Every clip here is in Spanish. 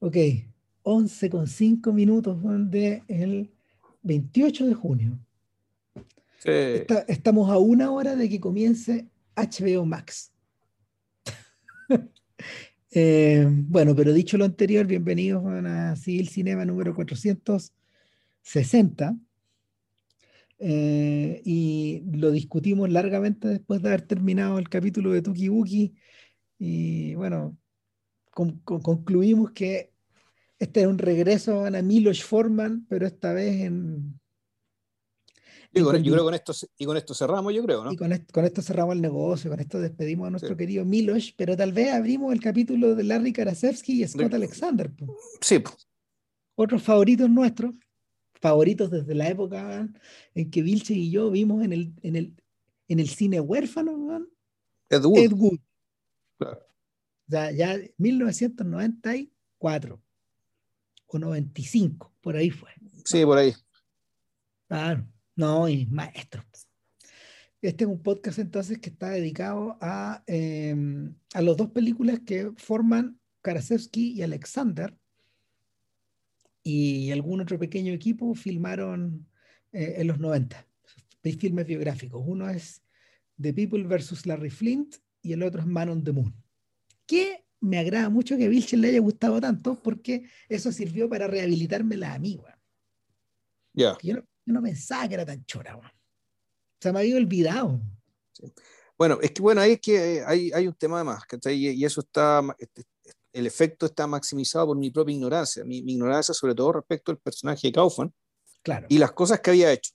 Ok, 11 con 5 minutos del el 28 de junio. Sí. Está- estamos a una hora de que comience HBO Max. Eh, bueno, pero dicho lo anterior, bienvenidos a Civil Cinema número 460. Eh, y lo discutimos largamente después de haber terminado el capítulo de Tuki Buki. Y bueno, con- con- concluimos que este es un regreso a Milos Forman, pero esta vez en, Yo, con- con yo creo que con esto, y con esto cerramos, yo creo, ¿no? Y con esto, con esto cerramos el negocio, con esto despedimos a nuestro Sí. querido Milos, pero tal vez abrimos el capítulo de Larry Karasewski y Scott De- Alexander. po. Sí, po. Otros favoritos nuestros, favoritos desde la época en que Vilche y yo vimos en el, en el, en el cine huérfano, weón, Ed Wood. Ed Wood. Claro. O sea, ya 1994 o 95, por ahí fue. Sí, por ahí. Claro, no, y maestro. Este es un podcast entonces que está dedicado a, eh, a las dos películas que forman Karasewski y Alexander y algún otro pequeño equipo filmaron eh, en los 90. Hay filmes biográficos. Uno es The People versus Larry Flint y el otro es Man on the Moon. Que me agrada mucho que a Vilchen le haya gustado tanto porque eso sirvió para rehabilitarme a mí, weón. Ya. Que Yo no, yo no pensaba que era tan chora, weón. O sea, me había olvidado. Bueno, es que bueno, ahí es que hay, hay un tema más, ¿cachai? Y, eso está, el efecto está maximizado por mi propia ignorancia, mi, mi ignorancia sobre todo respecto al personaje de Kaufman Claro. y las cosas que había hecho.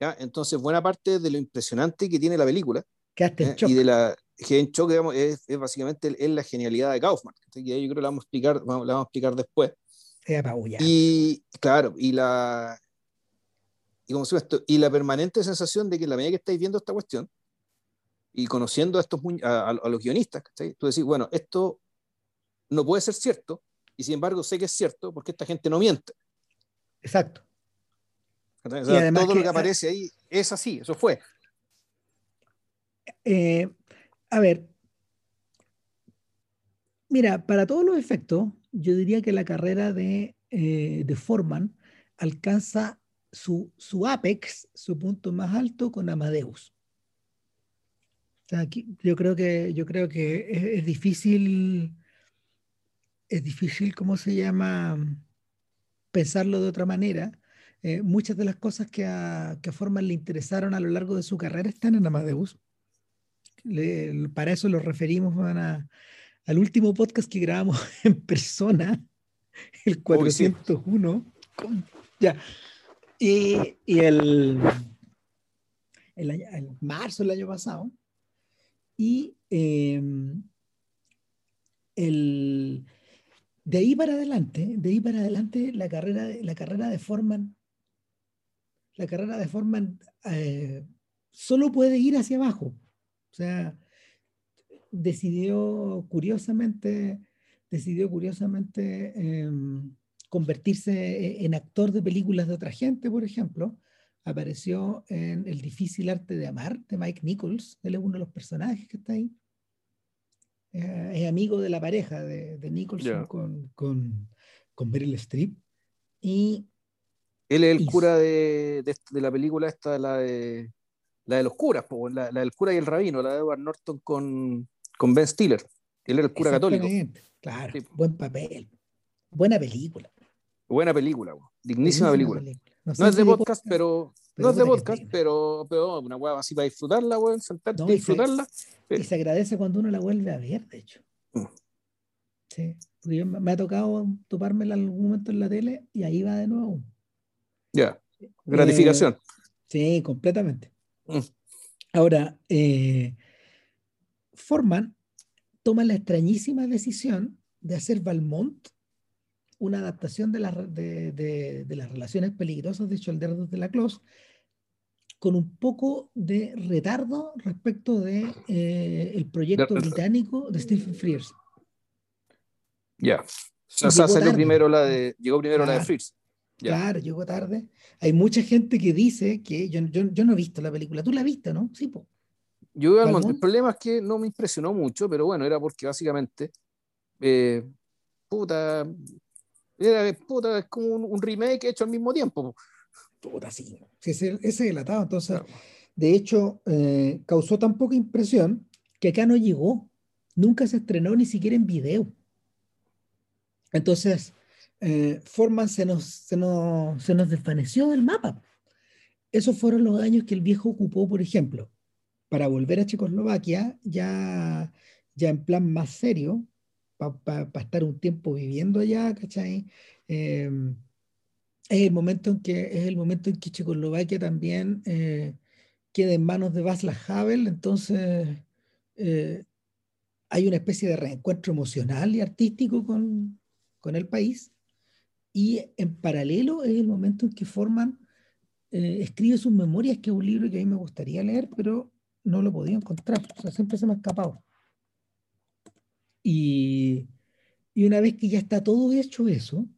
¿ya? Entonces, buena parte de lo impresionante que tiene la película ¿eh? y de la que en shock, digamos, es, es básicamente es la genialidad de Kaufman. Y ahí yo creo que la vamos a explicar, vamos- la vamos a explicar después. Y claro, y la y, como esto? y la permanente sensación de que en la medida que estáis viendo esta cuestión y conociendo a estos a, a- los guionistas, ¿cachai? tú decís, bueno, esto no puede ser cierto, y sin embargo sé que es cierto porque esta gente no miente. Exacto. Y además todo lo que- que aparece ahí es así, eso fue. Eh, a ver. Mira, para todos los efectos, yo diría que la carrera de, eh, de Foreman alcanza su, su apex, su punto más alto con Amadeus. Aquí yo creo que, yo creo que es, es difícil, es difícil, ¿cómo se llama? Pensarlo de otra manera. Eh, muchas de las cosas que a, que a Forman le interesaron a lo largo de su carrera están en Amadeus. Le- para eso los referimos van a- al último podcast que grabamos en persona, el Oh, que sí. 401. Con- ya. Y, y el, el, año- el marzo del año pasado. Y em, el, de ahí para adelante, de ahí para adelante, la carrera, de- la carrera de Forman, la carrera de Forman eh, solo puede ir hacia abajo. O sea, decidió curiosamente, decidió curiosamente em, convertirse e- en actor de películas de otra gente, por ejemplo. Apareció en El difícil arte de amar de Mike Nichols. Él es uno de los personajes que está ahí. Eh, es amigo de la pareja de, de Nicholson con, con, con Meryl Streep. Y Él es el Y- cura de, de, de la película esta, la de, la de los curas, po, la, la del cura y el rabino, la de Edward Norton con, con Ben Stiller. Él era el cura católico. Claro, Sí. buen papel. Buena película. Buena película, po. dignísima película. No, es de podcast, pero. pero No es de podcast, pero, pero una hueá así para disfrutarla, weón, sentarte No, y se- disfrutarla. Y se agradece cuando uno la vuelve a ver, de hecho. Mm. Sí, porque yo- me ha tocado topármela en algún momento en la tele y ahí va de nuevo. Ya. Gratificación. Sí, completamente. Ahora, eh, Forman toma la extrañísima decisión de hacer Valmont una adaptación de, las de, de- de las relaciones peligrosas de Soldados de la Clos con un poco de retardo respecto de eh, el proyecto británico de Stephen Frears. Ya. O Y sea, llegó salió primero la de. Llegó primero la de Claro. Claro, llegó tarde. Hay mucha gente que dice que yo, yo, yo no he visto la película. ¿Tú la viste, no? Sí, po. Yo al Valmont. mon- el problema es que no me impresionó mucho, pero bueno, era porque básicamente. eh, puta. Era, puta, es como un, remake hecho al mismo tiempo. Puta, sí. ese, es el atado. Entonces, de hecho, eh, causó tan poca impresión que acá no llegó. Nunca se estrenó ni siquiera en video. Entonces, eh, Forman se nos, se, nos, se nos desvaneció del mapa. Esos fueron los años que el viejo ocupó, por ejemplo, para volver a Checoslovaquia, ya, ya en plan más serio, para estar un tiempo viviendo allá. Em, es el momento en que es el momento en que Checoslovaquia también eh, queda en manos de Václav Havel, entonces eh, hay una especie de reencuentro emocional y artístico con, con el país y en paralelo es el momento en que forman eh, escribe sus memorias, que es un libro que a mí me gustaría leer, pero no lo podido encontrar, o sea, siempre se me ha escapado. Y, y una vez que ya está todo hecho eso,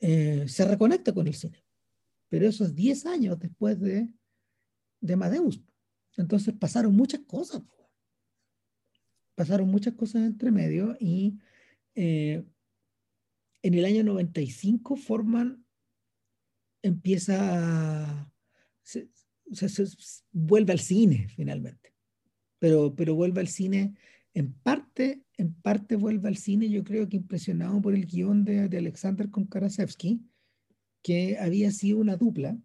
eh, se reconecta con el cine. Pero eso es 10 años después de, de Amadeus. Entonces pasaron muchas cosas. Pasaron muchas cosas entre medio y eh, en el año 95 forman, empieza, se, vuelve al cine finalmente, pero, pero vuelve al cine en parte, en parte vuelve al cine, yo creo que impresionado por el guion de, de Alexander con Karasevsky, que había sido una dupla,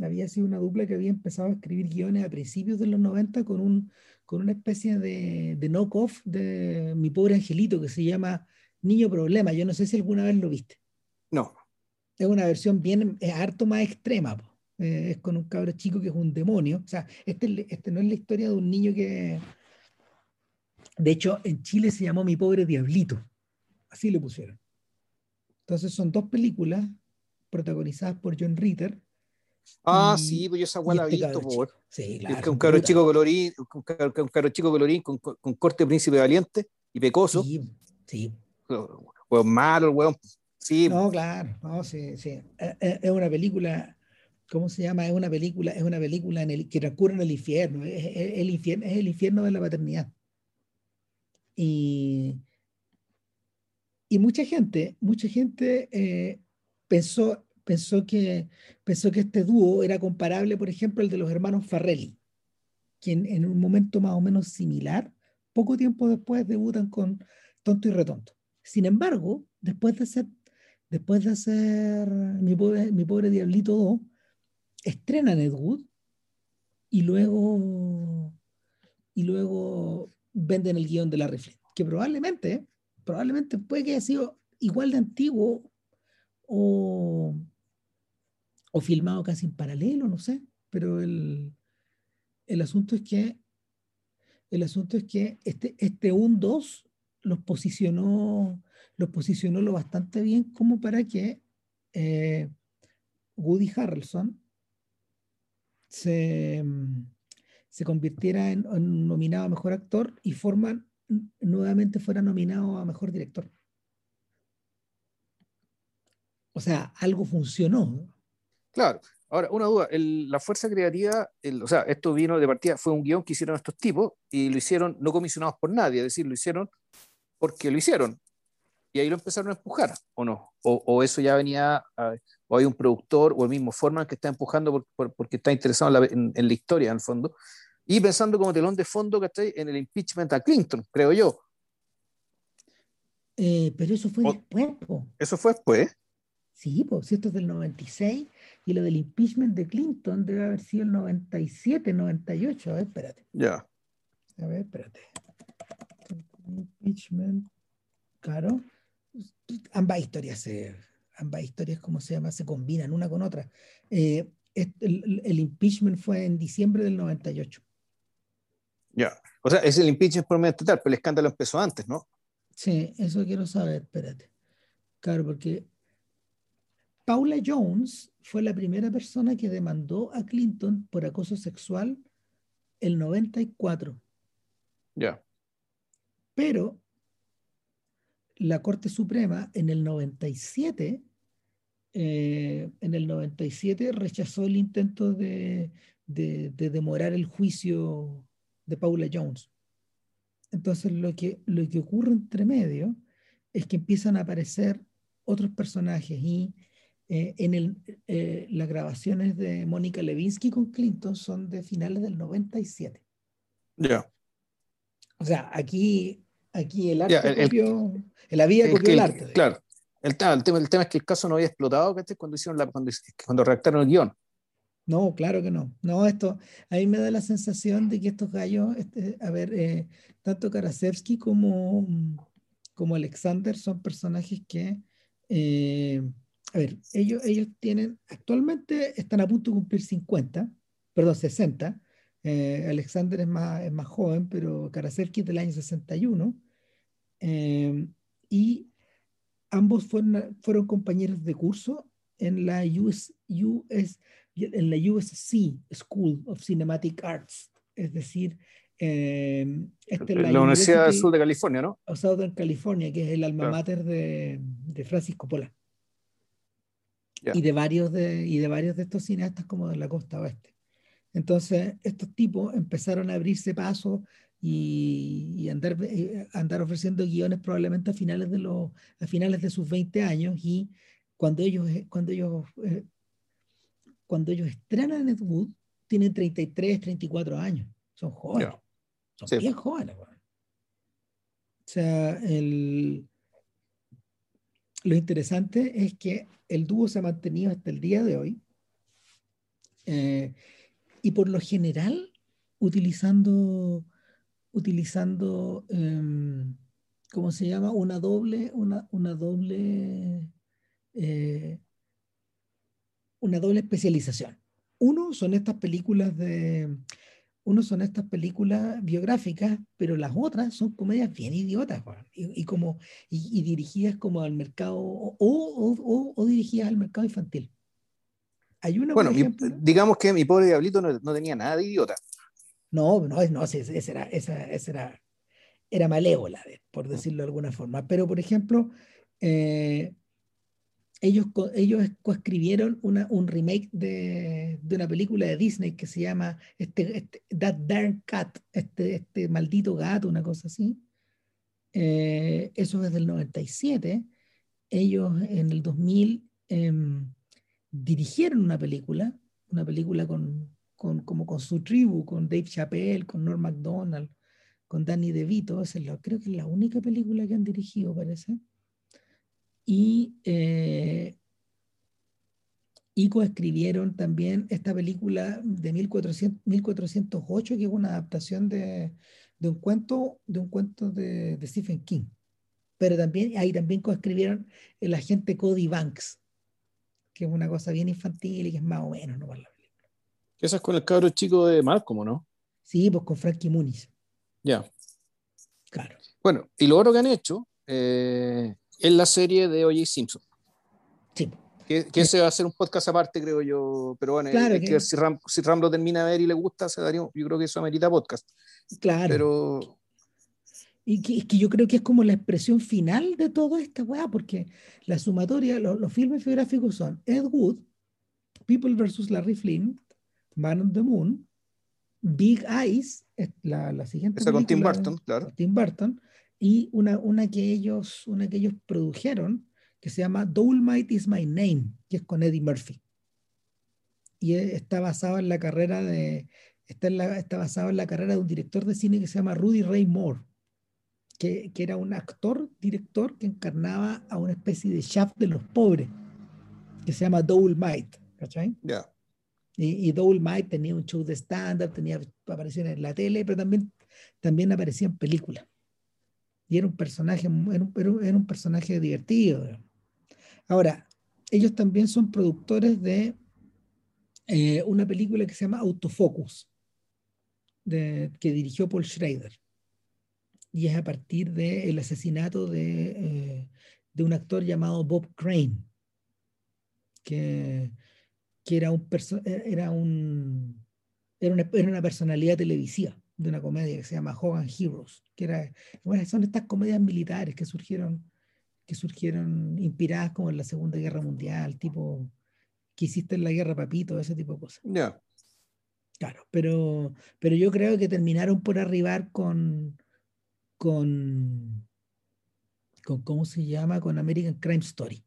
había sido una dupla que había empezado a escribir guiones a principios de los 90 con, un, con una especie de, de knock-off de Mi Pobre Angelito que se llama Niño Problema. Yo no sé si alguna vez lo viste. No. Es una versión bien, es harto más extrema. Eh, es con un cabro chico que es un demonio. O sea, este, este no es la historia de un niño que, de hecho, en Chile se llamó Mi pobre diablito. Así le pusieron. Entonces son dos películas protagonizadas por John Ritter. Ah, sí, pues yo esa la he este visto, por. Sí, claro. Es que un cabro chico colorín, un cabro, chico colorín con, con, corte príncipe valiente y pecoso. Sí, sí. Weón malo, weón. Sí. No, claro, no, sí, sí. Eh, eh, es una película, ¿cómo se llama? Es una película, es una película en el, que recurre en el infierno. Es, el infierno. es el infierno de la paternidad. Y, y mucha gente, mucha gente eh, pensó, pensó, que, pensó que este dúo era comparable, por ejemplo, al de los hermanos Farrelly, quien en un momento más o menos similar, poco tiempo después debutan con Tonto y Retonto. Sin embargo, después de hacer, después de hacer mi, pobre, mi pobre Diablito 2, estrenan Ed Wood y luego, y luego venden el guion de la Flint, que probablemente, probablemente puede que haya sido igual de antiguo o, o filmado casi en paralelo, no sé, pero el, el asunto es que el asunto es que este, este un 2 los posicionó, los posicionó lo bastante bien como para que eh, Woody Harrelson se, se convirtiera en, nominado a mejor actor y Forman nuevamente fuera nominado a mejor director. O sea, algo funcionó. Claro. Ahora, una duda, la fuerza creativa, o sea, esto vino de partida, fue un guion que hicieron estos tipos y lo hicieron no comisionados por nadie, es decir, lo hicieron porque lo hicieron. Y ahí lo empezaron a empujar, ¿o no? O, eso ya venía, o hay un productor o el mismo Forman que está empujando porque está interesado en la, historia, en el fondo. Y pensando como telón de fondo, ¿cachai? En el impeachment a Clinton, creo yo. Eh, pero eso fue después, ¿Eso fue después? Sí, pues esto es del 96 y lo del impeachment de Clinton debe haber sido el 97, 98. A ver, espérate. Ya. A ver, espérate impeachment, claro. Ambas historias se, ambas historias, ¿cómo se llama? Se combinan una con otra. Eh, el, impeachment fue en diciembre del 98. Ya, o sea, es el impeachment por medio estatal, pero el escándalo empezó antes, ¿no? Sí, eso quiero saber, espérate. Claro, porque Paula Jones fue la primera persona que demandó a Clinton por acoso sexual el 94. Ya. Pero la Corte Suprema en el 97, eh, en el 97 rechazó el intento de, demorar el juicio de Paula Jones. Entonces lo que, lo que ocurre entre medio es que empiezan a aparecer otros personajes y eh, en el, eh, las grabaciones de Mónica Levinsky con Clinton son de finales del 97. Ya. O sea, aquí, aquí el arte Ya, el- el- copió, el arte. Claro. El, tema- el, tema, es que el caso no había explotado cuando hicieron la, cuando, cuando redactaron el guion. No, claro que no. No, esto, a mí me da la sensación de que estos gallos, este, a ver, eh, tanto Karasevsky como, como Alexander son personajes que, eh, a ver, ellos, ellos tienen, actualmente están a punto de cumplir 50, perdón, 60. Eh, Alexander es más, es más joven, pero Karasevsky es del año 61. Eh, y ambos fueron, fueron compañeros de curso en la US, US, en la USC School of Cinematic Arts, es decir, eh, esta es La, Universidad del Sur de California, ¿no? of Southern California, que es el alma Claro. mater de, de Francis Coppola. Ya. Y, de varios de, y de varios de estos cineastas como de la costa oeste. Entonces, estos tipos empezaron a abrirse paso y, y andar, eh, andar ofreciendo guiones probablemente a finales de, los, a finales de sus 20 años y cuando ellos, eh, cuando ellos, eh, cuando ellos estrenan Ed Wood, tienen 33, 34 años. Son jóvenes. Ya. Son Sí. bien jóvenes. O sea, el, lo interesante es que el dúo se ha mantenido hasta el día de hoy eh, y por lo general utilizando, utilizando em, ¿cómo se llama? Una doble, una, una doble, eh, una doble especialización. Uno son estas películas de, uno son estas películas biográficas, pero las otras son comedias bien idiotas, y, y como, y, y dirigidas como al mercado, o, o, o- o dirigidas al mercado infantil. Hay Bueno, por mi- ejemplo, digamos que mi pobre diablito no, no tenía nada de idiota. No, no, no, ese, ese era, esa, esa era, era malévola, por decirlo de alguna forma. Pero, por ejemplo, eh, ellos, ellos coescribieron una, un remake de, de una película de Disney que se llama este, este, That Darn Cat, este, este maldito gato, una cosa así. Eh, eso es del 97. Ellos en el 2000 em, dirigieron una película, una película con, con, como con su tribu, con Dave Chappelle, con Norm MacDonald, con Danny DeVito. Es creo que es la única película que han dirigido, parece. Y, eh, y coescribieron también esta película de 1400, 1408, que es una adaptación de, de un cuento, de, un cuento de, de Stephen King. Pero también, ahí también coescribieron el agente Cody Banks, que es una cosa bien infantil y que es más o menos, ¿no? Para la película. Esa es con el cabro chico de Malcolm, ¿o ¿no? Sí, pues con Frankie Muniz, Ya. claro. Bueno, y lo otro que han hecho eh, es la serie de O.J. Simpson. Sí, Que, que ese va a ser un podcast aparte, creo yo. Pero bueno, Claro hay que que- si Ram, si Ram lo termina de ver y le gusta, se daría, yo creo que eso amerita podcast. claro. Pero Y que, que yo creo que es como la expresión final de toda esta weá, porque la sumatoria, lo- los filmes biográficos son Ed Wood, People vs. Larry Flint, Man on the Moon, Big Eyes, es la, la siguiente esa con Tim Burton, claro. Tim Burton, y una, una, que ellos, una que ellos produjeron que se llama Dolomite is My Name, que es con Eddie Murphy. Y e- está basado en la carrera de, está, en la- está basado en la carrera de un director de cine que se llama Rudy Ray Moore, que, que era un actor, director que encarnaba a una especie de Shaft de los pobres, que se llama Dolomite, ¿cachai? Ya. Y, y Dolomite tenía un show de stand-up, tenía apariciones en la tele, pero también, también aparecía en películas. Y era un personaje, era un, era personaje divertido. Ahora, ellos también son productores de eh, una película que se llama Autofocus, de- que dirigió Paul Schrader. Y es a partir del asesinato de, eh, de un actor llamado Bob Crane, que, que era, un perso- era, un, era, una, era una personalidad televisiva de una comedia que se llama Hogan Heroes, que era, bueno, son estas comedias militares que surgieron, que surgieron inspiradas como en la Segunda Guerra Mundial, tipo que hiciste en la guerra, papito, ese tipo de cosas. Ya. Claro, pero, pero yo creo que terminaron por arribar con, con, con, ¿cómo se llama? Con American Crime Story.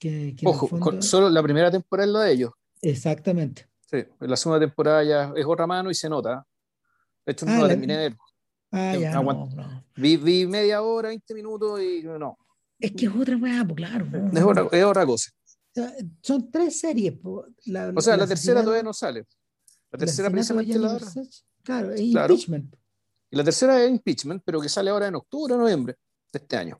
Que, que Ojo, fondo... solo la primera temporada es la de ellos. Exactamente. Sí, la segunda temporada ya es otra mano y se nota. De hecho, no ah, la, terminé de ver. Ah, ya, no, no. Vi, vi, media hora, 20 minutos y no. Es que es otra weá, pues claro. Es, otra, es otra cosa. Son tres series. La, o sea, la, tercera todavía no sale. La tercera precisamente la Claro, es impeachment. Y la tercera es impeachment, pero que sale ahora en octubre o noviembre de este año.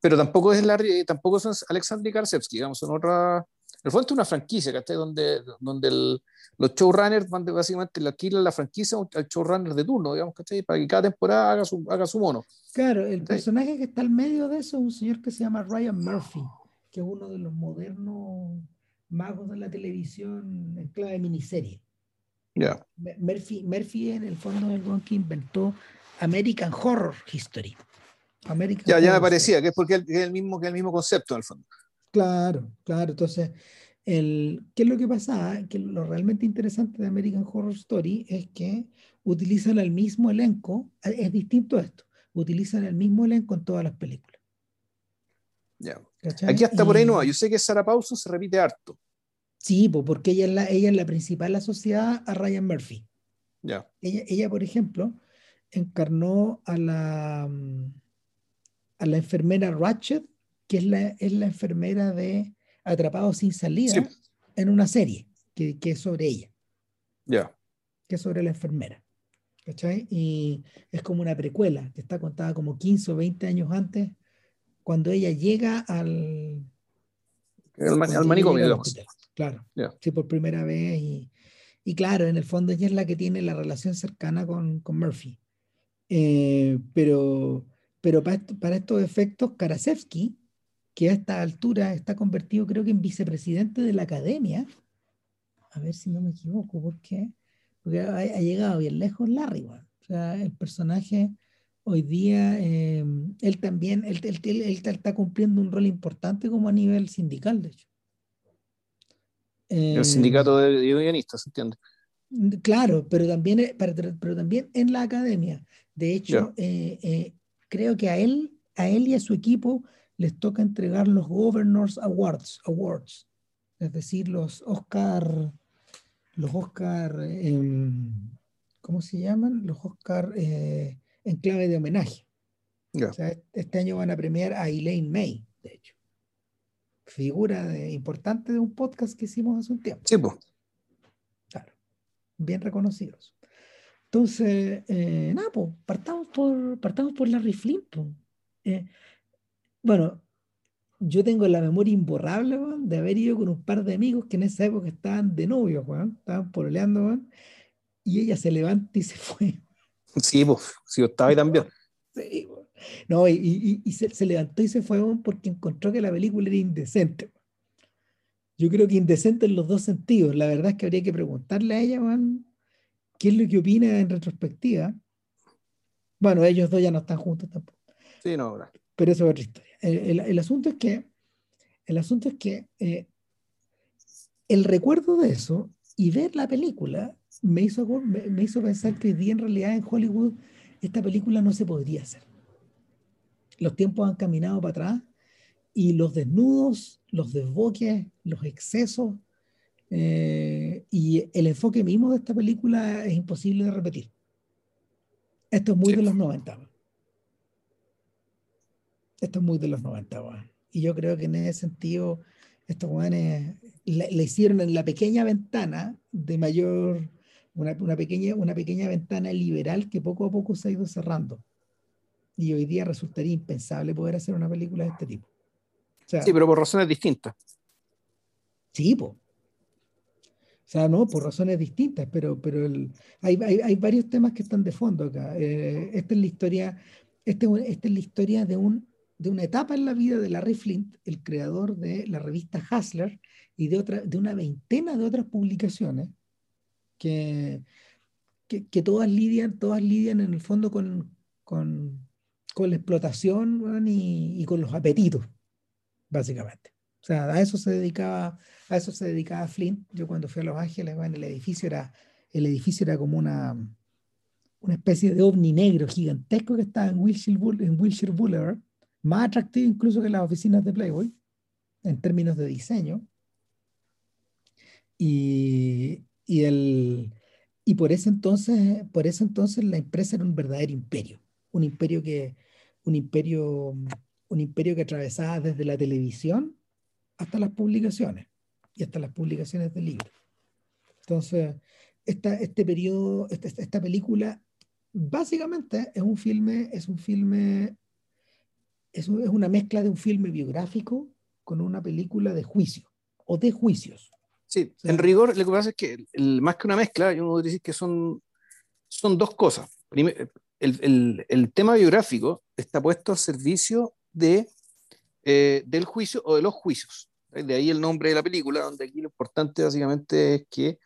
Pero tampoco es la, tampoco son Alexandre Karsevsky, digamos, son otra. El fondo es una franquicia, ¿cachai? Donde, donde el, los showrunners van de, básicamente le alquilan la franquicia al showrunner de turno, digamos, ¿cachai? Para que cada temporada haga su, haga su mono. Claro, el personaje que está al medio de eso es un señor que se llama Ryan Murphy, que es uno de los modernos magos de la televisión en clave de miniserie. Yeah. Murphy, Murphy en el fondo es el que inventó American Horror History. American ya, ya me parecía, que es porque es el mismo, que el mismo concepto en el fondo. Claro, claro. Entonces, el, ¿qué es lo que pasa? Que lo realmente interesante de American Horror Story es que utilizan el mismo elenco, es distinto a esto, utilizan el mismo elenco en todas las películas. Ya. Aquí hasta por ahí no, yo sé que Sarah Paulson se repite harto. Sí, porque ella es la, ella es la principal asociada a Ryan Murphy. Ya. Ella, ella, por ejemplo, encarnó a la, a la enfermera Ratchet, que es la, es la enfermera de Atrapado sin salida, en una serie que, que es sobre ella. Ya. Que es sobre la enfermera. ¿Cachai? Y es como una precuela, que está contada como 15 o 20 años antes, cuando ella llega al... al manicomio. Claro. Sí, por primera vez. Y, y, claro, en el fondo ella es la que tiene la relación cercana con, con Murphy. Eh, pero pero para, para estos efectos, Karasevsky, que a esta altura está convertido creo que en vicepresidente de la academia, a ver si no me equivoco, ¿por qué? Porque ha, llegado bien lejos Larry, o sea, el personaje hoy día, eh, él también, él, él, él, está cumpliendo un rol importante como a nivel sindical, de hecho. El sindicato de guionistas, ¿entiende? Claro, pero también, pero, también en la academia. De hecho, eh, eh, creo que a él, a él y a su equipo les toca entregar los Governors Awards, Awards es decir, los Oscar, los Oscar, em, ¿cómo se llaman? Los Oscar eh, en clave de homenaje. este año van a premiar a Elaine May, de hecho. Figura importante de un podcast que hicimos hace un tiempo. Sí, pues. Claro. Bien reconocidos. Entonces, eh, nada, pues, partamos por, partamos por Larry Flynn. Eh, bueno, yo tengo la memoria imborrable de haber ido con un par de amigos que en esa época estaban de novio, Juan, estaban pololeando, y ella se levanta y se fue. Sí, pues, sí, estaba ahí también. Sí, no, y, y, se, se, levantó y se fue porque encontró que la película era indecente. Yo creo que indecente en los dos sentidos. La verdad es que habría que preguntarle a ella, Juan, ¿Qué es lo que opina en retrospectiva? Bueno, ellos dos ya no están juntos tampoco. Sí, no, Pero eso es otra historia. El, asunto es que, el asunto es que eh, el recuerdo de eso y ver la película me hizo, me, hizo pensar que en realidad en Hollywood esta película no se podría hacer. Los tiempos han caminado para atrás y los desnudos, los desboques, los excesos, eh, y el enfoque mismo de esta película es imposible de repetir. Esto es muy de los 90. Esto es muy de los 90. Y yo creo que en ese sentido, estos jóvenes le, hicieron en la pequeña ventana de mayor, una, una, pequeña, una pequeña ventana liberal que poco a poco se ha ido cerrando. Y hoy día resultaría impensable poder hacer una película de este tipo. sí, pero por razones distintas. Sí, pues o sea, no, por razones distintas, pero, pero el, hay, hay, hay, varios temas que están de fondo acá. Eh, esta es la historia, este, esta es la historia de, un, de una etapa en la vida de Larry Flint, el creador de la revista Hustler y de, otra, de una veintena de otras publicaciones que, que, que todas, lidian, todas lidian en el fondo con, con, con la explotación y, y con los apetitos, básicamente. O sea, a eso se dedicaba a eso se dedicaba Flint. Yo cuando fui a Los Ángeles, bueno, el edificio era, el edificio era como una, una especie de ovni negro gigantesco que estaba en Wilshire, en Wilshire Boulevard, más atractivo incluso que las oficinas de Playboy. en términos de diseño. Y, y, el, y por, ese entonces, por ese entonces la empresa era un verdadero imperio, un imperio que, un imperio, un imperio que atravesaba desde la televisión hasta las publicaciones y hasta las publicaciones de libros. Entonces, esta, este periodo, esta, esta película, básicamente es un filme, es un filme, es, es una mezcla de un filme biográfico con una película de juicio o de juicios. Sí, en rigor lo que pasa es que el, más que una mezcla, yo decir que son, son dos cosas. El, el, el, tema biográfico está puesto al servicio de, eh, del juicio o de los juicios. De ahí el nombre de la película, donde aquí lo importante básicamente es que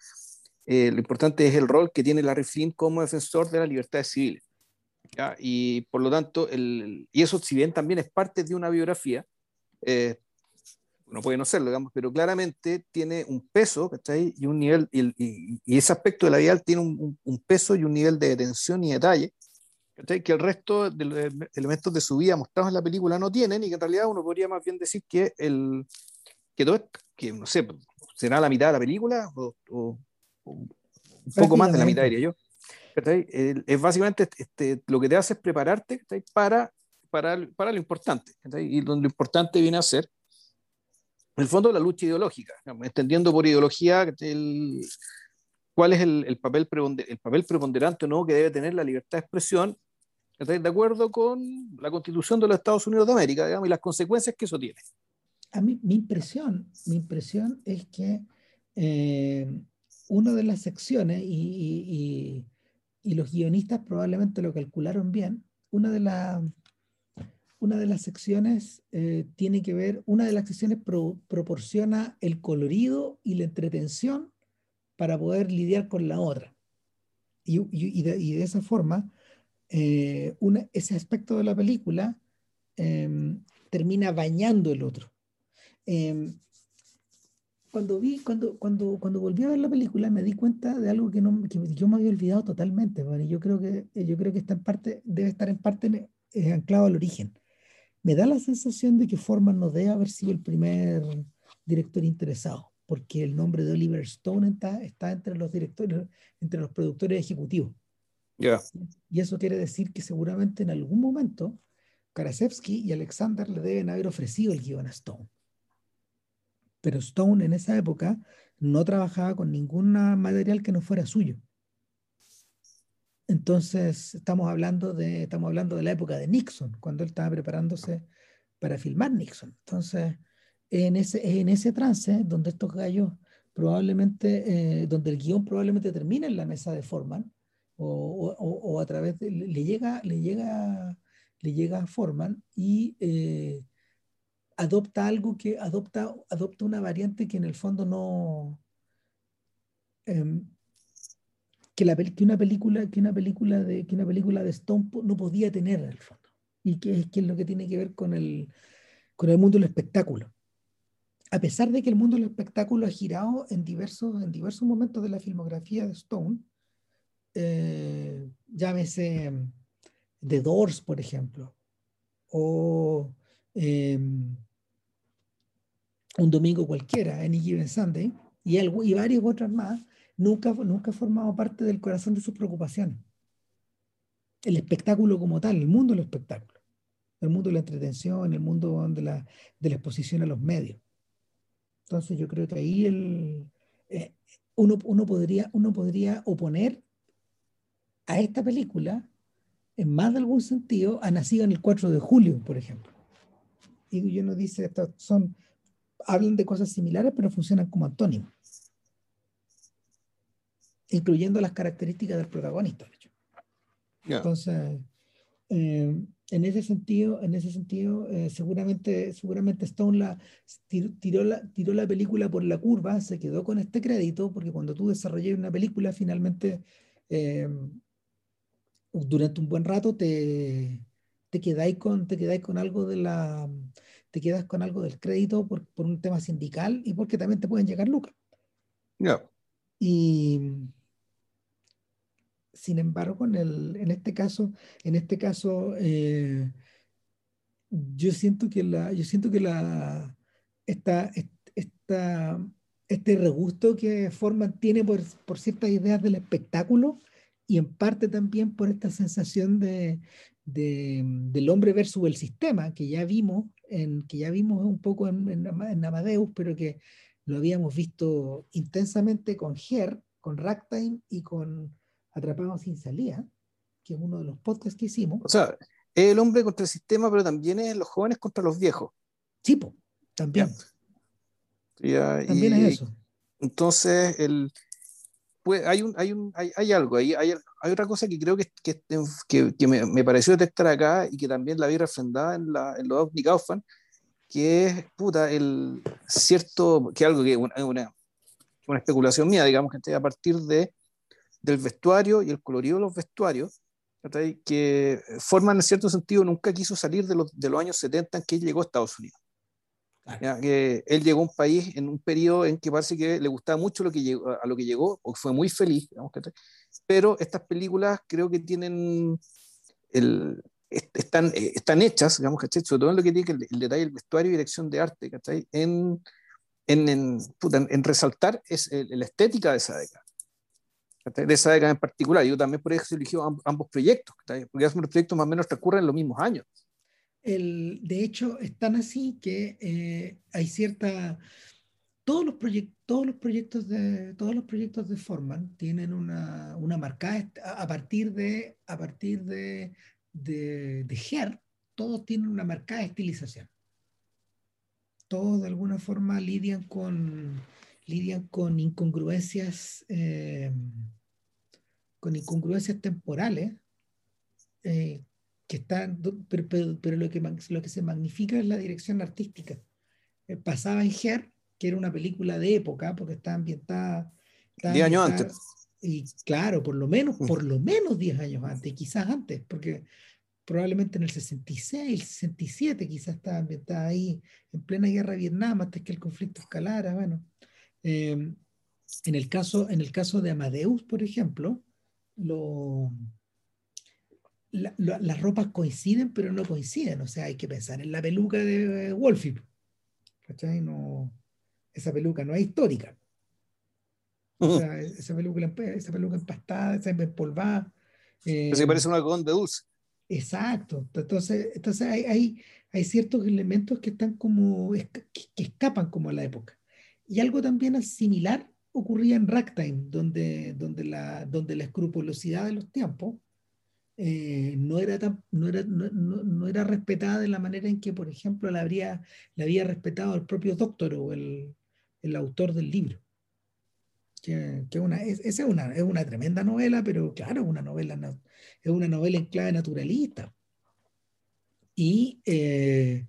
eh, lo importante es el rol que tiene Larry Flynn como defensor de las libertades civiles. Y por lo tanto, el, y eso si bien también es parte de una biografía, eh, no puede no serlo, digamos, pero claramente tiene un peso, ¿cachai? Y un nivel, y, y, ese aspecto de la vida tiene un, un, peso y un nivel de atención y detalle. Que el resto de los elementos de su vida mostrados en la película no tienen, y que en realidad uno podría más bien decir que el, que todo, que no sé, será la mitad de la película, o, o, un poco más de la mitad, diría yo. Es básicamente este, lo que te hace es prepararte. Para, para, para lo importante, y donde lo importante viene a ser en el fondo la lucha ideológica, entendiendo por ideología el, cuál es el, el, papel el papel preponderante no que debe tener la libertad de expresión de acuerdo con la constitución de los Estados Unidos de América digamos, y las consecuencias que eso tiene. A mí, mi impresión, mi impresión es que eh, una de las secciones, y, y, y, los guionistas probablemente lo calcularon bien, una de las una de las secciones eh, tiene que ver, una de las secciones proporciona el colorido y la entretención para poder lidiar con la otra. Y, y, de, esa forma, eh, ese aspecto de la película em, termina bañando el otro. Em, cuando vi, cuando, cuando, cuando volví a ver la película, me di cuenta de algo que, no, yo me había olvidado totalmente. yo creo que, yo creo que está en parte, debe estar en parte eh, anclado al origen me da la sensación de que Forman no debe haber sido el primer director interesado, porque el nombre de Oliver Stone está entre los directores, entre los productores ejecutivos. Y eso quiere decir que seguramente en algún momento Karasevsky y Alexander le deben haber ofrecido el guion a Stone. Pero Stone en esa época no trabajaba con ningún material que no fuera suyo. Entonces, estamos hablando, de, estamos hablando de la época de Nixon, cuando él estaba preparándose para filmar Nixon. Entonces, en ese, en ese trance, donde estos gallos probablemente, eh, donde el guion probablemente termina en la mesa de Forman, o, o, a través de, le llega, le llega, le llega a Forman y eh, adopta algo que adopta, adopta una variante que en el fondo no, em, que, la, que, una película, que, una película de, que una película de Stone no podía tener en el fondo. Y que es, que es lo que tiene que ver con el, con el mundo del espectáculo. A pesar de que el mundo del espectáculo ha girado en diversos, en diversos momentos de la filmografía de Stone, eh, llámese mm, The Doors, por ejemplo, o em, Un Domingo Cualquiera, Any Given Sunday, y, algo, y varias otras más, nunca, nunca ha formado parte del corazón de sus preocupaciones. El espectáculo como tal, el mundo del espectáculo, el mundo de la entretención, el mundo de la, de la exposición a los medios. Entonces yo creo que ahí el, eh, uno, uno, podría, uno podría oponer a esta película, en más de algún sentido, a Nacido en el 4 de julio, por ejemplo. Y uno dice, son, hablan de cosas similares, pero funcionan como antónimos incluyendo las características del protagonista, de hecho. Entonces, eh, en ese sentido, en ese sentido eh, seguramente, seguramente Stone la, tiró, la, tiró la película por la curva, se quedó con este crédito, porque cuando tú desarrollas una película, finalmente, eh, durante un buen rato te, te quedáis con, te quedáis con algo de la te quedas con algo del crédito por, por un tema sindical y porque también te pueden llegar lucas. Y, sin embargo, en, el, en este caso, en este caso eh, yo siento que la, yo siento que la, esta, esta, este regusto que Forman tiene por, por ciertas ideas del espectáculo y en parte también por esta sensación de, de, del hombre versus el sistema que ya vimos en, que ya vimos un poco en, en, Amadeus, pero que lo habíamos visto intensamente con Her, con Ragtime y con Atrapados sin salida, que es uno de los podcasts que hicimos. O sea, es el hombre contra el sistema, pero también es los jóvenes contra los viejos. Sí, también. también es eso. Entonces, el, pues, hay, un, hay, un, hay, hay algo ahí, hay, hay, otra cosa que creo que, que, que, me, me, pareció detectar acá y que también la vi refrendada en, la, en los Nick Kaufman, que es, puta, el cierto, que algo que es una, una, especulación mía, digamos, que a partir de, del vestuario y el colorido de los vestuarios, que forman en cierto sentido nunca quiso salir de los, de los años 70 en que llegó a Estados Unidos. Que él llegó a un país en un periodo en que parece que le gustaba mucho lo que llegó, a lo que llegó, o fue muy feliz, digamos, pero estas películas creo que tienen el, están, eh, están hechas, digamos, ¿cachai? sobre todo en lo que tiene el, el detalle del vestuario y dirección de arte, ¿cachai? En, en, en, en, resaltar es la estética de esa década, de esa década en particular. Yo también por eso eligió ambos proyectos, ¿cachai? porque ambos proyectos más o menos transcurren en los mismos años. De hecho, están así que eh, hay cierta... Todos los, todos los proyectos de todos los proyectos de Forman tienen una, una marcada a partir de a partir de de, de Her, todos tienen una marcada estilización. Todos de alguna forma lidian con lidian con incongruencias eh, con incongruencias temporales eh, que están, pero, pero, lo, que, lo que se magnifica es la dirección artística. Eh, pasaba en Her, que era una película de época, porque estaba ambientada. Diez años antes. Y claro, por lo menos, mm. por lo menos 10 años antes, quizás antes, porque probablemente en el 66, el 67 quizás estaba ambientada ahí, en plena guerra de Vietnam, antes que el conflicto escalara. Bueno, eh, en, el caso, en el caso de Amadeus, por ejemplo, lo, las ropas coinciden, pero no coinciden. O sea, hay que pensar en la peluca de Wolfie. ¿Cachai? No, esa peluca no es histórica. O sea, esa, peluca, esa peluca empastada, esa empolvada. Eh, se parece a una algodón de dulce. Exacto. Entonces, entonces hay, hay, hay, ciertos elementos que están como, que, que, escapan como a la época. Y algo también similar ocurría en Ragtime, donde, donde, la, donde la escrupulosidad de los tiempos eh, no, era tan, no, era, no, no, era respetada de la manera en que, por ejemplo, la, habría, la había respetado el propio doctor o el, el autor del libro. Que, que una, es, es una, es una tremenda novela, pero claro, una novela, es una novela en clave naturalista. Y eh,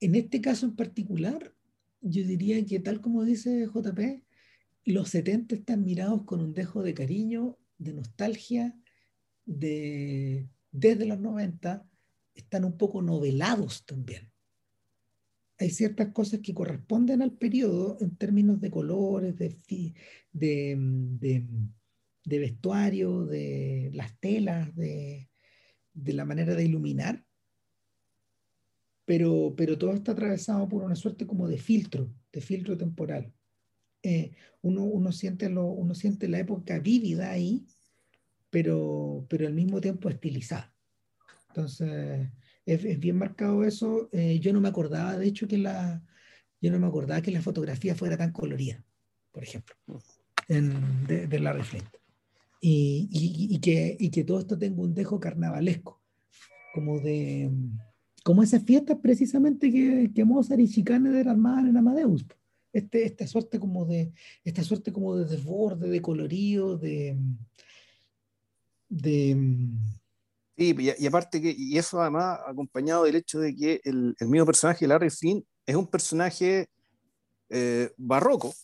en este caso en particular, yo diría que tal como dice JP, los 70 están mirados con un dejo de cariño, de nostalgia, de, desde los 90 están un poco novelados también. Hay ciertas cosas que corresponden al periodo en términos de colores, de, de, de, de vestuario, de las telas, de, la manera de iluminar, pero, pero todo está atravesado por una suerte como de filtro, de filtro temporal. Eh, uno, uno, siente lo, uno siente la época vívida ahí, pero, pero al mismo tiempo estilizada. Entonces, es, bien marcado eso. Eh, yo no me acordaba, de hecho, que la, yo no me acordaba que la fotografía fuera tan colorida, por ejemplo, en, de, de Larry Flint. Y, y, y, que, y que todo esto tenga un dejo carnavalesco, como de como esas fiestas precisamente que, que Mozart y Schikaneder armaban en Amadeus. Este, esta suerte como de esta suerte como de desborde, de colorido, de, de... Sí, y, aparte que, y eso además acompañado del hecho de que el, el mismo personaje, Larry Flynn, es un personaje eh, barroco,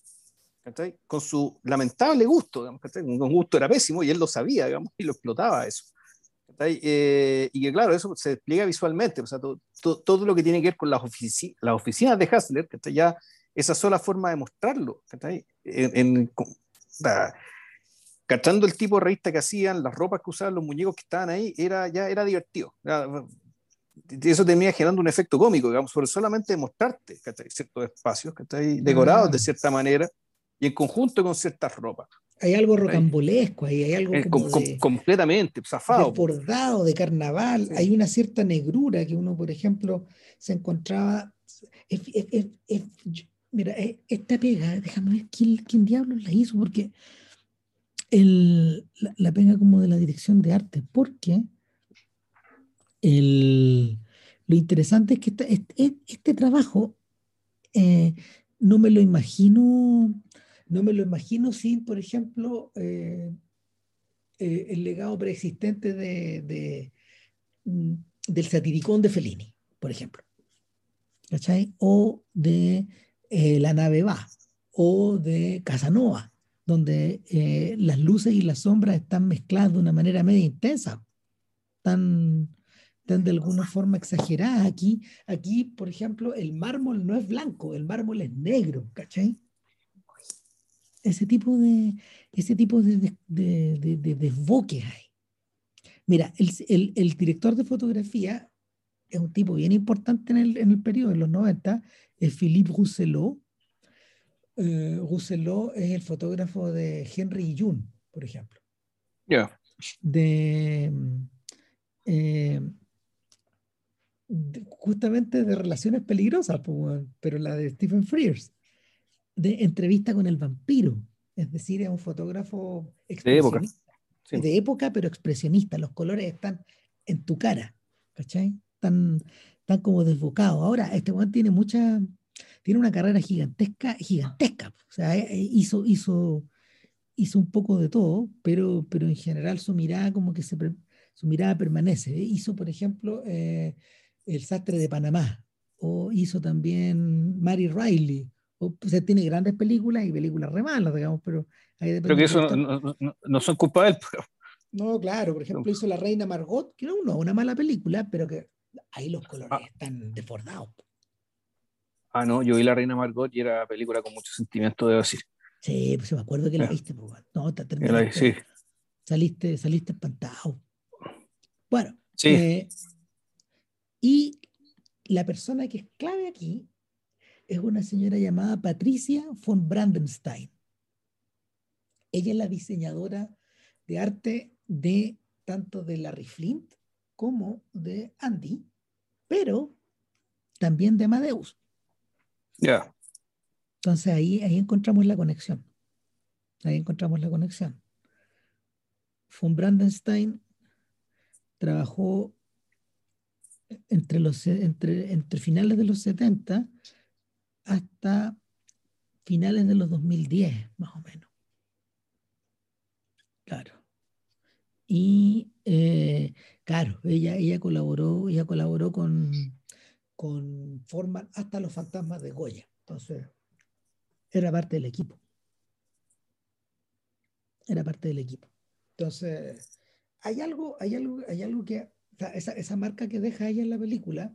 con su lamentable gusto, digamos, un gusto era pésimo y él lo sabía, digamos, y lo explotaba eso. Eh, y que claro, eso se despliega visualmente, o sea, todo, lo que tiene que ver con las, ofici las oficinas de Hassler, que ya esa sola forma de mostrarlo, en, en, cachando el tipo de revista que hacían, las ropas que usaban, los muñecos que estaban ahí, era, ya era divertido. eso termina generando un efecto cómico, digamos, por solamente mostrarte ciertos espacios que están decorados de ah. cierta manera y en conjunto con ciertas ropas. Hay algo rocambolesco ahí, hay algo eh, como completamente zafado. bordado de carnaval, hay una cierta negrura que uno, por ejemplo, se encontraba. mira, eh, esta pega, déjame ver quién, quién diablos la hizo, porque el, la, pega como de la dirección de arte, porque el, lo interesante es que este, este, trabajo eh, no me lo imagino no me lo imagino sin, por ejemplo, eh, eh, el legado preexistente de, mm, del satiricón de Fellini, por ejemplo. ¿Cachai? O de La nave va, o de Casanova, donde las luces y las sombras están mezcladas de una manera media intensa, tan, tan de alguna forma exageradas. Aquí, aquí, por ejemplo, el mármol no es blanco, el mármol es negro, ¿cachai? ese tipo de, ese tipo de, de, desboques hay. Mira, el, el, director de fotografía es un tipo bien importante en el, en el periodo, en los 90, es Philippe Rousselot. Eh, Rousselot es el fotógrafo de Henry Jun, por ejemplo. Ya. De, eh, justamente de relaciones peligrosas, pero la de Stephen Frears de entrevista con el vampiro. Es decir, es un fotógrafo de época. De época, pero expresionista. Los colores están en tu cara, ¿cachai? Están, como desbocados. Ahora, este Juan tiene mucha, tiene una carrera gigantesca, gigantesca. O sea, eh, eh, hizo, hizo, hizo un poco de todo, pero, pero en general su mirada como que se, su mirada permanece. Hizo, por ejemplo, eh, El sastre de Panamá, o hizo también Mary Riley, o, sea, tiene grandes películas y películas re malas, digamos, pero... Pero que eso no, no, no, son culpa de él. No, claro, por ejemplo, hizo La Reina Margot, que no, es una mala película, pero que ahí los colores ah. están desbordados. Ah, no, yo vi La Reina Margot y era película con mucho sentimiento, debo decir. Sí, pues me acuerdo que la viste, pues, no, te terminaste, sí. saliste, saliste espantado. Bueno, sí. Eh, y la persona que es clave aquí es una señora llamada Patricia von Brandenstein. Ella es la diseñadora de arte de tanto de Larry Flint como de Andy, pero también de Amadeus. Ya. Entonces ahí, ahí encontramos la conexión. Ahí encontramos la conexión. Von Brandenstein trabajó entre, los, entre, entre finales de los 70 hasta finales de los 2010, más o menos. Claro. Y eh, claro, ella, ella colaboró, ella colaboró con, con Forman hasta los fantasmas de Goya. Entonces, era parte del equipo. Era parte del equipo. Entonces, hay algo, hay algo, hay algo que, esa, esa marca que deja ella en la película,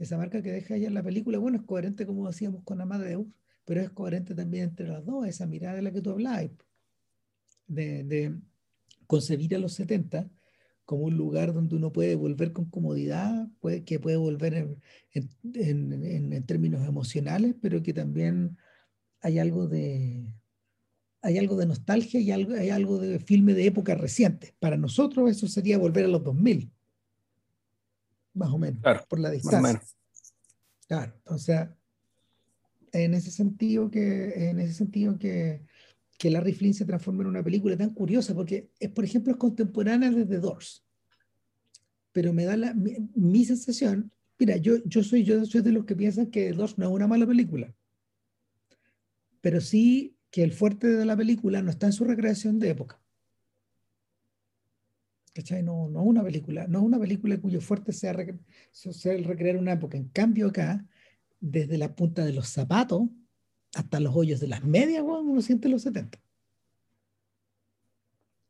esa marca que deja ella en la película, bueno, es coherente como decíamos con Amadeus, pero es coherente también entre las dos, esa mirada de la que tú hablabas, de, concebir a los 70 como un lugar donde uno puede volver con comodidad, puede, que puede volver en, términos emocionales, pero que también hay algo de, hay algo de nostalgia y algo, hay algo de filme de época reciente. Para nosotros eso sería volver a los 2000 más o menos, por la distancia. Claro, o sea, en ese sentido que, en ese sentido que, que Larry Flynn se transforma en una película tan curiosa, porque es, por ejemplo, es contemporánea de The Doors. Pero me da la, mi, sensación, mira, yo, yo, soy, yo soy de los que piensan que Doors no es una mala película. Pero sí que el fuerte de la película no está en su recreación de época. ¿Cachai? No, no una película, no una película cuyo fuerte sea, el recrear una época. En cambio acá, desde la punta de los zapatos hasta los hoyos de las medias, uno siente los 70.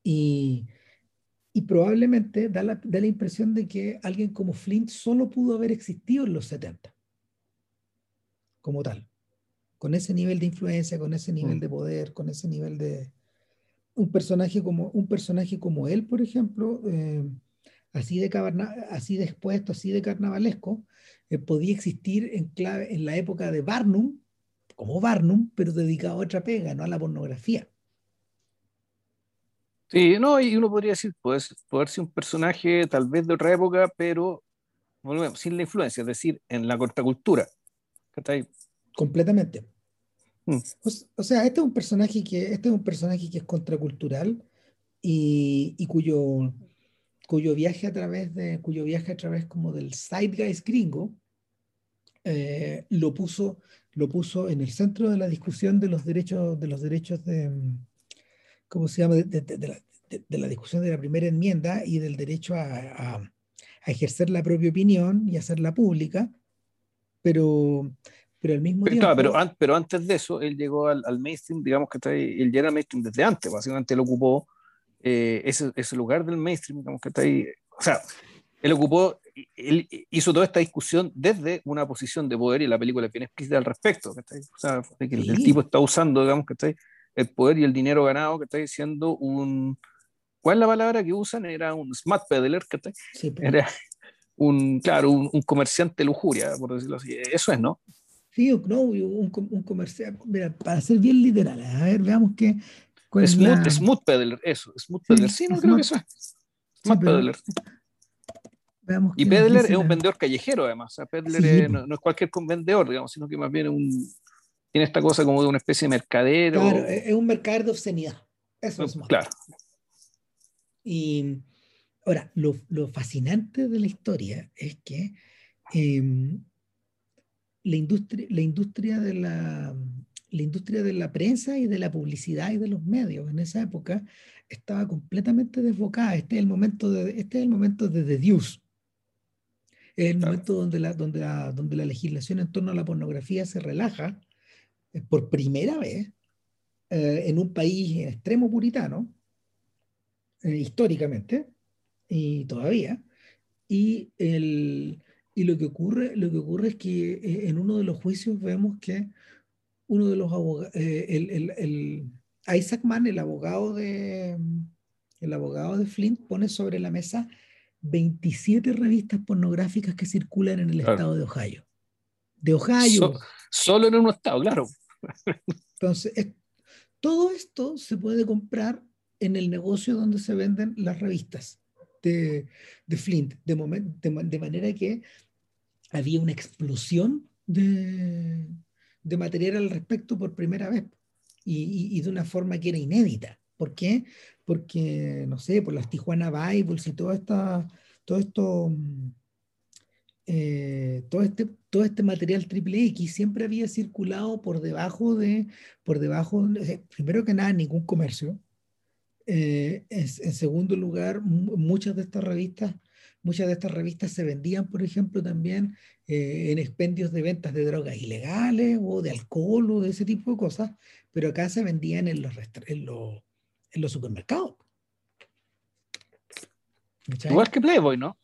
Y, y probablemente da la, da la, impresión de que alguien como Flint solo pudo haber existido en los 70, como tal, con ese nivel de influencia, con ese nivel mm. de poder, con ese nivel de, un personaje como, un personaje como él, por ejemplo, eh, así de, así de expuesto, así de carnavalesco, eh, podía existir en, clave, en la época de Barnum, como Barnum, pero dedicado a otra pega, no a la pornografía. Sí, no, y uno podría decir, puede, puede ser un personaje tal vez de otra época, pero volvemos, sin la influencia, es decir, en la contracultura. Completamente. Mm. O, sea, este es un personaje que, este es un personaje que es contracultural y, y cuyo, cuyo viaje a través de, cuyo viaje a través como del zeitgeist gringo, eh, lo puso, lo puso en el centro de la discusión de los derechos, de los derechos de, ¿cómo se llama? De, la, discusión de la primera enmienda y del derecho a, ejercer la propia opinión y hacerla pública, pero, pero al mismo tiempo... pero, pero antes de eso, él llegó al, mainstream, digamos que está ahí, él ya era mainstream desde antes, básicamente él ocupó eh, ese, ese, lugar del mainstream, digamos que está ahí, o sea, él ocupó, él hizo toda esta discusión desde una posición de poder y la película es bien explícita al respecto, o sea, que el, tipo está usando, digamos que el poder y el dinero ganado que está diciendo un... ¿Cuál es la palabra que usan? Era un smart peddler, que está sí, pues. Era un, claro, un, un, comerciante lujuria, por decirlo así. Eso es, ¿no? Sí, no, un, un comerciante, mira, para ser bien literal, a ver, veamos qué... Smooth, la... smooth peddler, eso, smooth peddler, sí, no creo que eso es. Smart peddler. Veamos y peddler es un vendedor callejero, además. O sea, peddler no, no, es cualquier vendedor, digamos, sino que más bien un, tiene esta cosa como de una especie de mercadero. Claro, es un mercader de obscenidad. Eso es más. Claro. Y ahora, lo, lo, fascinante de la historia es que em, la, industria, la, industria de la, la industria de la prensa y de la publicidad y de los medios en esa época estaba completamente desbocada. Este es el momento de, este es el momento de The Deuce. Es el momento donde la, donde, la, donde la legislación en torno a la pornografía se relaja por primera vez eh, en un país extremo puritano, eh, históricamente, y todavía, y, el, y lo, que ocurre, lo que ocurre es que eh, en uno de los juicios vemos que uno de los abogados, el, el, el, Isaac Mann, el abogado de, el abogado de Flint, pone sobre la mesa 27 revistas pornográficas que circulan en el estado de Ohio. De Ohio. solo en un estado, claro. Entonces, todo esto se puede comprar en el negocio donde se venden las revistas de, de Flint, de, de, manera que había una explosión de, de, material al respecto por primera vez y, y, de una forma que era inédita. ¿Por qué? Porque, no sé, por las Tijuana Bibles y todo, esta, todo esto mm, eh, todo, este, todo este material triple X siempre había circulado por debajo de, por debajo, primero que nada, ningún comercio. Eh, en, segundo lugar, muchas de estas revistas, muchas de estas revistas se vendían, por ejemplo, también eh, en expendios de ventas de drogas ilegales o de alcohol o de ese tipo de cosas, pero acá se vendían en los, en los, en los supermercados. Igual que Playboy, ¿no?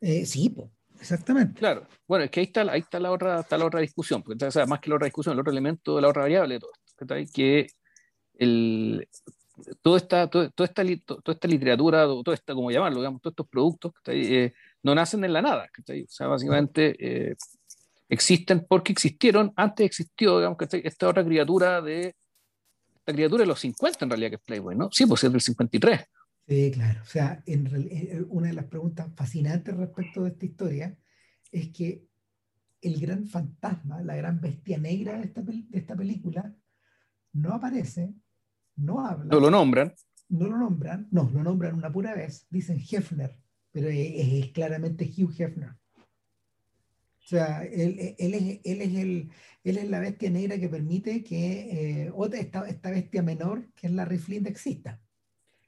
sí, pues. Exactamente. Claro. Bueno, es que ahí está, ahí está, la, otra, está la otra discusión, porque, o sea, más que la otra discusión, el otro elemento la otra variable de todo esto, que el, todo esta, todo, toda, esta, toda esta literatura, todo esta, como llamarlo, digamos, todos estos productos eh, no nacen en la nada, o sea, básicamente eh, existen porque existieron, antes existió, digamos, esta otra criatura de, esta criatura de los 50 en realidad que es Playboy, ¿no? Sí, pues es del 53. Sí, claro. O sea, en eh, una de las preguntas fascinantes respecto de esta historia es que el gran fantasma, la gran bestia negra de esta, de esta película, no aparece, no habla. No lo nombran. No lo nombran, no, lo nombran una pura vez. Dicen Hefner, pero es, claramente Hugh Hefner. O sea, él, él, es, él, es el, él es la bestia negra que permite que eh, otra, esta, esta bestia menor, que es la Flint, exista.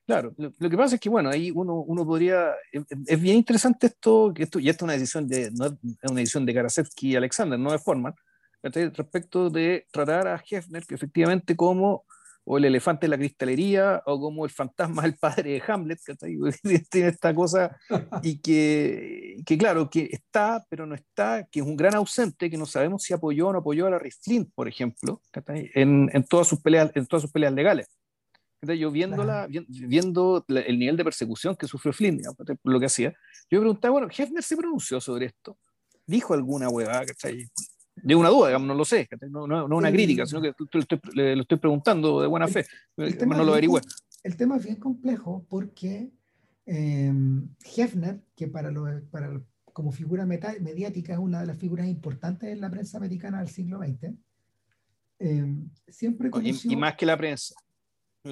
Claro, lo, que pasa es que, bueno, ahí uno, uno podría, es, bien interesante esto, que esto, y esta es una decisión de, no es una decisión de Karasevsky y Alexander, no de Forman, respecto de tratar a Hefner, que efectivamente como o el elefante de la cristalería, o como el fantasma del padre de Hamlet, que tiene esta cosa, y que, que, claro, que está, pero no está, que es un gran ausente, que no sabemos si apoyó o no apoyó a la Flint, por ejemplo, en, en, todas sus peleas, en todas sus peleas legales. Yo viéndola, viendo el nivel de persecución que sufrió Flynn, lo que hacía, yo preguntaba, bueno, Hefner se pronunció sobre esto, dijo alguna huevada, ¿cachai? De una duda, digamos, no lo sé, no, no, no una crítica, sino que lo estoy preguntando de buena fe, el, tema no lo averigüe. El tema es bien complejo porque eh, Hefner, que para, lo, para como figura mediática es una de las figuras importantes en la prensa americana del siglo XX, eh, siempre conoció, y, más que la prensa.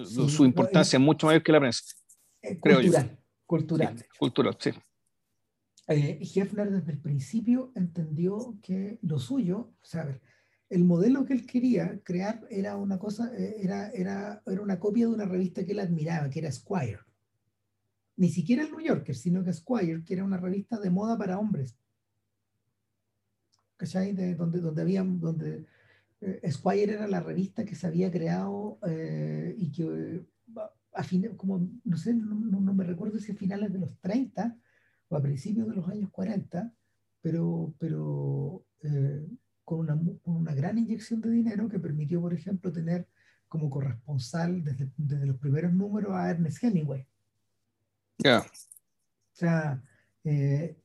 Su importancia es mucho mayor que la prensa. creo cultural, yo. Cultural. cultural, sí. Eh, Hefner desde el principio entendió que lo suyo, o el modelo que él quería crear era una cosa, eh, era, era, era una copia de una revista que él admiraba, que era Squire. Ni siquiera el New Yorker, sino que Squire, que era una revista de moda para hombres. ¿Cachai? De, donde, donde había, donde eh, Squire era la revista que se había creado eh, y que a fin, como, no sé, no, no, me recuerdo si a finales de los 30 o a principios de los años 40, pero, pero con una, una, gran inyección de dinero que permitió, por ejemplo, tener como corresponsal desde, desde los primeros números a Ernest Hemingway. Ya. O sea, eh,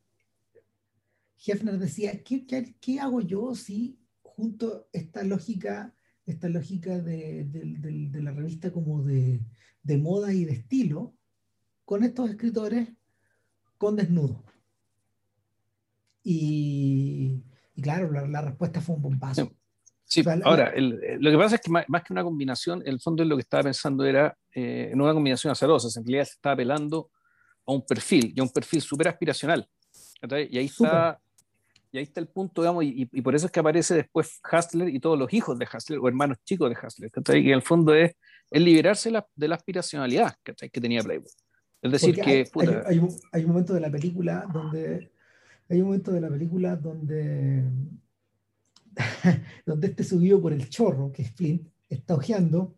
Hefner decía, ¿qué, ¿qué, qué, hago yo si junto esta lógica, esta lógica de, de, de la revista como de, de, moda y de estilo con estos escritores con desnudo? Y, y claro, la, respuesta fue un bombazo. Sí, ahora, lo que pasa es que más, que una combinación, el fondo lo que estaba pensando era eh, no una combinación azarosa, en realidad se estaba apelando a un perfil, y a un perfil súper aspiracional. Y ahí está, y ahí está el punto, digamos, y, y, por eso es que aparece después Hustler y todos los hijos de Hustler, o hermanos chicos de Hustler, y en el fondo es, el liberarse la, de la aspiracionalidad que tenía Playboy. Es decir, que... Hay, hay, un, hay, un, momento de la película donde hay un momento de la película donde, donde este subido por el chorro, que es Flint, está ojeando,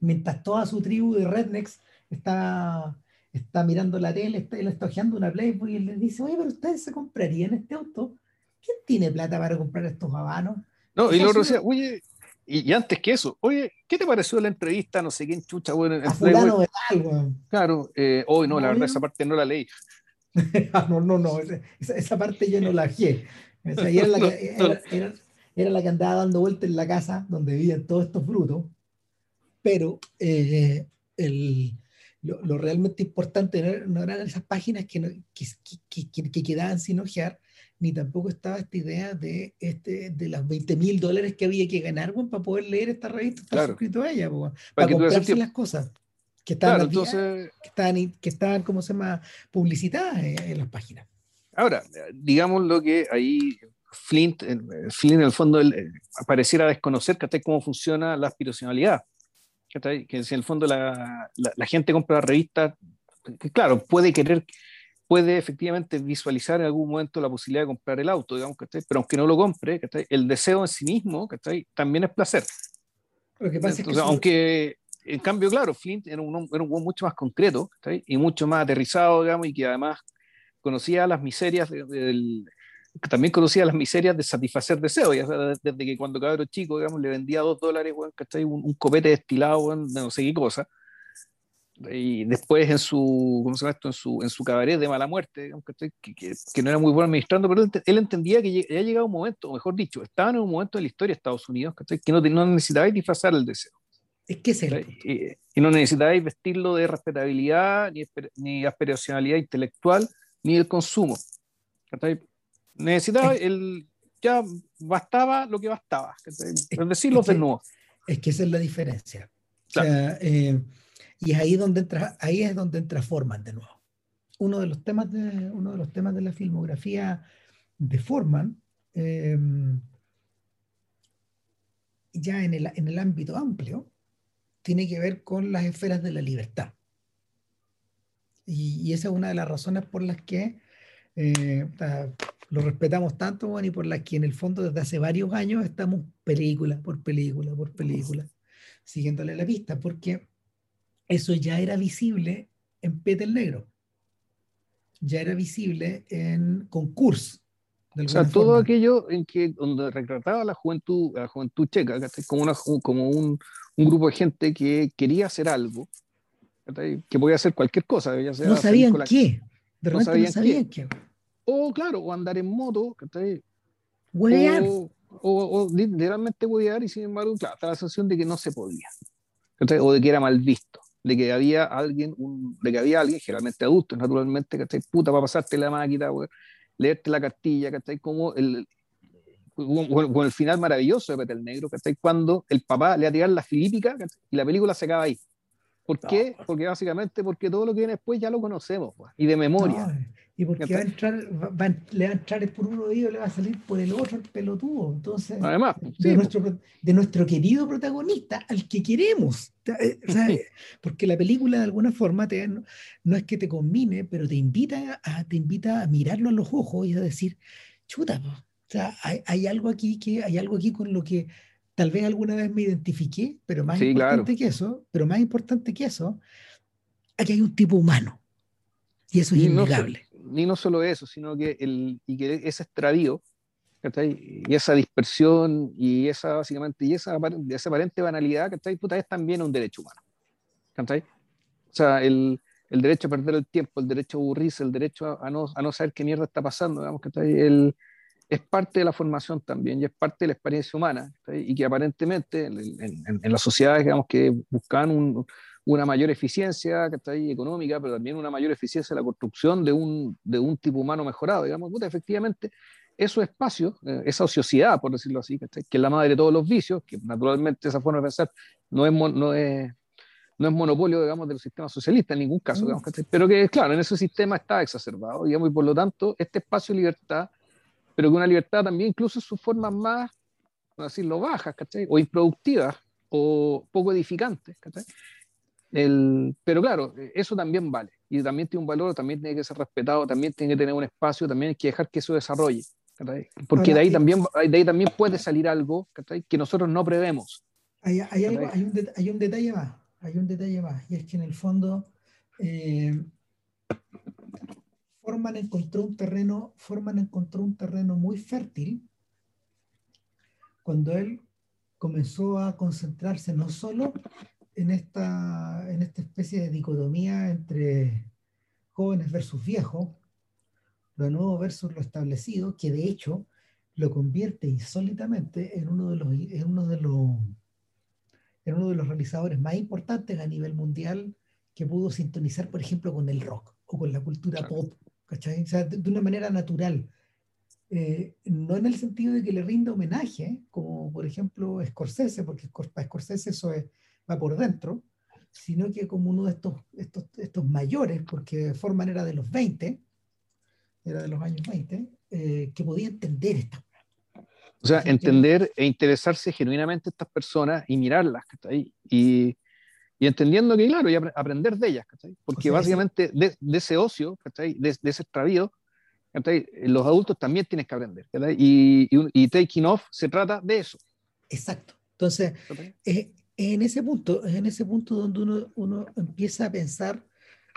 mientras toda su tribu de rednecks está, está mirando la tele, está, él está ojeando una Playboy y él le dice, oye, pero ustedes se comprarían este auto. ¿Quién tiene plata para comprar estos habanos? No, y luego decía, oye, y, antes que eso, oye, ¿qué te pareció la entrevista? No sé quién chucha, bueno, en? De Claro, eh, hoy no, la verdad, esa parte no la leí. Ah, no, no, no, esa, esa, parte yo no la hajé. era, la que, era, la que andaba dando vueltas en la casa donde vivían todos estos brutos, pero eh, el, lo, lo, realmente importante no, eran esas páginas que, que, que, que, quedaban sin ojear, ni tampoco estaba esta idea de, este, de las 20 mil dólares que había que ganar para poder leer esta revista, estar suscrito a ella, para, para comprarse las cosas que estaban, entonces, que estaban, que estaban, ¿cómo se llama?, publicitadas en, las páginas. Ahora, digamos lo que ahí Flint, Flint en el fondo él, pareciera desconocer cómo funciona la aspiracionalidad. Que en el fondo la, la, gente compra la revista, que claro, puede querer, puede efectivamente visualizar en algún momento la posibilidad de comprar el auto, digamos, pero aunque no lo compre, el deseo en sí mismo también es placer. Lo que pasa es que aunque, en cambio, claro, Flint era un, era un mucho más concreto y mucho más aterrizado, digamos, y que además conocía las miserias del, también conocía las miserias de satisfacer deseos, ya desde que cuando cabrón chico, digamos, le vendía dos dólares, bueno, Un, un, copete destilado, bueno, de no sé qué cosa. Y después en su, ¿cómo se llama esto? En su, en su cabaret de mala muerte, que, que, que, no era muy bueno administrando, pero él entendía que ya llegado un momento, o mejor dicho, estaban en un momento de la historia de Estados Unidos, que no, no necesitaba disfrazar el deseo. Es que es y, y, no necesitáis vestirlo de respetabilidad, ni, ni aspiracionalidad intelectual, ni el consumo. Necesitaba el. Ya bastaba lo que bastaba. Es, decir, los desnudos. Es que esa es la diferencia. Eh, y es ahí donde entra, ahí es donde entra Forman de nuevo. Uno de los temas de, uno de, los temas de la filmografía de Forman, eh, ya en el, en el ámbito amplio, tiene que ver con las esferas de la libertad. Y, esa es una de las razones por las que eh, lo respetamos tanto, y por las que en el fondo desde hace varios años estamos película por película por película, siguiéndole la pista, porque eso ya era visible en Peter Negro, ya era visible en Concurso, O sea, todo aquello en que donde retrataba la juventud, la juventud checa, como, una, como un, un, grupo de gente que quería hacer algo, que podía hacer cualquier cosa. no sabían qué. De no sabían, no sabían qué. O claro, o andar en moto, Huevear. O, o, o, literalmente huevear y sin embargo, claro, la sensación de que no se podía. O de que era mal visto de que había alguien, un, de que había alguien, generalmente adultos, naturalmente, ¿cachai? Puta, para pasarte la máquina, leerte la cartilla, ¿cachai? Como el, con, el final maravilloso de Peter Negro, ¿cachai? Cuando el papá le ha tirado la filípica y la película se acaba ahí. ¿Por qué? Porque básicamente porque todo lo que viene después ya lo conocemos, pues, y de memoria. Y porque va a entrar, le va a entrar por un oído, le va a salir por el otro el pelotudo. Entonces, Además, de, nuestro, de nuestro querido protagonista, al que queremos. Eh, porque la película de alguna forma te, no, es que te combine, pero te invita, a, te invita a mirarlo a los ojos y a decir, chuta, o sea, hay, hay, algo aquí que, hay algo aquí con lo que tal vez alguna vez me identifiqué, pero más importante que eso, pero más importante que eso, aquí hay un tipo humano. Y eso es innegable. Ni no solo eso, sino que, el, y que ese extravío, y esa dispersión y esa básicamente y esa, esa aparente banalidad que puta, es también un derecho humano o sea el, el, derecho a perder el tiempo el derecho a aburrirse el derecho a, no, a no, saber qué mierda está pasando digamos, el, es parte de la formación también y es parte de la experiencia humana y que aparentemente en, en, las sociedades digamos, que buscan una mayor eficiencia económica, pero también una mayor eficiencia en la construcción de un, de un tipo humano mejorado. Digamos, puta, efectivamente, esos espacios, eh, esa ociosidad, por decirlo así, que es la madre de todos los vicios, que naturalmente esa forma de pensar no es, no es, no es monopolio, digamos, del sistema socialista en ningún caso, digamos, pero que, claro, en ese sistema está exacerbado, digamos, y por lo tanto, este espacio de libertad pero que una libertad también incluso en sus formas más, por decirlo, bajas, ¿cachai? O improductivas, o poco edificantes, ¿cachai? El, pero claro, eso también vale, y también tiene un valor, también tiene que ser respetado, también tiene que tener un espacio, también hay que dejar que eso desarrolle, porque de ahí, también, de ahí también puede salir algo que nosotros no prevemos. Hay, hay, algo, hay, un, hay un detalle más, hay un detalle más, y es que en el fondo eh, Forman encontró un terreno, Forman encontró un terreno muy fértil cuando él comenzó a concentrarse no solo en esta, en esta especie de dicotomía entre jóvenes versus viejos, lo nuevo versus lo establecido, que de hecho lo convierte insólitamente en uno de los, en uno de los, en uno de los realizadores más importantes a nivel mundial que pudo sintonizar, por ejemplo, con el rock o con la cultura pop ¿cachai? O sea, de, una manera natural. Eh, no en el sentido de que le rinda homenaje, como por ejemplo Scorsese, porque para Scorsese eso va por dentro, sino que como uno de estos, estos, estos mayores, porque Forman era de los 20, era de los años 20, eh, que podía entender esta o sea, entender e interesarse genuinamente estas personas y mirarlas, ¿cachai? Y, y entendiendo que, claro, y aprender de ellas, ¿cachai? Porque básicamente de, ese ocio, ¿cachai? De, ese extravío, ¿cachai? los adultos también tienes que aprender. ¿cachai? Y, y, Taking Off se trata de eso. Exacto. Entonces, en ese punto, en ese punto donde uno, uno empieza a pensar,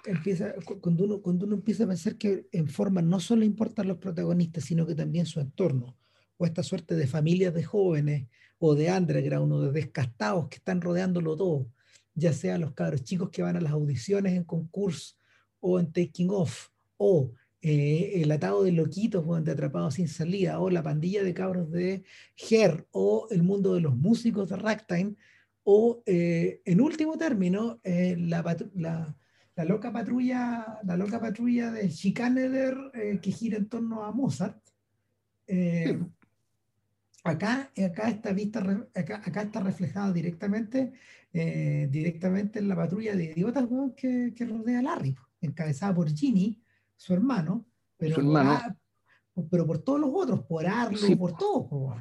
empieza, cuando, uno, cuando uno empieza a pensar que en forma no solo importan los protagonistas, sino que también su entorno, o esta suerte de familias de jóvenes, o de underground, o de descastados que están rodeándolo todo ya sea los cabros chicos que van a las audiciones en concurso o en Taking Off, o eh, el atado de loquitos o de atrapados sin salida, o la pandilla de cabros de Her, o el mundo de los músicos de Ragtime, o eh, en último término, eh, la, la, loca patrulla, la loca patrulla de Schikaneder que gira en torno a Mozart. Acá, acá, está vista, acá, acá está reflejado directamente eh, directamente en la patrulla de idiotas que, que, rodea a Larry, encabezada por Ginny, su hermano, pero, Por, pero por todos los otros, por Arlo, por todos.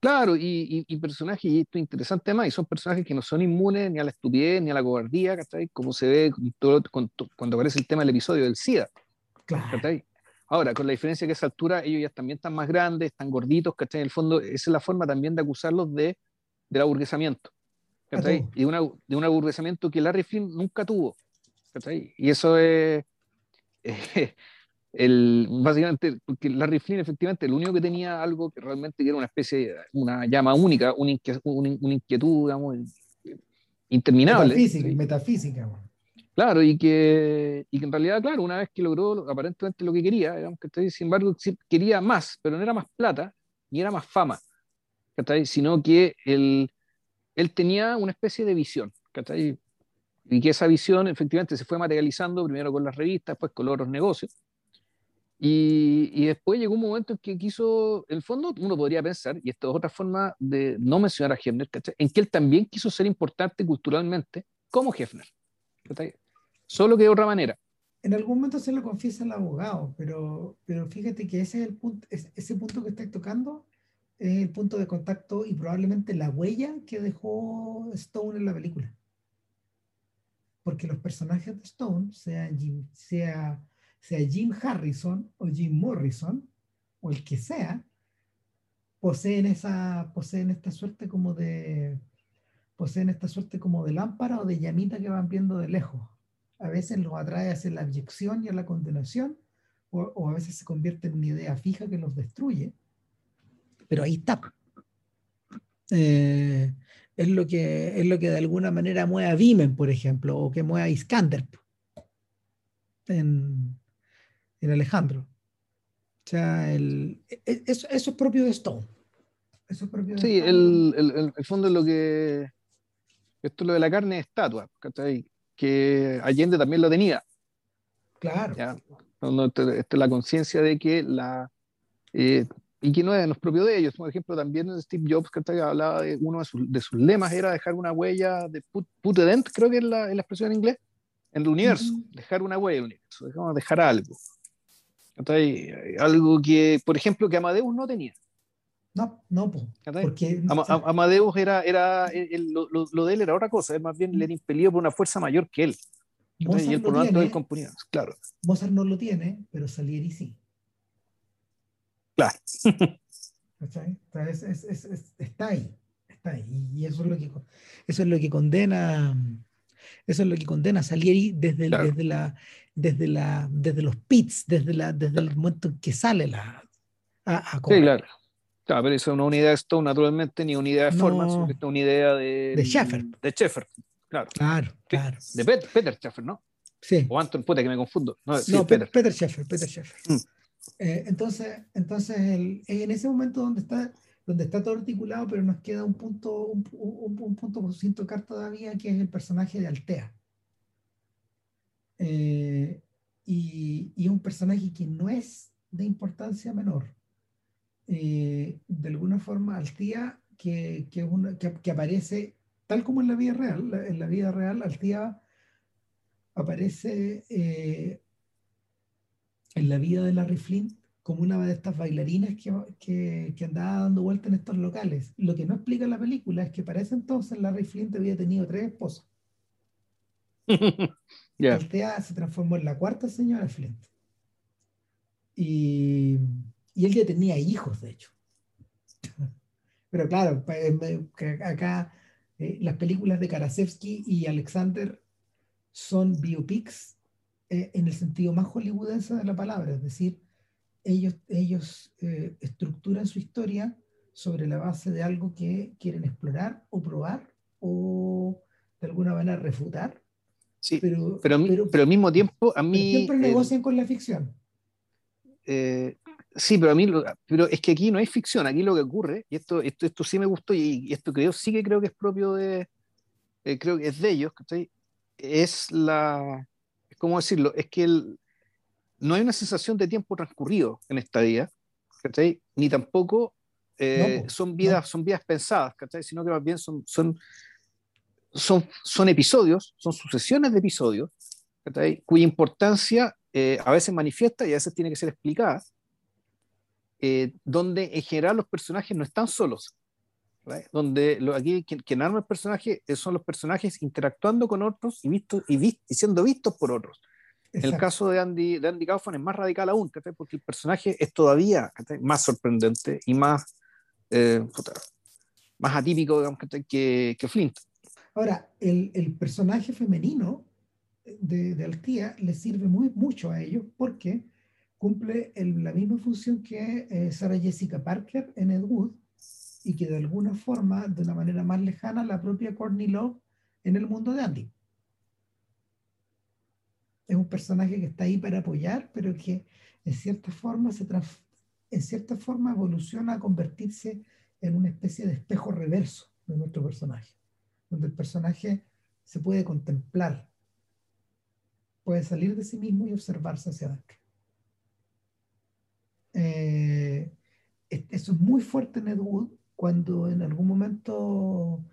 Claro, y, y, personajes, y esto es interesante más, y son personajes que no son inmunes ni a la estupidez ni a la cobardía, como se ve todo, cuando aparece el tema del episodio del SIDA. Claro. Ahora, con la diferencia que a esa altura ellos ya también están más grandes, están gorditos, ¿cachai? En el fondo, esa es la forma también de acusarlos de, del aburguesamiento. Y una, de un aburguesamiento que Larry Flynn nunca tuvo. Y eso es, el, básicamente, porque Larry Flynn efectivamente, el único que tenía algo que realmente era una especie, una llama única, una inquietud, una inquietud digamos, interminable. Metafísica, metafísica. Claro, y que, y que en realidad, claro, una vez que logró aparentemente lo que quería, digamos, que sin embargo quería más, pero no era más plata, ni era más fama, sino que él, él tenía una especie de visión, y que esa visión efectivamente se fue materializando primero con las revistas, después con los otros negocios, y, y, después llegó un momento en que quiso, el fondo uno podría pensar, y esto es otra forma de no mencionar a Hefner, en que él también quiso ser importante culturalmente como Hefner, solo que de otra manera. En algún momento se lo confiesa el abogado, pero, pero fíjate que ese es el punto, ese punto que estáis tocando es el punto de contacto y probablemente la huella que dejó Stone en la película. Porque los personajes de Stone, sea, sea sea Jim Harrison o Jim Morrison, o el que sea, poseen esa, poseen esta suerte como de, poseen esta suerte como de lámpara o de llamita que van viendo de lejos. A veces los atrae hacia la abyección y a la condenación, o, a veces se convierte en una idea fija que los destruye. Pero ahí está. Eh, es, lo que, es lo que de alguna manera mueve a Vimen, por ejemplo, o que mueve a Iskander. En Alejandro. O sea, el, e, e, eso, es propio de Stone. Eso es propio de sí, el, el, el, fondo es lo que. Esto es lo de la carne de estatua, que Allende también lo tenía. Claro. Esta es la conciencia de que la. Eh, y que no es, los propios de ellos. Por ejemplo, también Steve Jobs que hablaba de uno de sus, de sus, lemas era dejar una huella de put, dent, creo que es la, la expresión en inglés, en el universo. Dejar una huella en el universo, dejar algo. Algo que, por ejemplo, que Amadeus no tenía. No, no, porque Amadeus era, era lo, de él era otra cosa, es más bien le era impelido por una fuerza mayor que él. y él por lo tanto él componía, claro. Mozart no lo tiene, pero Salieri sí. Claro. está ahí, está ahí. Y eso es lo que eso es lo que condena eso es lo que condena a Salieri desde, desde la desde, la, desde los pits, desde, la, desde el momento en que sale la, a, sí, claro. Claro, pero eso no es una idea de Stone, naturalmente, ni una idea de Forman, sino que es una idea de... De Schaffer. De Schaffer, claro. Claro, claro. De Peter Schaffer, ¿no? Sí. O Anton, puta, que me confundo. No, Peter. Peter Schaffer, Peter Schaffer. Mm. Eh, entonces, entonces el, en ese momento donde está, donde está todo articulado, pero nos queda un punto, un, un, un punto sin tocar todavía, que es el personaje de Altea. Eh, y, y, un personaje que no es de importancia menor. Eh, de alguna forma, Altía, que, que, que, aparece tal como en la vida real. En la vida real, Altía aparece eh, en la vida de Larry Flint como una de estas bailarinas que, que, que, andaba dando vueltas en estos locales. Lo que no explica la película es que para ese entonces Larry Flint había tenido tres esposas. yeah. se transformó en la cuarta señora Flint. Y, y él ya tenía hijos, de hecho. Pero claro, acá eh, las películas de Karasevsky y Alexander son biopics eh, en el sentido más hollywoodense de la palabra, es decir, ellos, ellos eh, estructuran su historia sobre la base de algo que quieren explorar o probar o de alguna manera refutar Sí, pero, pero, pero, al mismo tiempo a mí... Siempre negocian con la ficción. Eh, sí, pero a mí, pero es que aquí no hay ficción, aquí lo que ocurre, y esto, esto, esto sí me gustó, y, esto creo, sí que creo que es propio de, eh, creo que es de ellos, ¿cachai? Es la, ¿cómo decirlo? Es que el, no hay una sensación de tiempo transcurrido en esta vida, ¿cachai? Ni tampoco eh, son, vidas, son vidas pensadas, ¿cachai? Sino que más bien son, son son, son episodios, son sucesiones de episodios, cuya importancia eh, a veces manifiesta y a veces tiene que ser explicada, eh, donde en general los personajes no están solos, donde lo, aquí quien, quien, arma el personaje eh, son los personajes interactuando con otros y, visto, y, siendo vistos por otros. En el caso de Andy, de Andy Kaufman es más radical aún, porque el personaje es todavía más sorprendente y más, más atípico digamos, que, que Flint. Ahora, el, personaje femenino de, de, Altía le sirve muy, mucho a ellos porque, cumple la misma función que eh, Sarah Jessica Parker en Ed Wood y que de alguna forma, de una manera más lejana, la propia Courtney Love en el mundo de Andy. Es un personaje que está ahí para apoyar, pero que en cierta forma se en cierta forma evoluciona a convertirse en una especie de espejo reverso de nuestro personaje, donde el personaje se puede contemplar, puede salir de sí mismo y observarse hacia adentro. Eh, eso es muy fuerte en Ed Wood cuando en algún momento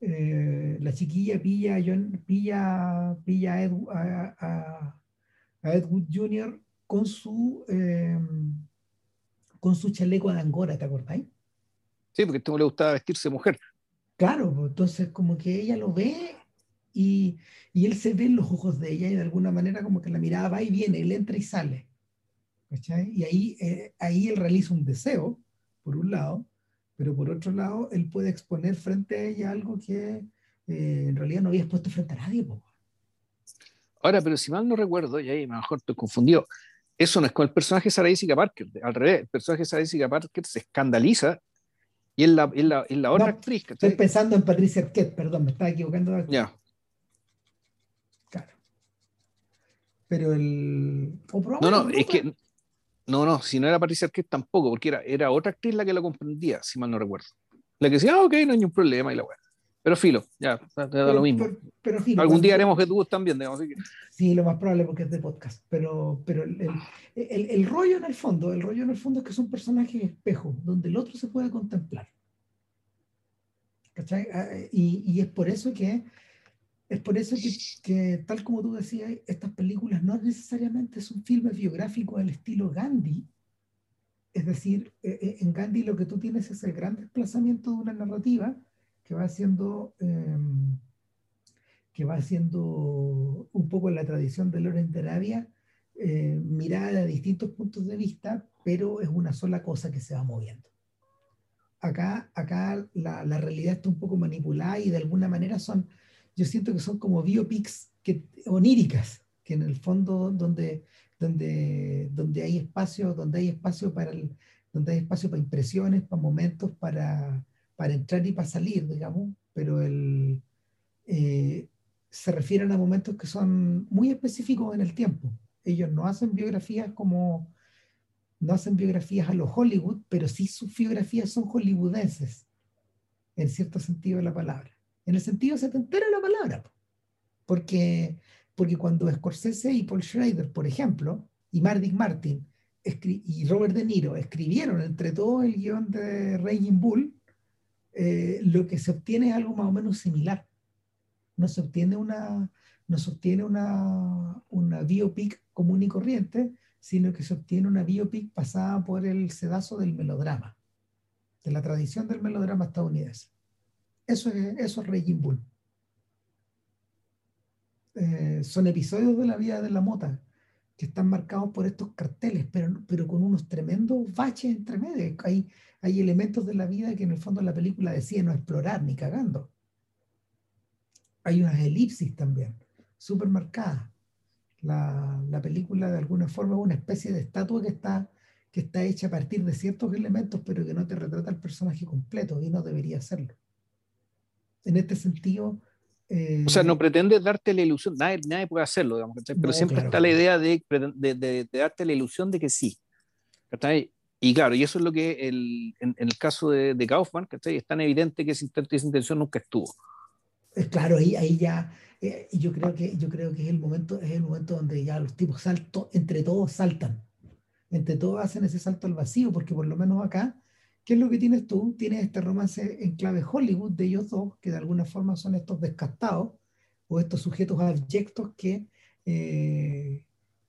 eh, la chiquilla pilla, pilla, pilla a, Ed, a, Ed Wood Jr. con su, eh, con su chaleco de angora, ¿te acordáis? Sí, porque a este le gustaba vestirse mujer. Claro, pues, entonces como que ella lo ve y, y, él se ve en los ojos de ella y de alguna manera como que la mirada va y viene, él entra y sale. Y ahí, eh, ahí él realiza un deseo, por un lado, pero por otro lado, él puede exponer frente a ella algo que eh, en realidad no había expuesto frente a nadie. Ahora, pero si mal no recuerdo, y ahí mejor estoy confundido, eso no es con el personaje de Sarah Jessica Parker, al revés, el personaje de Sarah Jessica Parker se escandaliza y es la, es la, es la otra actriz. Estoy pensando en Patricia Arquette, perdón, me estaba equivocando. Ya. Claro. Pero el. no, no, es que no, no, si no era Patricia Arquette tampoco, porque era, era otra actriz la que lo comprendía, si mal no recuerdo. La que decía, ah, ok, no hay ningún problema y la weá. Pero filo, ya, te da lo mismo. Pero, Algún día haremos que tú también, digamos. Así que... Sí, lo más probable porque es de podcast. Pero, pero el, el, el, rollo en el fondo, el rollo en el fondo es que son personajes espejo, donde el otro se puede contemplar. ¿Cachai? Ah, y, y es por eso que es por eso que, tal como tú decías, estas películas no necesariamente son filmes biográficos del estilo Gandhi. Es decir, e, e, en Gandhi lo que tú tienes es el gran desplazamiento de una narrativa que va haciendo, em, que va haciendo un poco la tradición de Loren de Arabia, eh, mirada de distintos puntos de vista, pero es una sola cosa que se va moviendo. Acá, acá la, la realidad está un poco manipulada y de alguna manera son yo siento que son como biopics que, oníricas, que en el fondo donde, donde, donde hay espacio, donde hay espacio para el, donde hay espacio para impresiones, para momentos, para, para entrar y para salir, digamos, pero el, eh, se refieren a momentos que son muy específicos en el tiempo. Ellos no hacen biografías como, no hacen biografías a los Hollywood, pero sí sus biografías son hollywoodenses, en cierto sentido de la palabra en el sentido setentero de la palabra. Porque, porque cuando Scorsese y Paul Schrader, por ejemplo, y Mardick Martin y Robert De Niro escribieron entre todo el guion de Raging Bull, eh, lo que se obtiene es algo más o menos similar. No se obtiene una, no se obtiene una, una biopic común y corriente, sino que se obtiene una biopic pasada por el sedazo del melodrama, de la tradición del melodrama estadounidense. Eso es, eso es Raging Bull. Eh, son episodios de la vida de la mota que están marcados por estos carteles, pero, pero con unos tremendos baches entre medio. Hay, hay elementos de la vida que en el fondo la película decía no explorar ni cagando. Hay unas elipsis también, súper marcadas. La, la, película de alguna forma es una especie de estatua que está, que está hecha a partir de ciertos elementos, pero que no te retrata el personaje completo y no debería serlo en este sentido... o sea, no eh, pretende darte la ilusión, nadie, nadie puede hacerlo, digamos, pero siempre está la idea de, de, de, darte la ilusión de que sí. Y claro, y eso es lo que el, en, el caso de, de Kaufman, es tan evidente que esa, intención nunca estuvo. Claro, ahí, ahí ya, eh, yo, creo que, yo creo que es el, momento, es el momento donde ya los tipos salto, entre todos saltan, entre todos hacen ese salto al vacío, porque por lo menos acá ¿Qué es lo que tienes tú? Tienes este romance en clave Hollywood de ellos dos, que de alguna forma son estos descartados o estos sujetos abyectos que, eh,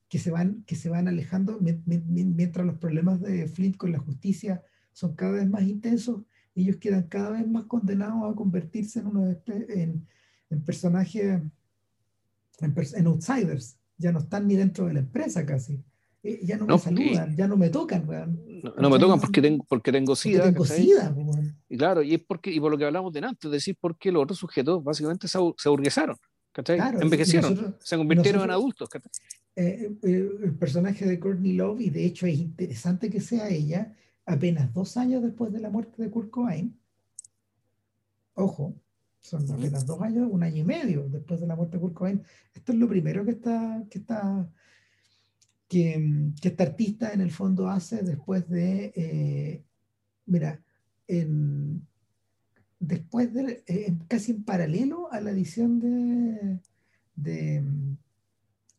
que, se van, que se van alejando mientras los problemas de Flint con la justicia son cada vez más intensos. Ellos quedan cada vez más condenados a convertirse en, unos, en, en personajes, en, en outsiders. Ya no están ni dentro de la empresa casi eh, ya no, me saludan, ya no me tocan, No, me tocan porque tengo, porque tengo SIDA. tengo SIDA Y claro, y es porque, y por lo que hablamos de antes, es decir, porque los otros sujetos básicamente se, se aburguesaron, Envejecieron, se convirtieron en adultos, eh, eh, el personaje de Courtney Love, y de hecho es interesante que sea ella, apenas dos años después de la muerte de Kurt Cobain, ojo, son apenas dos años, un año y medio después de la muerte de Kurt Cobain, esto es lo primero que está, que está, que, que esta artista en el fondo hace después de, eh, mira, en, después de, casi en paralelo a la edición de,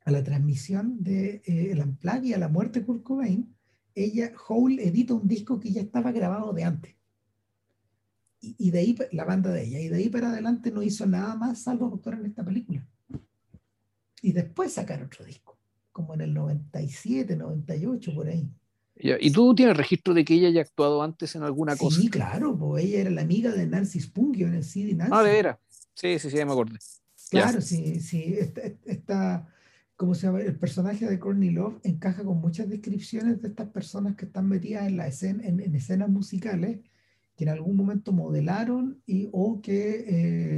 a la transmisión de eh, El Unplugged y a la muerte de Kurt Cobain, ella, Hole, edita un disco que ya estaba grabado de antes. Y, de ahí, la banda de ella, y de ahí para adelante no hizo nada más salvo actuar en esta película. Y después sacar otro disco, como en el 97, 98, por ahí. ¿Y tú tienes registro de que ella haya actuado antes en alguna cosa? Sí, claro, pues ella era la amiga de Nancy Spungio en el CD Nancy. Ah, de veras. Sí, sí, sí, me acordé. Claro, sí, sí. Está, ¿cómo se llama? El personaje de Courtney Love encaja con muchas descripciones de estas personas que están metidas en, la escena, en, escenas musicales que en algún momento modelaron y, o que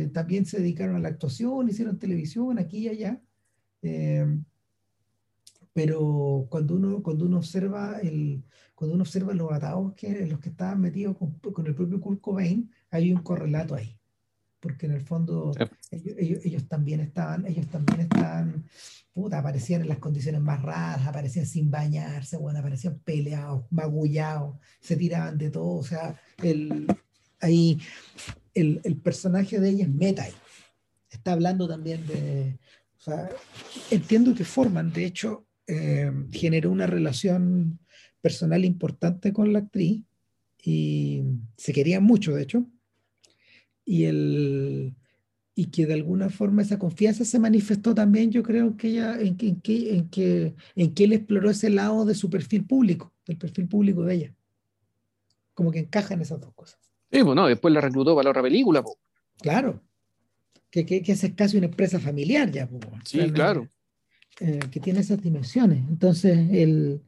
eh, también se dedicaron a la actuación, hicieron televisión aquí y allá. Eh, pero cuando uno, cuando uno observa el, cuando uno observa los atados que los que estaban metidos con, con, el propio Kurt Cobain, hay un correlato ahí porque en el fondo ellos, ellos, también estaban, ellos también estaban, puta, aparecían en las condiciones más raras, aparecían sin bañarse, bueno, aparecían peleados, magullados, se tiraban de todo, o sea, el, ahí el, el personaje de ella es meta está hablando también de, o sea, entiendo que forman, de hecho, eh, generó una relación personal importante con la actriz y se querían mucho, de hecho y, el, y que de alguna forma esa confianza se manifestó también, yo creo que ella, en que, en que, en que, en que él exploró ese lado de su perfil público, del perfil público de ella. Como que encajan esas dos cosas. Sí, bueno, pues, después la reclutó para la otra película. Claro, que, que, que es casi una empresa familiar ya. sí, claro. Eh, que tiene esas dimensiones. Entonces, el,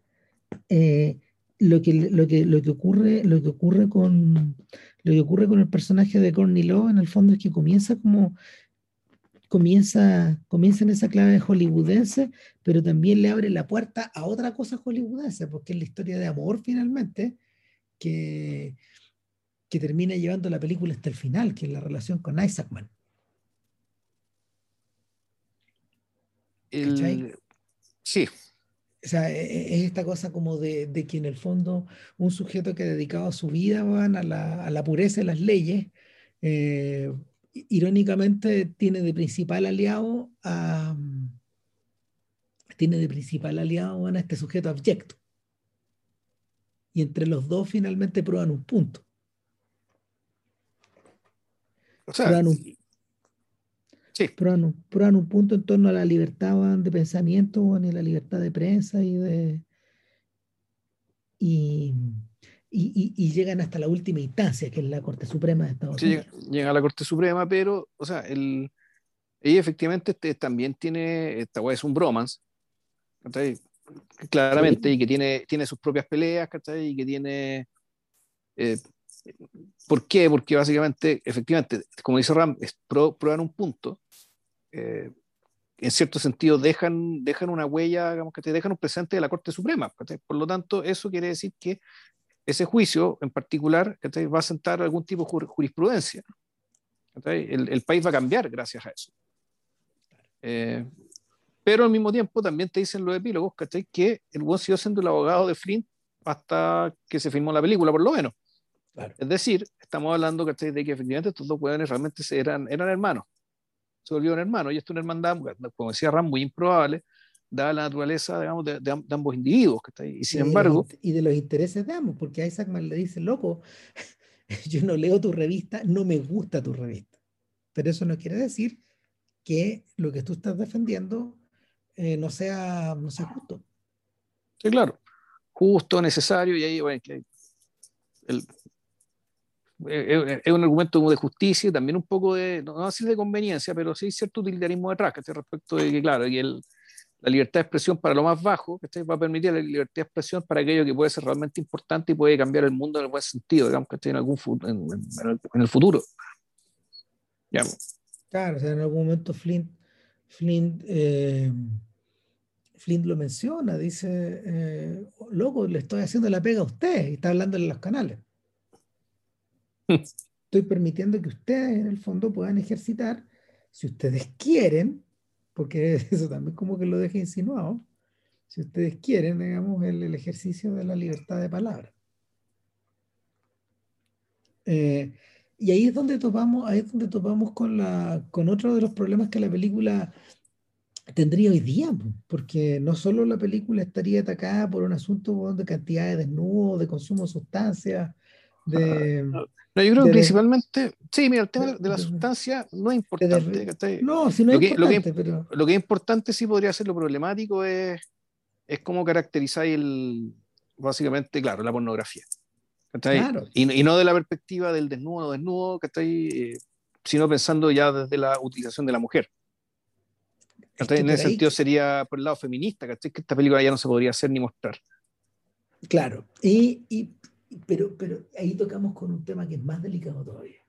eh, lo, que, lo, que, lo, que ocurre, lo que ocurre con, lo que ocurre con el personaje de Courtney Love en el fondo es que comienza como comienza, comienza en esa clave hollywoodense, pero también le abre la puerta a otra cosa hollywoodense, porque es la historia de amor finalmente que, que termina llevando la película hasta el final, que es la relación con Isaacman. El... Sí, o sea, e, e, es esta cosa como de, de, que en el fondo un sujeto que ha dedicado su vida van, a, la, a la pureza de las leyes, eh, irónicamente tiene de principal aliado a tiene de principal aliado a este sujeto abyecto. Y entre los dos finalmente prueban un punto. O sea, prueban un, Sí. Prueban, un punto en torno a la libertad de pensamiento, ni la libertad de prensa y de. Y, y, llegan hasta la última instancia, que es la Corte Suprema de Estados Unidos. Sí, llega a la Corte Suprema, pero, o sea, el, ella efectivamente este, también tiene, esta es un bromance, claramente, y que tiene, tiene sus propias peleas, y que tiene... Eh, ¿Por qué? Porque básicamente, efectivamente, como dice Ram, es prueban un punto, eh, en cierto sentido dejan, dejan una huella, digamos que te dejan un presente de la Corte Suprema. Por lo tanto, eso quiere decir que ese juicio en particular va a sentar algún tipo de jurisprudencia. El, el, país va a cambiar gracias a eso. Eh, pero al mismo tiempo también te dicen los epílogos que el buen siguió siendo el abogado de Flynn hasta que se filmó la película, por lo menos. Es decir, estamos hablando de que efectivamente estos dos hueones realmente eran, eran hermanos se volvió un hermano. Y esto es una hermandad, como decía Ram, muy improbable, dada la naturaleza, digamos, de, de, ambos individuos. Que está ahí. Y sin embargo... y de los intereses de ambos, porque a Isaacman le dice, loco, yo no leo tu revista, no me gusta tu revista. Pero eso no quiere decir que lo que tú estás defendiendo eh, no, sea, no sea justo. Sí, claro. Justo, necesario, y ahí, bueno, que el, es un argumento de justicia y también un poco de, no decir de conveniencia, pero sí cierto utilitarismo detrás, que respecto de que, claro, que el, la libertad de expresión para lo más bajo va a permitir la libertad de expresión para aquello que puede ser realmente importante y puede cambiar el mundo en el buen sentido, digamos, que en, algún, en, el, futuro. Ya. Claro, o sea, en algún momento Flint, Flint, eh, Flint lo menciona, dice, eh, loco, le estoy haciendo la pega a usted y está hablando en los canales. Estoy permitiendo que ustedes en el fondo puedan ejercitar, si ustedes quieren, porque eso también como que lo deja insinuado, si ustedes quieren, digamos, el, ejercicio de la libertad de palabra. Eh, y ahí es donde topamos, ahí es donde topamos con, la, con otro de los problemas que la película tendría hoy día, porque no solo la película estaría atacada por un asunto de cantidad de desnudos, de consumo de sustancias, de... No, yo creo que principalmente, sí, mira, el tema de, la sustancia no es importante. no, si no es importante, pero... Lo que es importante sí podría ser lo problemático es, es cómo caracterizáis el, básicamente, claro, la pornografía. Claro. Y, y, no de la perspectiva del desnudo o desnudo, eh, sino pensando ya desde la utilización de la mujer en ese sentido sería por el lado feminista, ¿cachai? Que esta película ya no se podría hacer ni mostrar. Claro, y, y, pero, pero ahí tocamos con un tema que es más delicado todavía.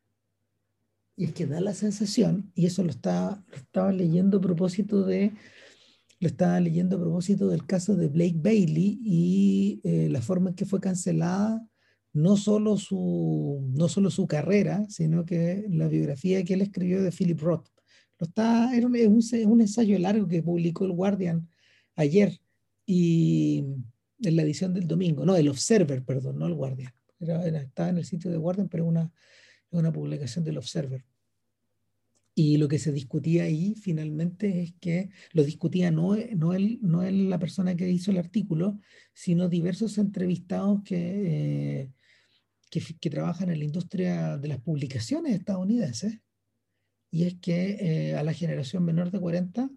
Y es que da la sensación, y eso lo estaba, estaba leyendo a propósito de, lo estaba leyendo a propósito del caso de Blake Bailey y eh, la forma en que fue cancelada no solo su, no solo su carrera, sino que la biografía que él escribió de Philip Roth está, era un, un, ensayo largo que publicó el Guardian ayer y en la edición del domingo, no, el Observer, perdón, no el Guardian. Era, estaba en el sitio de Guardian, pero una, una publicación del Observer. Y lo que se discutía ahí finalmente es que lo discutía no, no, él, no él, la persona que hizo el artículo, sino diversos entrevistados que, eh, que, que, trabajan en la industria de las publicaciones estadounidenses y es que eh, a la generación menor de 40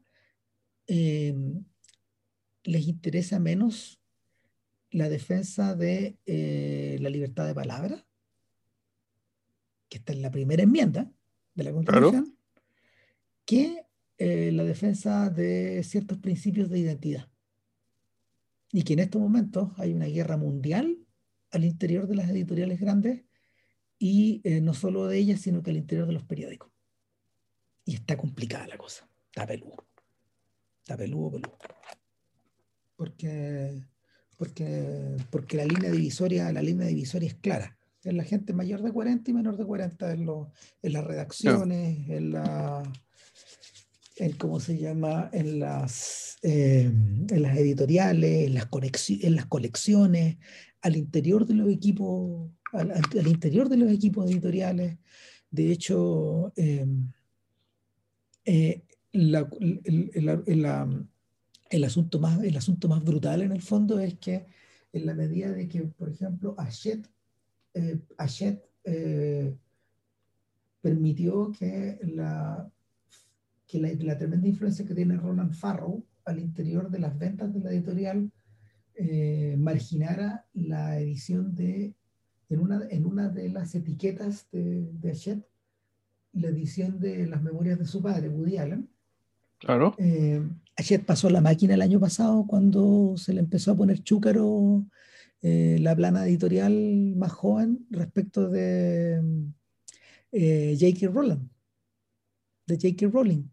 em, les interesa menos la defensa de eh, la libertad de palabra, que está en la primera enmienda de la Constitución, que eh, la defensa de ciertos principios de identidad. Y que en estos momentos hay una guerra mundial al interior de las editoriales grandes y no solo de ellas, sino que al interior de los periódicos. Y está complicada la cosa. Está peludo. Está peludo, peludo. Porque, porque, porque la línea divisoria, la línea divisoria es clara. Es la gente mayor de 40 y menor de 40 en, en las redacciones, en la en cómo se llama, en las, eh, en las editoriales, en las, en las colecciones, al interior de los equipos, al, al, interior de los equipos editoriales. De hecho, eh, eh, el, asunto más, el asunto más brutal en el fondo es que en la medida de que, por ejemplo, Hachette, eh, eh, permitió que, la, que la, tremenda influencia que tiene Roland Farrow al interior de las ventas de la editorial marginara la edición de, en una, en una de las etiquetas de, de Hachette, la edición de las memorias de su padre, Woody Allen. Claro. Eh, pasó la máquina el año pasado cuando se le empezó a poner chúcaro eh, la plana editorial más joven respecto de eh, J.K. Rowling. De J.K. Rowling.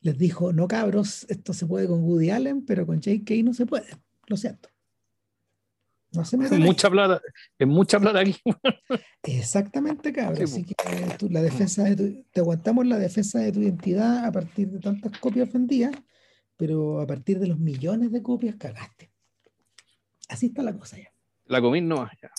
Les dijo, no cabros, esto se puede con Woody Allen, pero con J.K. no se puede. Lo siento. No se es mucha plata, es mucha plata aquí. Exactamente, cabrón. Así que la defensa de te aguantamos la defensa de tu identidad a partir de tantas copias vendidas, pero a partir de los millones de copias cagaste. Así está la cosa ya. La comí no ya.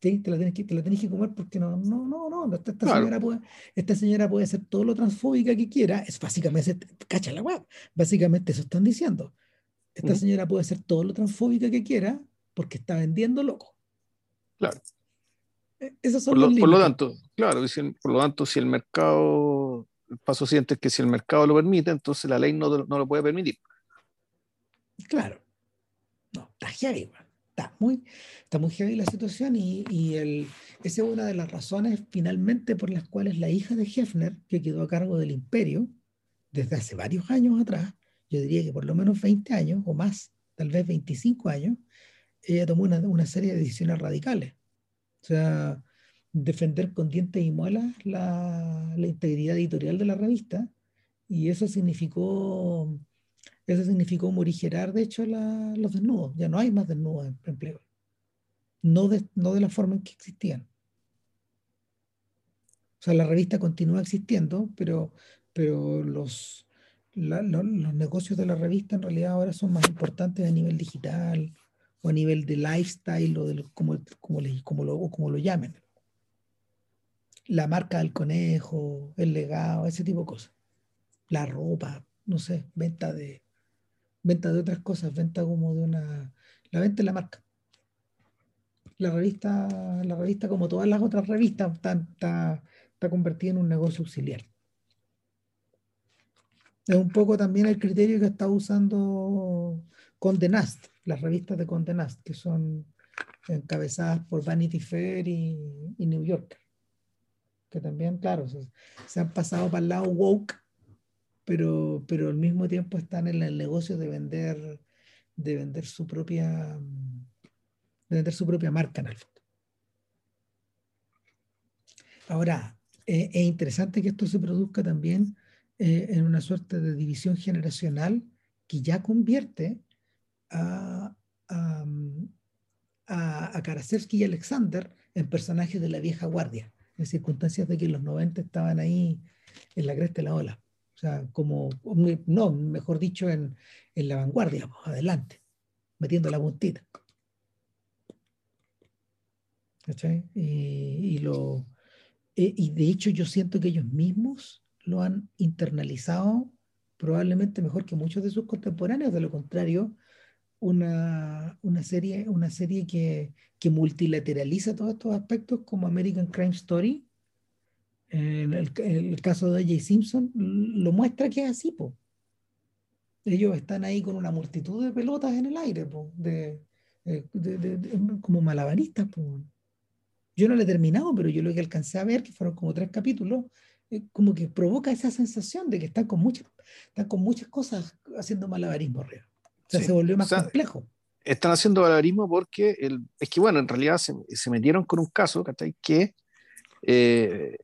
Sí, te la tienes que, te la tenés que comer porque no, no, no, no. Esta, señora puede, esta señora puede ser todo lo transfóbica que quiera. Es básicamente, cacha la web. Básicamente eso están diciendo. Esta señora puede ser todo lo transfóbica que quiera, porque está vendiendo loco. Claro. E, esos son por, lo, por lo tanto, claro, por lo tanto, si el mercado, paso siguiente es que si el mercado lo permite, entonces la ley no, no lo puede permitir. Claro. No, está heavy, está muy, está muy heavy la situación y, y el, esa es una de las razones finalmente por las cuales la hija de Hefner, que quedó a cargo del imperio desde hace varios años atrás, yo diría que por lo menos 20 años o más, tal vez 25 años, ella tomó una, una, serie de decisiones radicales. O sea, defender con dientes y muelas la, la integridad editorial de la revista, y eso significó Eso significó morigerar, de hecho, los desnudos. Ya no hay más desnudos en, empleo No de, no de la forma en que existían. O sea, la revista continúa existiendo, pero, pero los, los negocios de la revista en realidad ahora son más importantes a nivel digital o a nivel de lifestyle o de como, como, lo, como lo llamen. La marca del conejo, el legado, ese tipo de cosas. La ropa, no sé, venta de, venta de otras cosas, venta como de una, la venta de la marca. La revista, la revista como todas las otras revistas, está, está, está convertida en un negocio auxiliar. Es un poco también el criterio que está usando Condé Nast, las revistas de Condé Nast, que son encabezadas por Vanity Fair y, New Yorker. Que también, claro, se, han pasado para el lado woke pero, pero al mismo tiempo están en el negocio de vender, de vender su propia de vender su propia marca en el fondo. Ahora, eh, es interesante que esto se produzca también eh, en una suerte de división generacional que ya convierte a, a, a, Karasevsky y Alexander en personajes de la vieja guardia, en circunstancias de que los 90 estaban ahí en la cresta de la ola. O sea, como, no, mejor dicho, en, en la vanguardia, pues, adelante, metiendo la puntita. Y, y, lo, e, y de hecho yo siento que ellos mismos lo han internalizado probablemente mejor que muchos de sus contemporáneos. De lo contrario, una, una serie, una serie que, que multilateraliza todos estos aspectos como American Crime Story en el, caso de J. Simpson lo muestra que es así, po. Ellos están ahí con una multitud de pelotas en el aire, po, de, como malabaristas. Po. Yo no lo he terminado, pero yo lo que alcancé a ver, que fueron como tres capítulos, eh, como que provoca esa sensación de que están con muchas, están con muchas cosas haciendo malabarismo real. O sea, se volvió más complejo. Están haciendo malabarismo porque el, es que, bueno, en realidad se, se metieron con un caso que eh,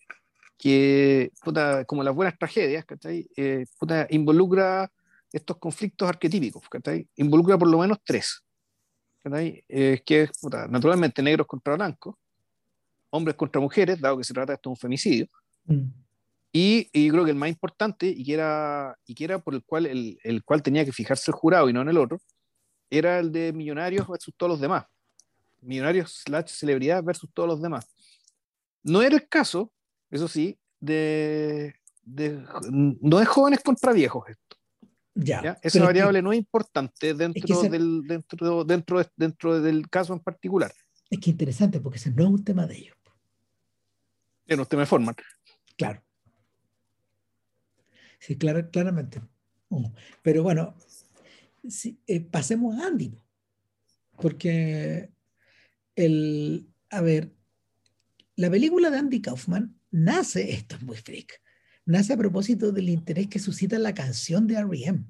que, como las buenas tragedias, eh, involucra estos conflictos arquetípicos, Involucra por lo menos tres, eh, que es, naturalmente, negros contra blancos, hombres contra mujeres, dado que se trata de esto un femicidio, mm. Y, y, creo que el más importante, y que era, y que era por el cual, el, el cual tenía que fijarse el jurado y no en el otro, era el de millonarios versus todos los demás. Millonarios slash celebridad versus todos los demás. No era el caso eso sí, de, no es jóvenes contra viejos esto. Ya, Esa variable no es importante dentro, del, dentro, dentro, dentro del caso en particular. Es que interesante, porque ese no es un tema de ellos. Es un tema de forma. Claro. Sí, claro, claramente. Oh, pero bueno, eh, pasemos a Andy, porque el, a ver, la película de Andy Kaufman nace, esto es muy freak, nace a propósito del interés que suscita la canción de R.E.M.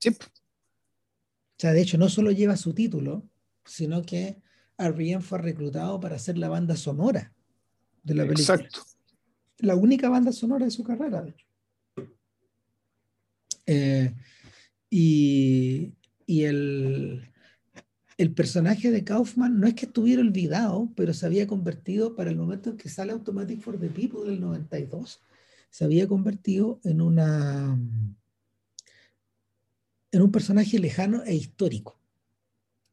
Sí. O sea, de hecho, no solo lleva su título, sino que R.E.M. fue reclutado para hacer la banda sonora de la película. Exacto. La única banda sonora de su carrera, de hecho. Eh, y, el, personaje de Kaufman no es que estuviera olvidado, pero se había convertido, para el momento en que sale Automatic for the People del 92, se había convertido en un personaje lejano e histórico.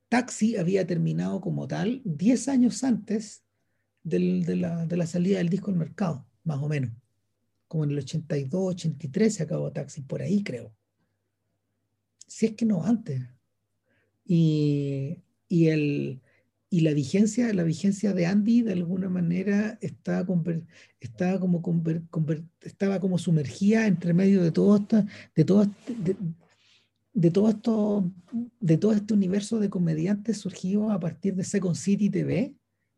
Taxi había terminado como tal 10 años antes de la salida del disco al mercado, más o menos. Como en el 82, 83 se acabó Taxi, por ahí creo. Si es que no antes. Y, y, el, y la, vigencia, la vigencia de Andy de alguna manera estaba, estaba, como, estaba como sumergida entre medio de todo, esto, de, todo, de, de, todo esto, de todo este universo de comediantes surgidos a partir de Second City TV,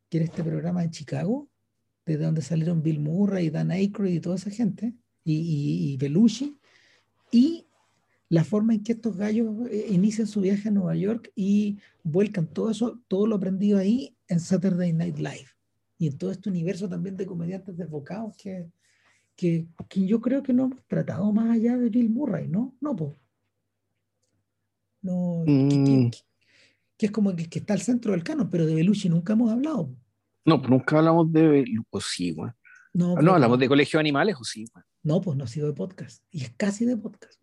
que era este programa en Chicago, desde donde salieron Bill Murray, Dan Aykroyd y toda esa gente, y, y, y Belushi, y la forma en que estos gallos eh, inician su viaje a Nueva York y vuelcan todo eso, todo lo aprendido ahí en Saturday Night Live. Y en todo este universo también de comediantes desbocados que, que, que yo creo que no hemos tratado más allá de Bill Murray, ¿no? No, pues. No, que, Mm, que es como que, que está al centro del canon, pero de Belushi nunca hemos hablado. No, pues nunca hablamos de. Pues sí, weón. No, No, pero- hablamos de colegio de animales, o sí, weón. No, pues no ha sido de podcast. Y es casi de podcast.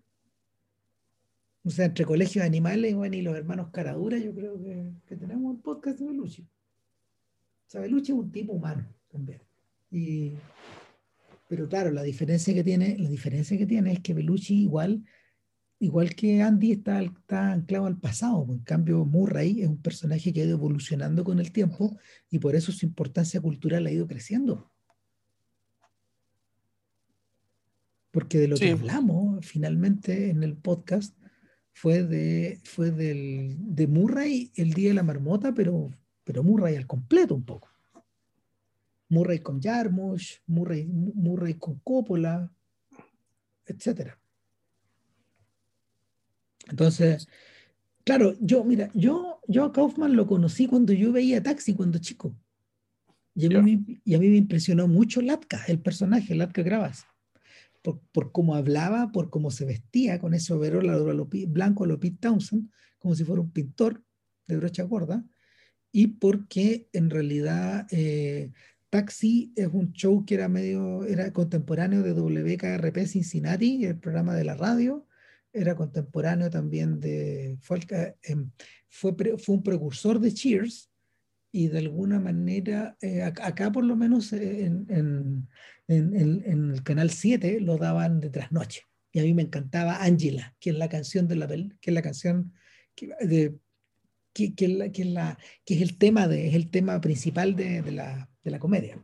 O sea, entre colegios de animales bueno, y los hermanos Caradura, yo creo que, que tenemos un podcast de Belushi. O sea, Belushi es un tipo humano también. Y, pero claro, la diferencia que tiene, la diferencia que tiene es que Belushi igual, igual que Andy está, está anclado al pasado. En cambio, Murray es un personaje que ha ido evolucionando con el tiempo y por eso su importancia cultural ha ido creciendo. Porque de lo Sí. que hablamos finalmente en el podcast fue de, fue del, de Murray el día de la marmota, pero, pero Murray al completo un poco. Murray con Jarmusch, Murray, Murray con Coppola, etcétera. Entonces, claro, yo, mira, yo, yo a Kaufman lo conocí cuando yo veía Taxi cuando chico. Y a, mí, me- y a mí me impresionó mucho Latka, el personaje, Latka Gravas. Por, por cómo hablaba, por cómo se vestía con ese overol blanco a lo Pete Townsend, como si fuera un pintor de brocha gorda, y porque en realidad eh, Taxi es un show que era medio, era contemporáneo de WKRP Cincinnati, el programa de la radio, era contemporáneo también de, fue, el que, em, fue, pre- fue un precursor de Cheers, y de alguna manera, eh, ac- acá por lo menos eh, en, en- en- en- el canal 7 lo daban de trasnoche. Y a mí me encantaba Angela, que es la canción de la que es la canción de, que, que la- que la- que es el tema de, es el tema principal de, de la, de la comedia,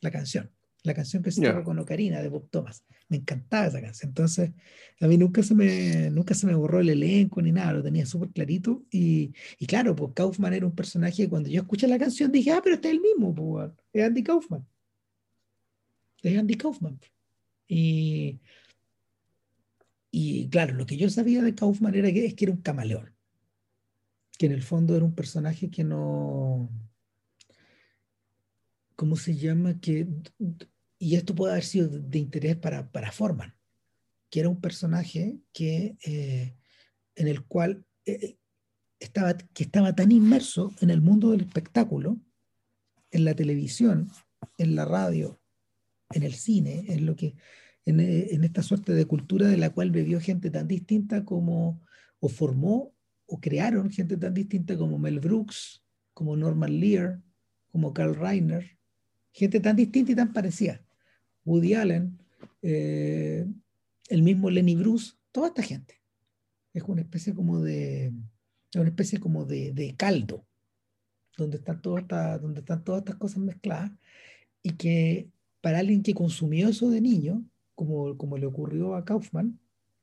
la canción. La canción que se toca con Ocarina de Bob Thomas. Me encantaba esa canción. Entonces, a mí nunca se me, nunca se me borró el elenco ni nada, lo tenía súper clarito. Y, y claro, pues Kaufman era un personaje que cuando yo escuché la canción dije, ah, pero este es el mismo, pues, es Andy Kaufman. Es Andy Kaufman. Y, y claro, lo que yo sabía de Kaufman era que, es que era un camaleón. Que en el fondo era un personaje que no. ¿Cómo se llama? Que, y esto puede haber sido de, interés para, para Forman, que era un personaje que, eh, en el cual eh, estaba, que estaba tan inmerso en el mundo del espectáculo, en la televisión, en la radio, en el cine, en lo que eh, en esta suerte de cultura de la cual bebió gente tan distinta como o formó o crearon gente tan distinta como Mel Brooks, como Norman Lear, como Carl Reiner, gente tan distinta y tan parecida. Woody Allen, eh, el mismo Lenny Bruce, toda esta gente. Es una especie como de, una especie como de, de caldo, donde están, todas estas, donde están todas estas cosas mezcladas y que para alguien que consumió eso de niño, como, como le ocurrió a Kaufman,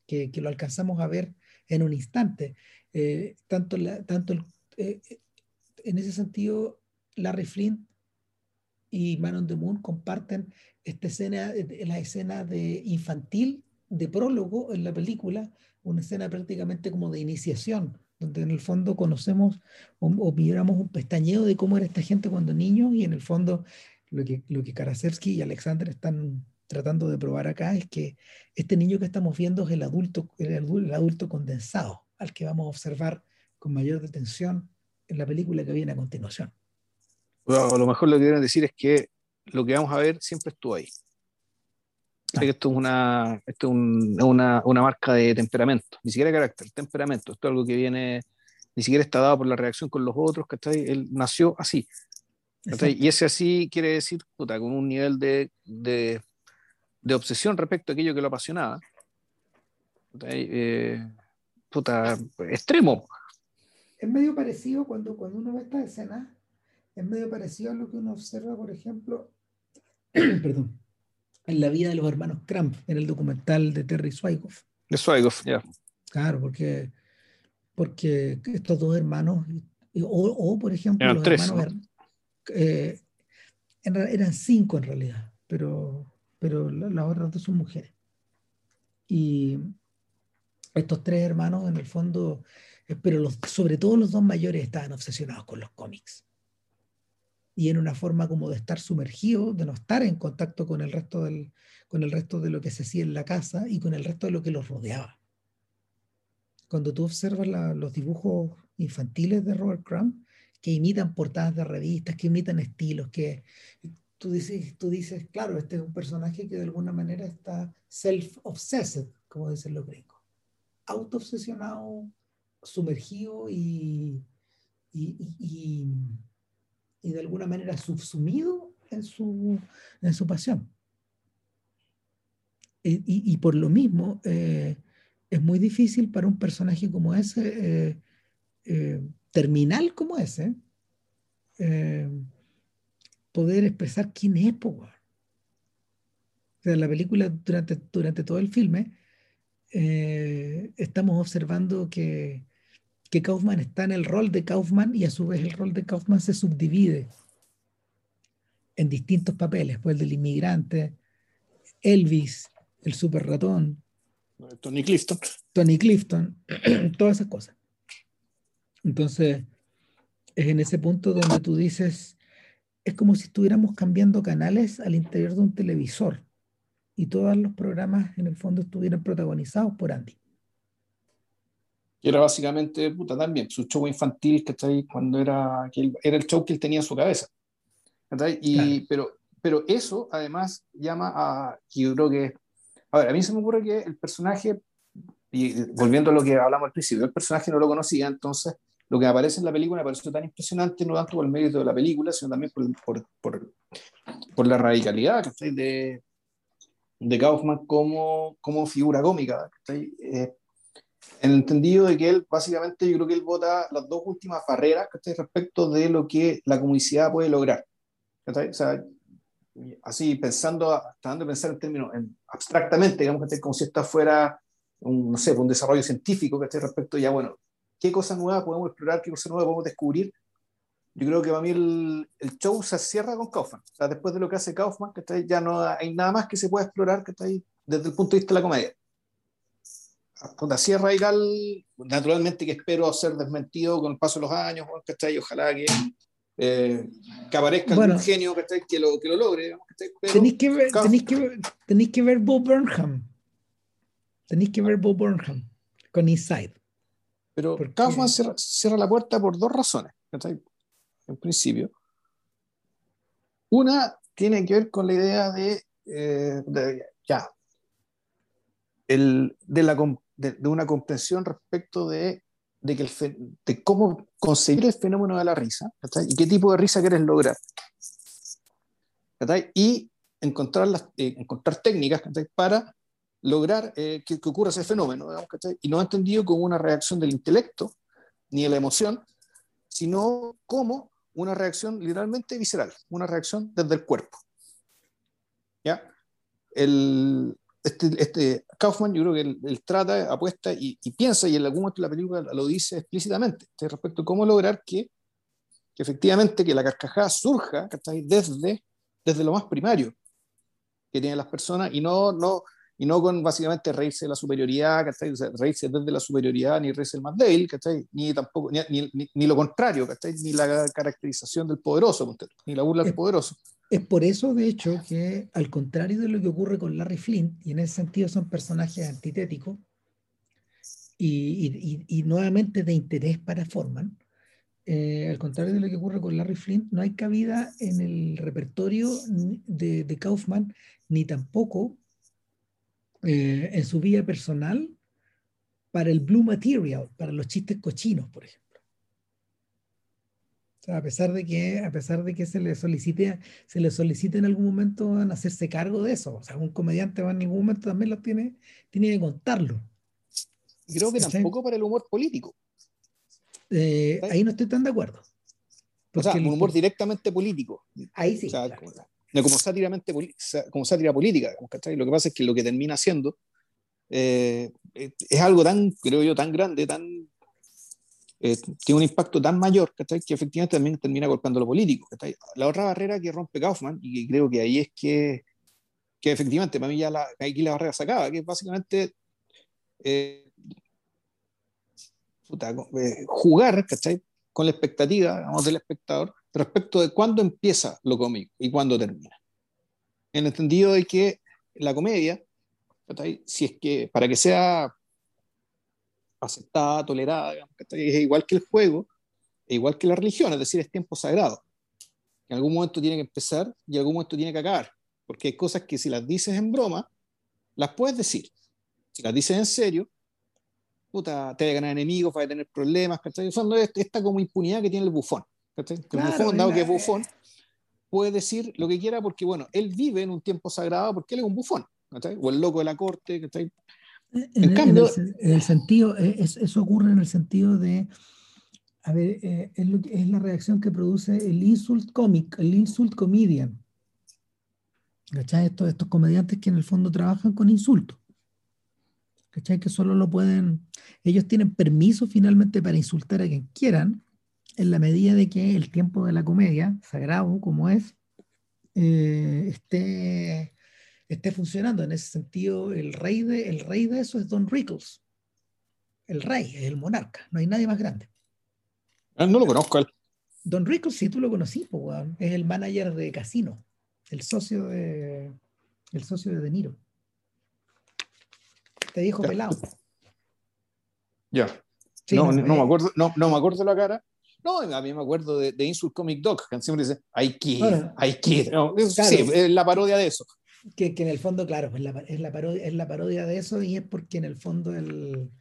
que, que lo alcanzamos a ver en un instante, eh, tanto, tanto eh, en ese sentido, Larry Flint y Man on the Moon comparten esta escena, eh, la escena de infantil de prólogo en la película, una escena prácticamente como de iniciación, donde en el fondo conocemos o, o miramos un pestañeo de cómo era esta gente cuando niños y en el fondo lo que, lo que Karasevsky y Alexander están tratando de probar acá es que este niño que estamos viendo es el adulto, el, adulto, el adulto condensado, al que vamos a observar con mayor detención en la película que viene a continuación. A lo mejor lo que quieren decir es que lo que vamos a ver siempre estuvo ahí. Que esto es una, esto es un- una, una marca de temperamento, ni siquiera carácter, temperamento. Esto es algo que viene, ni siquiera está dado por la reacción con los otros, ¿cachai? Él nació así. ¿cachai? Y ese así quiere decir, puta, con un nivel de, de, de obsesión respecto a aquello que lo apasionaba. ¿cachai? Eh, puta, extremo. Es medio parecido cuando, cuando uno ve esta escena, es medio parecido a lo que uno observa, por ejemplo, perdón, en la vida de los hermanos Cramp, en el documental de Terry Swigoff. De Swigoff, ya. Claro, porque, porque estos dos hermanos, o, o por ejemplo, Eran los tres, hermanos ¿no? eh, eran cinco en realidad, pero, pero la- las otras dos son mujeres. Y estos tres hermanos, en el fondo, eh, pero los, sobre todo los dos mayores estaban obsesionados con los cómics. Y en una forma como de estar sumergidos, de no estar en contacto con el resto del, con el resto de lo que se hacía en la casa y con el resto de lo que los rodeaba. cuando tú observas los dibujos infantiles de Robert Crumb, que imitan portadas de revistas, que imitan estilos, que tú dices, tú dices, claro, este es un personaje que de alguna manera está self-obsessed, como dicen los gringos, auto-obsesionado, sumergido y, y, y, de alguna manera subsumido en su, en su pasión. Y, por lo mismo, eh, es muy difícil para un personaje como ese, eh, eh, terminal como ese, poder expresar quién es O sea, la película, durante, durante todo el filme, estamos observando que, que Kaufman está en el rol de Kaufman y a su vez el rol de Kaufman se subdivide en distintos papeles, pues el del inmigrante, Elvis, el super ratón, Tony Clifton. Tony Clifton, todas esas cosas. Entonces, es en ese punto donde tú dices, es como si estuviéramos cambiando canales al interior de un televisor y todos los programas en el fondo estuvieran protagonizados por Andy. Y era básicamente, puta, también, su show infantil, que está ahí cuando era, que era el show que él tenía en su cabeza. Y, pero, pero eso además llama a, yo creo que, a ver, a mí se me ocurre que el personaje, y volviendo a lo que hablamos al principio, el personaje no lo conocía, entonces lo que aparece en la película me pareció tan impresionante, no tanto por el mérito de la película, sino también por, por, por, por la radicalidad de, de Kaufman como, como figura cómica. Eh, en el entendido de que él, básicamente, yo creo que él vota las dos últimas barreras respecto de lo que la comunicidad puede lograr. O sea, así pensando, tratando de pensar en términos en, abstractamente, digamos que como si esta fuera un, no sé, un desarrollo científico que esté respecto ya, bueno, qué cosas nuevas podemos explorar, qué cosas nuevas podemos descubrir. Yo creo que para mí el, show se cierra con Kaufman. O sea, después de lo que hace Kaufman, que ahí, ya no hay nada más que se pueda explorar que ahí desde el punto de vista de la comedia. Así es radical, naturalmente que espero ser desmentido con el paso de los años, ¿cachai? Ojalá que, eh, que aparezca un genio Que, lo, que lo logre. tenéis, que ver, tenéis, que ver, tenéis que ver Bob Burnham. Tenéis que ver Bob Burnham con Inside. Pero Kaufman cierra, la puerta por dos razones, En principio. Una tiene que ver con la idea de, eh, de ya, el, de la de, una comprensión respecto de, de, que de cómo conseguir el fenómeno de la risa y qué tipo de risa quieres lograr. Y encontrar, las, eh, encontrar técnicas para lograr eh, que, ocurra ese fenómeno. Y no entendido como una reacción del intelecto ni de la emoción, sino como una reacción literalmente visceral, una reacción desde el cuerpo. ¿Ya? El, este, este, Kaufman, yo creo que él, trata, apuesta y, piensa, y en algún momento la película lo dice explícitamente, respecto a cómo lograr que, que, efectivamente que la carcajada surja desde, desde lo más primario que tienen las personas y no, no, y no con básicamente reírse de la superioridad, O sea, reírse desde la superioridad, ni reírse del más débil, Ni tampoco, ni, ni, ni, lo contrario, Ni la caracterización del poderoso, ni la burla del poderoso. Es por eso, de hecho, que al contrario de lo que ocurre con Larry Flint, y en ese sentido son personajes antitéticos, y, y, nuevamente de interés para Forman, eh, al contrario de lo que ocurre con Larry Flint, no hay cabida en el repertorio de, de Kaufman, ni tampoco eh, en su vida personal para el blue material, para los chistes cochinos, por ejemplo a pesar de que, a pesar de que se le solicite, se le solicite en algún momento en hacerse cargo de eso. O sea, un comediante en ningún momento también lo tiene, tiene que contarlo. Creo que tampoco para el humor político. Eh, ahí no estoy tan de acuerdo. O sea, un humor directamente político. Ahí sí. como, como, sátira política. Lo que pasa es que lo que termina siendo eh, es algo tan, creo yo, tan grande, tan eh, tiene un impacto tan mayor que efectivamente también termina golpeando lo político. La otra barrera que rompe Kaufman, y creo que ahí es que, que efectivamente para mí ya la, aquí la barrera se acaba, que es básicamente eh, eh, jugar con la expectativa del espectador respecto de cuándo empieza lo cómico y cuándo termina. En el entendido de que la comedia, si es que para que sea aceptada, tolerada, es igual que el juego, es igual que la religión, es decir, es tiempo sagrado. En algún momento tiene que empezar y en algún momento tiene que acabar, porque hay cosas que si las dices en broma, las puedes decir. Si las dices en serio, puta, te va a ganar enemigos, vas a tener problemas, ¿cachai? Usando esta como impunidad que tiene el bufón. ¿cachai? el bufón, dado que es bufón, puede decir lo que quiera porque, bueno, él vive en un tiempo sagrado porque él es un bufón, ¿cachai? O el loco de la corte, ¿cachai? En, cambio, en el, sentido, eh, eso ocurre en el sentido de, a ver, eh, es, la reacción que produce el insult comic, el insult comedian. ¿Cachai? Estos, estos comediantes que en el fondo trabajan con insultos. ¿Cachai? Que solo lo pueden, ellos tienen permiso finalmente para insultar a quien quieran, en la medida de que el tiempo de la comedia, sagrado como es, eh, esté esté funcionando. En ese sentido, el rey de, el rey de eso es Don Rickles. El rey, el monarca. No hay nadie más grande. Ah, no lo conozco él. Don Rickles, sí, tú lo conocí, es el manager de Casino, el socio de, el socio de De Niro. Te dijo pelado. Ya. no, no, me acuerdo, no, no me acuerdo la cara, no, a mí me acuerdo de, de Insult Comic Dog, que siempre dice, I kid, I kid. Sí, es la parodia de eso que, que, en el fondo, claro, es la, es, la parodia, es la parodia de eso y es porque en el fondo el,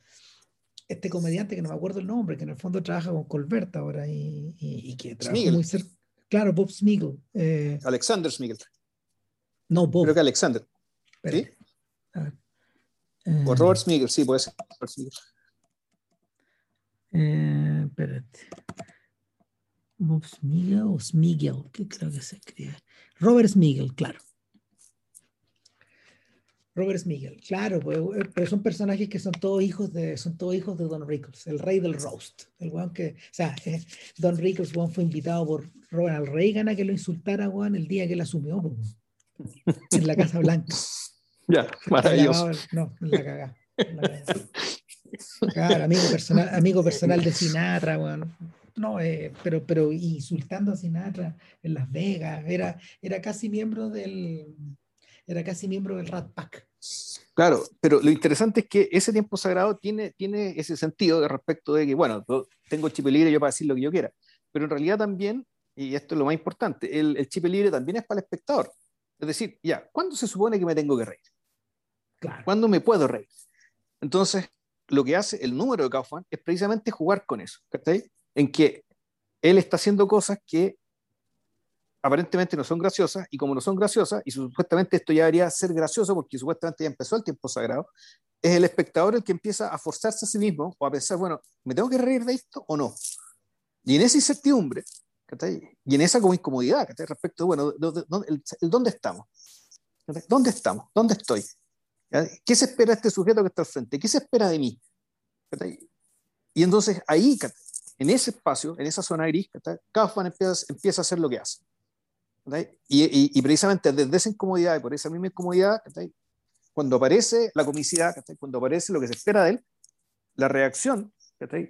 este comediante, que no me acuerdo el nombre, que en el fondo trabaja con Colbert ahora y, y, que trabaja muy cerca. Claro, Bob Smigel. Eh, Alexander Smigel. No, Bob. Creo que Alexander. ¿Sí? o Robert Smigel, sí, puede ser. Eh, espérate. Bob Smigel o Smigel, que creo que se escribe. Robert Smigel, claro. Robert Smigel, claro, pues, eh, pero son personajes que son todos hijos de, son todos hijos de Don Rickles, el rey del roast. El que, o sea, eh, Don Rickles fue invitado por Ronald Reagan a que lo insultara Juan, el día que él asumió en la Casa Blanca. Ya, maravilloso. no, en la cagada. Claro, amigo personal, amigo personal de Sinatra, Juan. No, eh, pero, pero insultando a Sinatra en Las Vegas, era, era casi miembro del, era casi miembro del Rat Pack. Claro, pero lo interesante es que ese tiempo sagrado tiene, tiene ese sentido de respecto de que, bueno, tengo chip libre yo para decir lo que yo quiera, pero en realidad también, y esto es lo más importante, el, el chip libre también es para el espectador. Es decir, ya, ¿cuándo se supone que me tengo que reír? Claro. ¿Cuándo me puedo reír? Entonces, lo que hace el número de Kaufman es precisamente jugar con eso, ¿cachai? En que él está haciendo cosas que aparentemente no son graciosas, y como no son graciosas, y supuestamente esto ya debería ser gracioso porque supuestamente ya empezó el tiempo sagrado, es el espectador el que empieza a forzarse a sí mismo o a pensar, bueno, ¿me tengo que reír de esto o no? Y en esa incertidumbre, y en esa como incomodidad, respecto, bueno, ¿dónde estamos? ¿Dónde estamos? ¿Dónde estoy? ¿Qué se espera de este sujeto que está al frente? ¿Qué se espera de mí? Y entonces ahí, en ese espacio, en esa zona gris, Kaufman empieza, empieza a hacer lo que hace. Y, y, precisamente desde esa incomodidad y por esa misma incomodidad, cuando aparece la comicidad, cuando aparece lo que se espera de él, la reacción,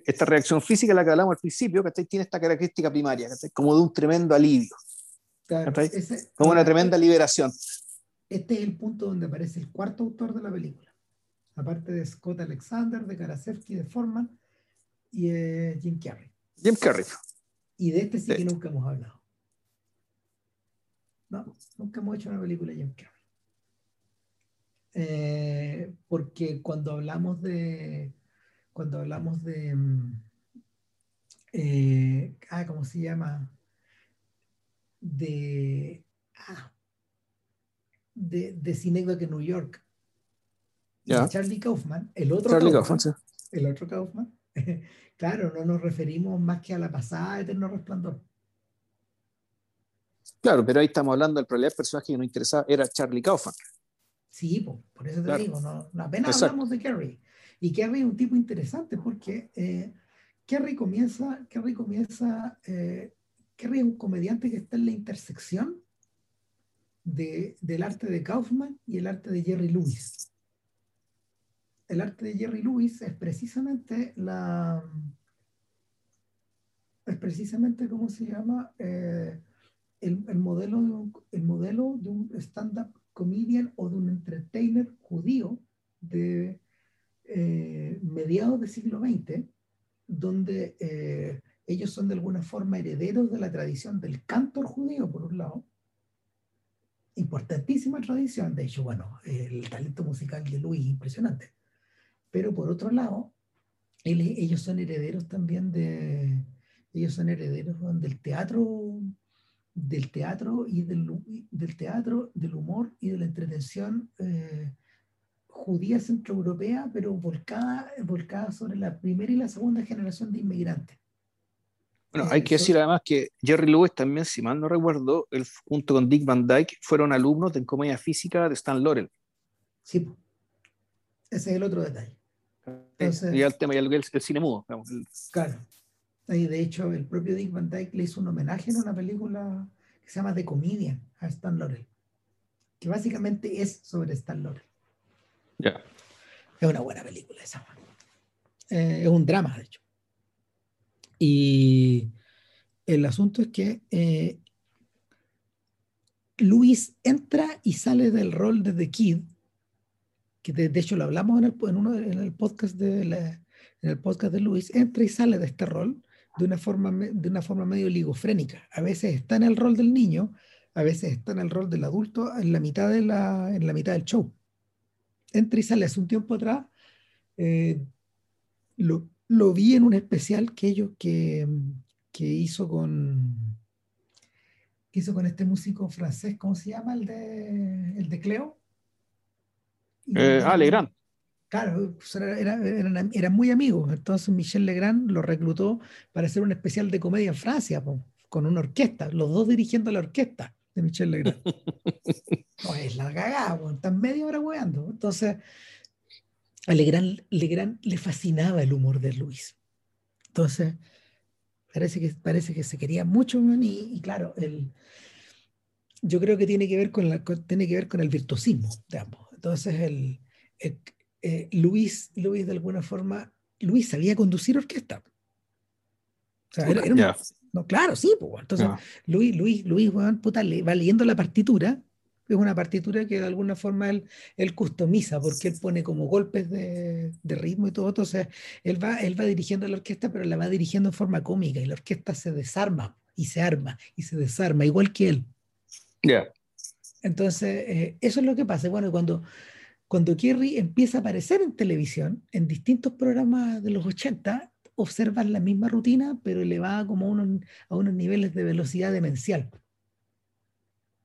esta reacción física, la que hablamos al principio, tiene esta característica primaria, como de un tremendo alivio, como una tremenda liberación. Este es el punto donde aparece el cuarto autor de la película, aparte de Scott Alexander, de Karasevsky, de Forman y eh, Jim Carrey. Jim Carrey. Y de este sí. que nunca hemos hablado. No, nunca hemos hecho una película Jim Carrey. Eh, porque cuando hablamos de cuando hablamos de mm, eh, ah, ¿cómo se llama? de ah, de, de en New York Charlie Kaufman, el otro Kaufman, el otro Kaufman, claro, no nos referimos más que a la pasada de Eterno Resplandor. Claro, pero ahí estamos hablando del problema del personaje que nos interesaba, era Charlie Kaufman. Sí, por eso te digo, no, apenas hablamos de Kerry. Y Kerry es un tipo interesante porque eh, Kerry comienza, Kerry comienza, eh, Kerry es un comediante que está en la intersección de, del arte de Kaufman y el arte de Jerry Lewis. El arte de Jerry Lewis es precisamente la, es precisamente, ¿cómo se llama? Eh, el, el, modelo de un, el modelo de un stand-up comedian o de un entertainer judío de, eh, mediados del siglo XX, donde eh, ellos son de alguna forma herederos de la tradición del cantor judío, por un lado, importantísima tradición, de hecho, bueno, el talento musical de Luis es impresionante, pero por otro lado, ellos son herederos también de, ellos son herederos del teatro, del teatro y del, del teatro, del humor y de la entretención eh, judía centroeuropea, pero volcada, volcada sobre la primera y la segunda generación de inmigrantes. Bueno, hay que decir además que Jerry Lewis también, si mal no recuerdo, él, junto con Dick Van Dyke, fueron alumnos de comedia física de Stan Laurel. Sí, ese es el otro detalle. y el tema, ya el, el cine mudo. Claro. Y de hecho, el propio Dick Van Dyke le hizo un homenaje en una película que se llama The Comedian a Stan Laurel, que básicamente es sobre Stan Laurel. Ya. Es una buena película esa. Eh, es un drama, de hecho. Y el asunto es que eh, Luis entra y sale del rol de The Kid, que de, hecho lo hablamos en el, en uno, en el podcast de en el podcast de Luis, entra y sale de este rol de una forma, de una forma medio ligofrénica. A veces está en el rol del niño, a veces está en el rol del adulto en la mitad, de la, en la mitad del show. Entra y sale hace un tiempo atrás. Eh, lo, lo, vi en un especial que ellos que, que hizo con hizo con este músico francés, ¿cómo se llama? El de, el de Cleo. Eh, ah. Claro, pues eran, era, muy amigos. Entonces Michel Legrand lo reclutó para hacer un especial de comedia en Francia, con una orquesta, los dos dirigiendo la orquesta de Michel Legrand. no es la cagada, están media hora weando. Entonces, a Legrand, le fascinaba el humor de Luis. Entonces, parece que, parece que se quería mucho y, claro, el, yo creo que tiene que ver con, la, tiene que ver con el virtuosismo de ambos. Entonces, el, eh, Luis, Luis de alguna forma, Luis sabía conducir orquesta. O sea, era, no, claro, sí, pues, entonces Luis, Luis, Luis, puta, va leyendo la partitura es una partitura que de alguna forma él, él customiza, porque él pone como golpes de, de, ritmo y todo. Entonces, él va, él va dirigiendo la orquesta, pero la va dirigiendo en forma cómica y la orquesta se desarma y se arma y se desarma, igual que él. Ya. Entonces, eh, eso es lo que pasa. Bueno, cuando, cuando Kerry empieza a aparecer en televisión, en distintos programas de los 80, observas la misma rutina, pero elevada como unos, a unos niveles de velocidad demencial.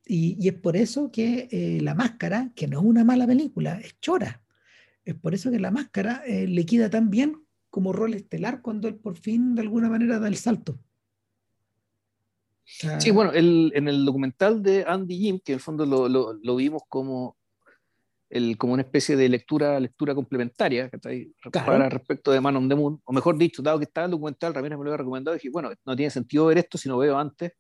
Y, es por eso que eh, La Máscara, que no es una mala película, es chora. Es por eso que La Máscara eh, le queda tan bien como rol estelar cuando él por fin de alguna manera da el salto. sí, bueno, el, en el documental de Andy Jim, que en el fondo lo, lo, lo vimos como, el, como una especie de lectura, lectura complementaria para respecto de Man on the Moon, o mejor dicho, dado que estaba el documental, Ramírez me lo había recomendado, dije, bueno, no tiene sentido ver esto si no veo antes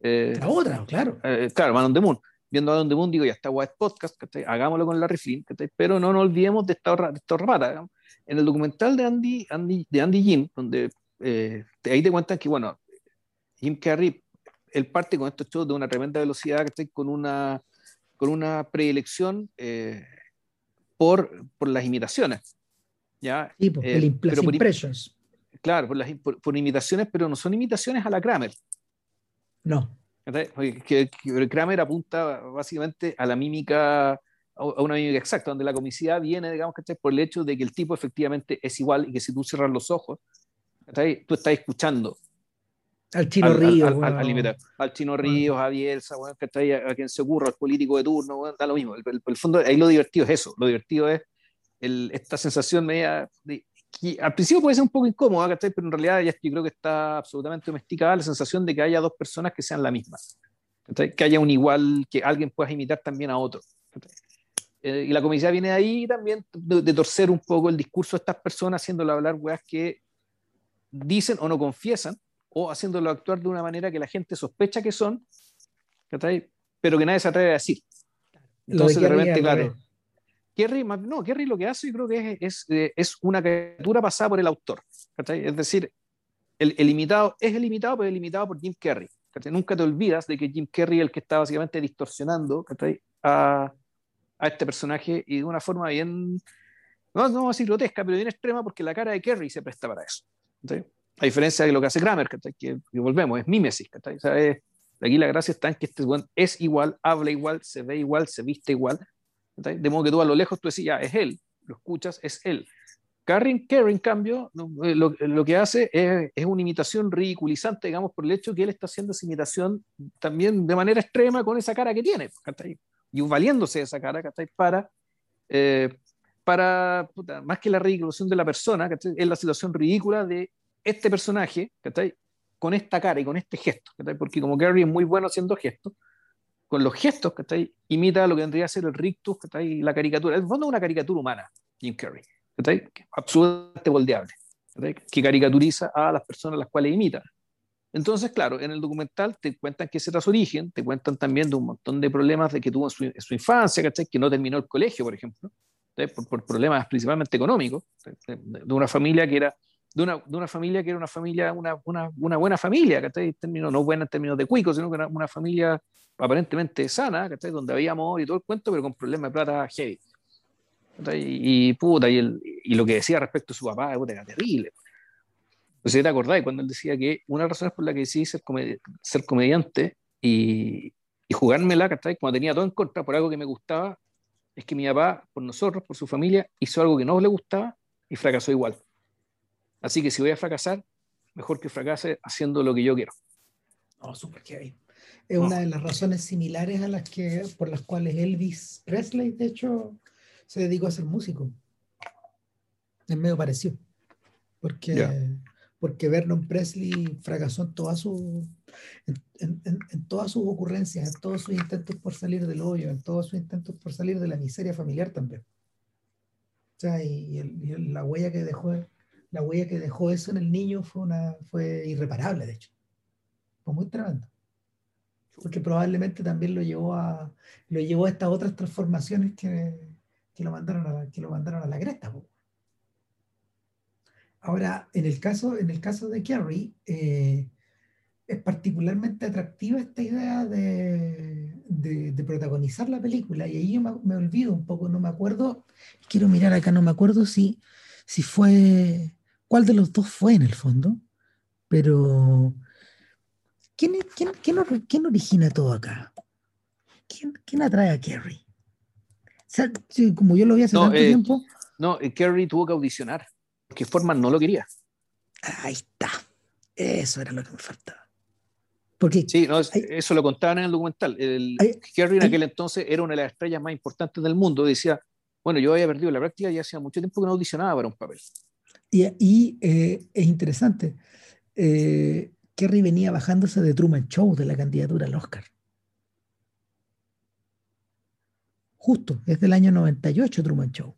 eh, la otra, claro. Eh, claro, Man on the Moon. Viendo a on the Moon, digo, ya está White Podcast, hagámoslo con Larry Flynn, pero no nos olvidemos de esta, de esta rata. En el documental de Andy, Andy, de Andy Jim, donde eh, ahí te cuentan que, bueno, Jim Carrey, él parte con estos shows de una tremenda velocidad, con una, con una predilección por, por las imitaciones. ¿ya? Sí, por, el, las impressions. claro, por, las, por, imitaciones, pero no son imitaciones a la Kramer. No. Que, Kramer apunta básicamente a la mímica, a una mímica exacta, donde la comicidad viene, digamos, que por el hecho de que el tipo efectivamente es igual y que si tú cierras los ojos, tú estás escuchando. Al Chino Ríos. Al, Chino Ríos, a Bielsa, a, quien se ocurra, al político de turno, da lo mismo. El, el, fondo, ahí lo divertido es eso. Lo divertido es esta sensación media de, al principio puede ser un poco incómoda, pero en realidad ya yo creo que está absolutamente domesticada la sensación de que haya dos personas que sean la misma. Que haya un igual, que alguien pueda imitar también a otro. Eh, y la comicidad viene de ahí también de, torcer un poco el discurso de estas personas, haciéndolo hablar weas que dicen o no confiesan, o haciéndolo actuar de una manera que la gente sospecha que son, pero que nadie se atreve a decir. Entonces, de repente, claro, Kerry, no, Kerry lo que hace yo creo que es, es, eh, es una criatura pasada por el autor. Es decir, el, el, imitado es el imitado, pero el imitado por Jim Kerry. Nunca te olvidas de que Jim Kerry es el que está básicamente distorsionando a, a, este personaje y de una forma bien, no, no vamos a decir grotesca, pero bien extrema porque la cara de Kerry se presta para eso. A diferencia de lo que hace Kramer, que, volvemos, es mímesis. O sea, aquí la gracia está en que este es igual, habla igual, se ve igual, se viste igual. De modo que tú a lo lejos tú decís, ya, es él, lo escuchas, es él. Kerry, en cambio, eh, lo, que hace es, una imitación ridiculizante, digamos, por el hecho que él está haciendo esa imitación también de manera extrema con esa cara que tiene, y valiéndose de esa cara para, eh, para más que la ridiculación de la persona, es la situación ridícula de este personaje con esta cara y con este gesto, porque como Gary es muy bueno haciendo gestos, con los gestos imita lo que vendría a ser el rictus, la caricatura, es fondo una caricatura humana, Jim Carrey absolutamente moldeable, que caricaturiza a las personas a las cuales imita. Entonces, claro, en el documental te cuentan que ese era su origen, te cuentan también de un montón de problemas de que tuvo en su, infancia, que no terminó el colegio, por ejemplo, por, problemas principalmente económicos, de, una familia que era de una, de una, familia que era una familia, una, una, una buena familia, ¿cachai? Términos, no buena en términos de cuicos, sino que era una familia aparentemente sana, ¿cachai? Donde había amor y todo el cuento, pero con problemas de plata heavy. Y, puta, y, el, y, lo que decía respecto a su papá, puta, era terrible. Si te acordáis cuando él decía que una de las razones por las que decidí ser, ser comediante y, y jugármela, Cuando tenía todo en contra por algo que me gustaba, es que mi papá, por nosotros, por su familia, hizo algo que no le gustaba y fracasó igual. Así que si voy a fracasar, mejor que fracase haciendo lo que yo quiero. Oh, súper que Es una de las razones similares a las que, por las cuales Elvis Presley, de hecho, se dedicó a ser músico. Es medio parecido. Porque, porque Vernon Presley fracasó en, toda su, en, en, todas sus ocurrencias, en todos sus intentos por salir del hoyo, en todos sus intentos por salir de la miseria familiar también. O sea, y, la huella que dejó la huella que dejó eso en el niño fue una fue irreparable de hecho fue muy tremendo porque probablemente también lo llevó a lo llevó a estas otras transformaciones que, que lo mandaron a la, que lo mandaron a la cresta. Ahora, en el caso, en el caso de Kerry, eh, es particularmente atractiva esta idea de, de, protagonizar la película. Y ahí yo me, olvido un poco, no me acuerdo, quiero mirar acá, no me acuerdo si, si fue, cuál de los dos fue en el fondo, pero ¿quién, quién, quién, quién origina todo acá? ¿Quién, ¿Quién atrae a Kerry? como yo lo vi hace tanto eh, tiempo. No, eh, Kerry tuvo que audicionar, porque Forman no lo quería. Ahí está. Eso era lo que me faltaba. Porque sí, eso lo contaban en el documental. El, Kerry en aquel entonces era una de las estrellas más importantes del mundo. Decía, bueno, yo había perdido la práctica y hacía mucho tiempo que no audicionaba para un papel. Y, eh, es interesante. Kerry venía bajándose de Truman Show de la candidatura al Oscar. Justo, es del año 98 Truman Show.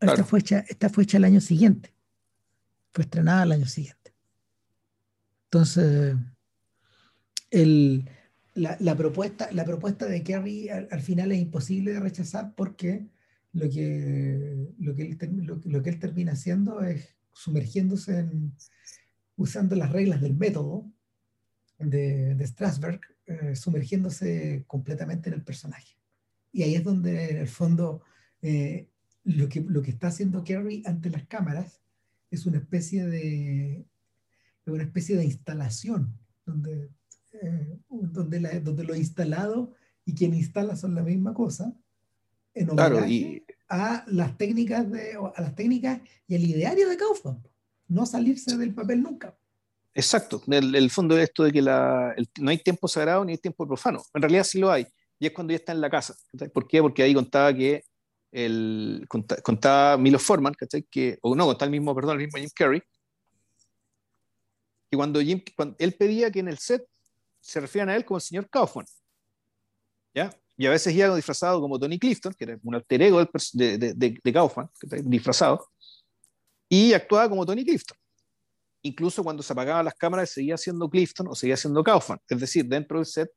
Esta, fue hecha, esta fue hecha el año siguiente. Fue estrenada el año siguiente. Entonces, el, la, propuesta, la propuesta de Kerry al, final es imposible de rechazar porque lo que, lo que, él, lo, que él termina haciendo es sumergiéndose en, usando las reglas del método de, de Strasberg, eh, sumergiéndose completamente en el personaje. Y ahí es donde en el fondo eh, lo, que, lo que está haciendo Kerry ante las cámaras es una especie de, una especie de instalación, donde, eh, donde, donde lo instalado y quien instala son la misma cosa, en homenaje a las técnicas de, a las técnicas y el ideario de Kaufman, no salirse del papel nunca. Exacto, el, el fondo de esto de que la, no hay tiempo sagrado ni hay tiempo profano. En realidad sí lo hay y es cuando ya está en la casa. ¿Por qué? Porque ahí contaba que el, contaba Milo Forman, Que, o no, contaba el mismo, perdón, el mismo Jim Carrey, y cuando, Jim, cuando él pedía que en el set se refieran a él como el señor Kaufman, ¿ya? Y a veces iba disfrazado como Tony Clifton, que era un alter ego de, de, de, Kaufman, disfrazado, y actuaba como Tony Clifton. Incluso cuando se apagaban las cámaras seguía siendo Clifton o seguía siendo Kaufman. Es decir, dentro del set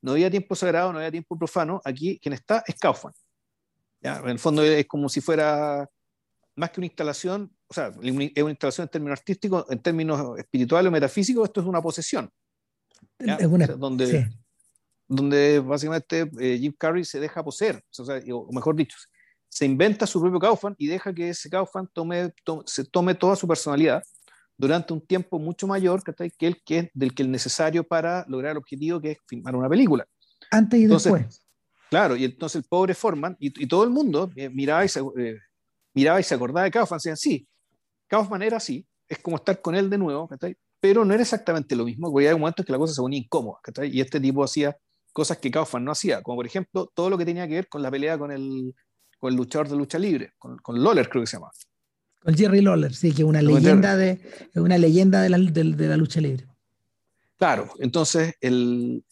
no había tiempo sagrado, no había tiempo profano, aquí quien está es Kaufman. ¿ya? En el fondo es como si fuera más que una instalación, o sea, es una instalación en términos artísticos, en términos espirituales o metafísicos, esto es una posesión. donde, donde básicamente eh, Jim Carrey se deja poseer, o, sea, o mejor dicho, se inventa su propio Kaufman y deja que ese Kaufman tome, se tome toda su personalidad durante un tiempo mucho mayor que el que del que el necesario para lograr el objetivo que es filmar una película. Antes y después. Claro, y entonces el pobre Forman y, todo el mundo eh, miraba, y se, eh, miraba y se acordaba de Kaufman, decían, sí, Kaufman era así, es como estar con él de nuevo, pero no era exactamente lo mismo, porque hay momentos que la cosa se ponía incómoda, y este tipo hacía cosas que Kaufman no hacía, como por ejemplo todo lo que tenía que ver con la pelea con el, con el luchador de lucha libre, con, con Lawler creo que se llama. Con Jerry Lawler, sí, que es una leyenda, de, una leyenda de la, de la lucha libre. Claro, entonces el,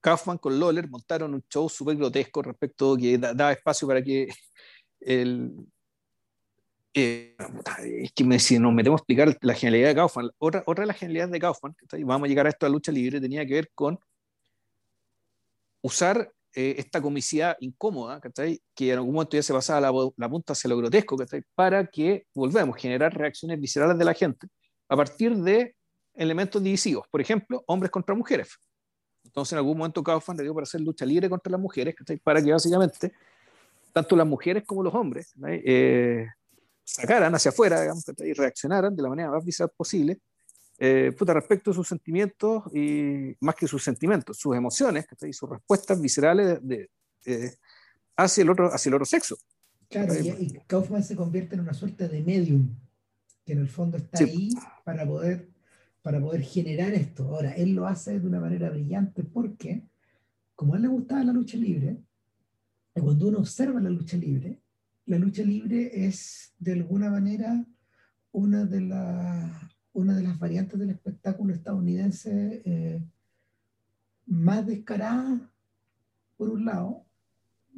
Kaufman con Lawler montaron un show súper grotesco respecto que daba espacio para que el, eh, es que si nos metemos a explicar la genialidad de Kaufman, otra, otra de las genialidades de Kaufman, vamos a llegar a esto de lucha libre, tenía que ver con usar eh, esta comicidad incómoda, que en algún momento ya se pasaba la, la punta hacia lo grotesco, para que, volvemos, generar reacciones viscerales de la gente a partir de elementos divisivos, por ejemplo, hombres contra mujeres. Entonces, en algún momento Kaufman le dio para hacer lucha libre contra las mujeres, para que básicamente tanto las mujeres como los hombres eh, sacaran hacia afuera digamos, y reaccionaran de la manera más visceral posible eh, respecto a sus sentimientos y más que sus sentimientos, sus emociones y sus respuestas viscerales de, eh, hacia, el otro, hacia el otro sexo. Claro, y, Kaufman se convierte en una suerte de medium que en el fondo está ahí para poder para poder generar esto. Ahora, él lo hace de una manera brillante porque, como a él le gustaba la lucha libre, cuando uno observa la lucha libre, la lucha libre es de alguna manera una de, una de las variantes del espectáculo estadounidense eh, más descaradas, por un lado,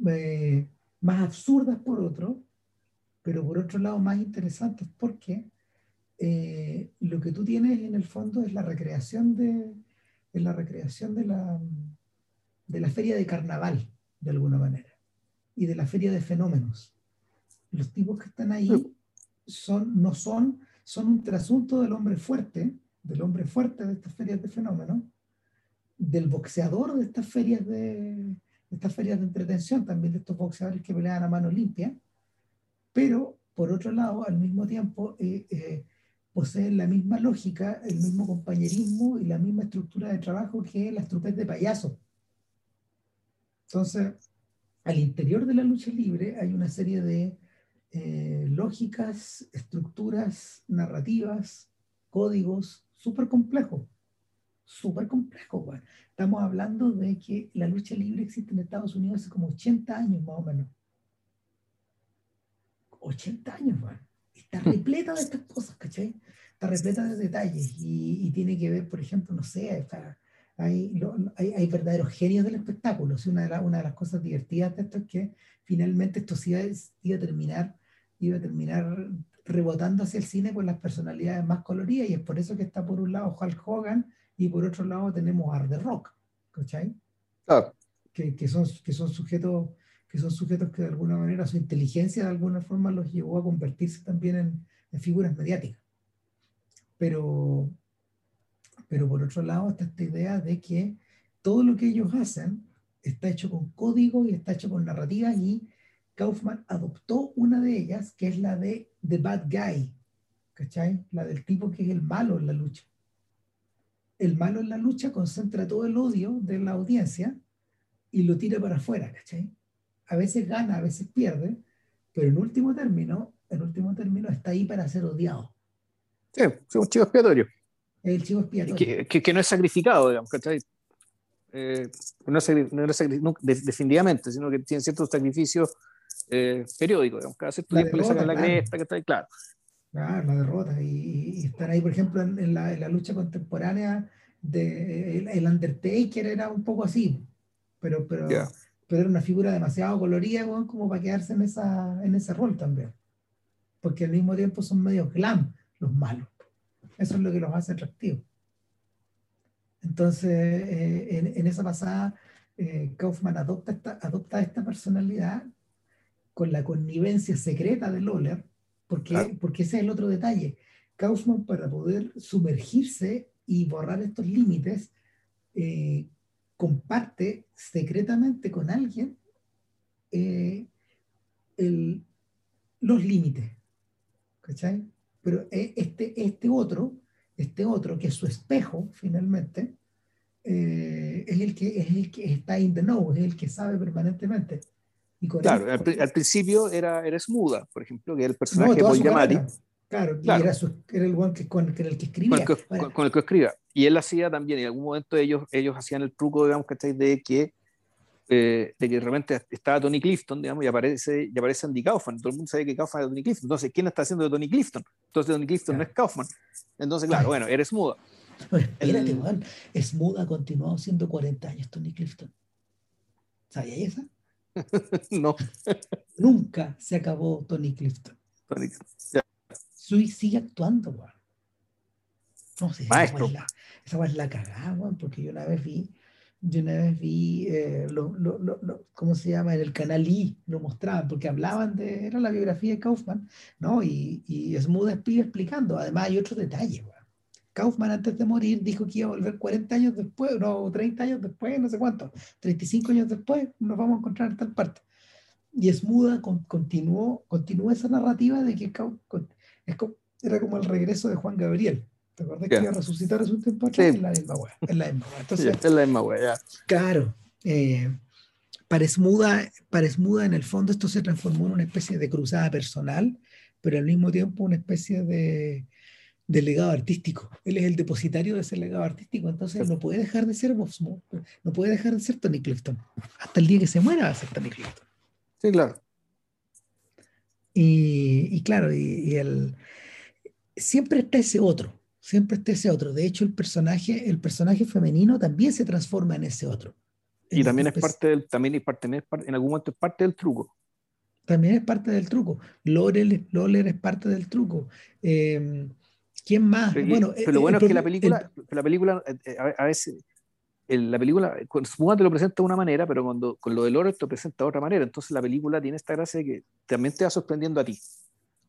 eh, más absurdas por otro, pero por otro lado más interesantes porque eh, lo que tú tienes en el fondo es la recreación de, la recreación de la, de la feria de carnaval, de alguna manera, y de la feria de fenómenos. Los tipos que están ahí son, no son, son un trasunto del hombre fuerte, del hombre fuerte de estas ferias de fenómenos, del boxeador de estas ferias de, estas ferias de entretención, también de estos boxeadores que pelean a mano limpia, pero por otro lado, al mismo tiempo, eh, eh, poseen la misma lógica, el mismo compañerismo y la misma estructura de trabajo que las trupes de payaso. Entonces, al interior de la lucha libre hay una serie de eh, lógicas, estructuras, narrativas, códigos súper complejos. Súper complejos. Estamos hablando de que la lucha libre existe en Estados Unidos hace como 80 años más o menos. 80 años, bueno está repleta de estas cosas, ¿cachai? Está repleta de detalles y, tiene que ver, por ejemplo, no sé, hay, hay, verdaderos genios del espectáculo. una, de una de las cosas divertidas de esto es que finalmente esto sí iba, a terminar, iba a terminar rebotando hacia el cine con las personalidades más coloridas y es por eso que está por un lado Hulk Hogan y por otro lado tenemos Art the Rock, ¿cachai? Claro. Que, que, son, que son sujetos que son sujetos que de alguna manera su inteligencia de alguna forma los llevó a convertirse también en, figuras mediáticas. Pero, pero por otro lado está esta idea de que todo lo que ellos hacen está hecho con código y está hecho con narrativa y Kaufman adoptó una de ellas, que es la de The Bad Guy, ¿cachai? La del tipo que es el malo en la lucha. El malo en la lucha concentra todo el odio de la audiencia y lo tira para afuera, ¿cachai? a veces gana, a veces pierde, pero en último término, en último término está ahí para ser odiado. Sí, es un chivo expiatorio. Es el chivo expiatorio. Que, que, no es sacrificado, digamos, eh, no, es, no, definitivamente, sino que tiene ciertos sacrificios eh, periódicos, digamos, cada cierto tiempo le sacan la cresta, que está ahí, claro. Claro, la derrota. Y, estar ahí, por ejemplo, en, la, en la, lucha contemporánea de el, Undertaker era un poco así, pero, pero, pero era una figura demasiado colorida como para quedarse en, esa, en ese rol también. Porque al mismo tiempo son medio glam los malos. Eso es lo que los hace atractivos. Entonces, eh, en, esa pasada, eh, Kaufman adopta esta, adopta esta personalidad con la connivencia secreta de Loller, porque, porque ese es el otro detalle. Kaufman, para poder sumergirse y borrar estos límites, eh, comparte secretamente con alguien eh, el, los límites. ¿Cachai? Pero eh, este, este otro, este otro, que es su espejo, finalmente, eh, es, el que, es el que está in the know, es el que sabe permanentemente. Claro, al, principio era, era Smuda, por ejemplo, que era el personaje de Paul. Claro, claro. Era, era, el one que, con, el que escribía. Con el que, con el que, escribía. Y él hacía también, en algún momento ellos, ellos hacían el truco, digamos, ¿cachai? De que eh, de que de repente estaba Tony Clifton, digamos, y aparece, y aparece Andy Kaufman. Todo el mundo sabe que Kaufman es Tony Clifton. Entonces, ¿quién está haciendo de Tony Clifton? Entonces, Tony Clifton no es Kaufman. Entonces, claro, bueno, eres muda. espérate, el... es muda, ha continuado siendo 40 años Tony Clifton. ¿Sabías esa? no. Nunca se acabó Tony Clifton. Tony, sigue actuando, weón. No sé, Maestro. esa es la, cagada, porque yo una vez vi yo una vez vi, eh, lo, lo, lo, ¿cómo se llama? En el canal I lo mostraban, porque hablaban de, era la biografía de Kaufman, ¿no? Y, y Smooth explicando, además hay otro detalle, Kaufman antes de morir dijo que iba a volver 40 años después, no, 30 años después, no sé cuánto, 35 años después, nos vamos a encontrar en tal parte. Y Smuda con, continuó, continuó esa narrativa de que era como el regreso de Juan Gabriel. ¿Te acuerdas que iba a resucitar hace un tiempo atrás? Es la misma wea. Es la misma wea. Entonces, es la misma wea, ya. Claro. Eh, para, Smuda, para Smuda, en el fondo, esto se transformó en una especie de cruzada personal, pero al mismo tiempo una especie de, de legado artístico. Él es el depositario de ese legado artístico, entonces no puede dejar de ser Bob no puede dejar de ser Tony Clifton. Hasta el día que se muera va a ser Tony Clifton. Sí, claro. Y, y claro, y, y el, siempre está ese otro siempre está ese otro. De hecho, el personaje, el personaje femenino también se transforma en ese otro. Y también es parte del, también es parte, en algún momento es parte del truco. También es parte del truco. Lorer, es parte del truco. Em, ¿Quién más? Pero, bueno, pero lo bueno es que la película, la película eh, a, veces, la película, supongo te lo presenta de una manera, pero cuando con lo de Lorer te lo presenta de otra manera. Entonces la película tiene esta gracia de que también te va sorprendiendo a ti.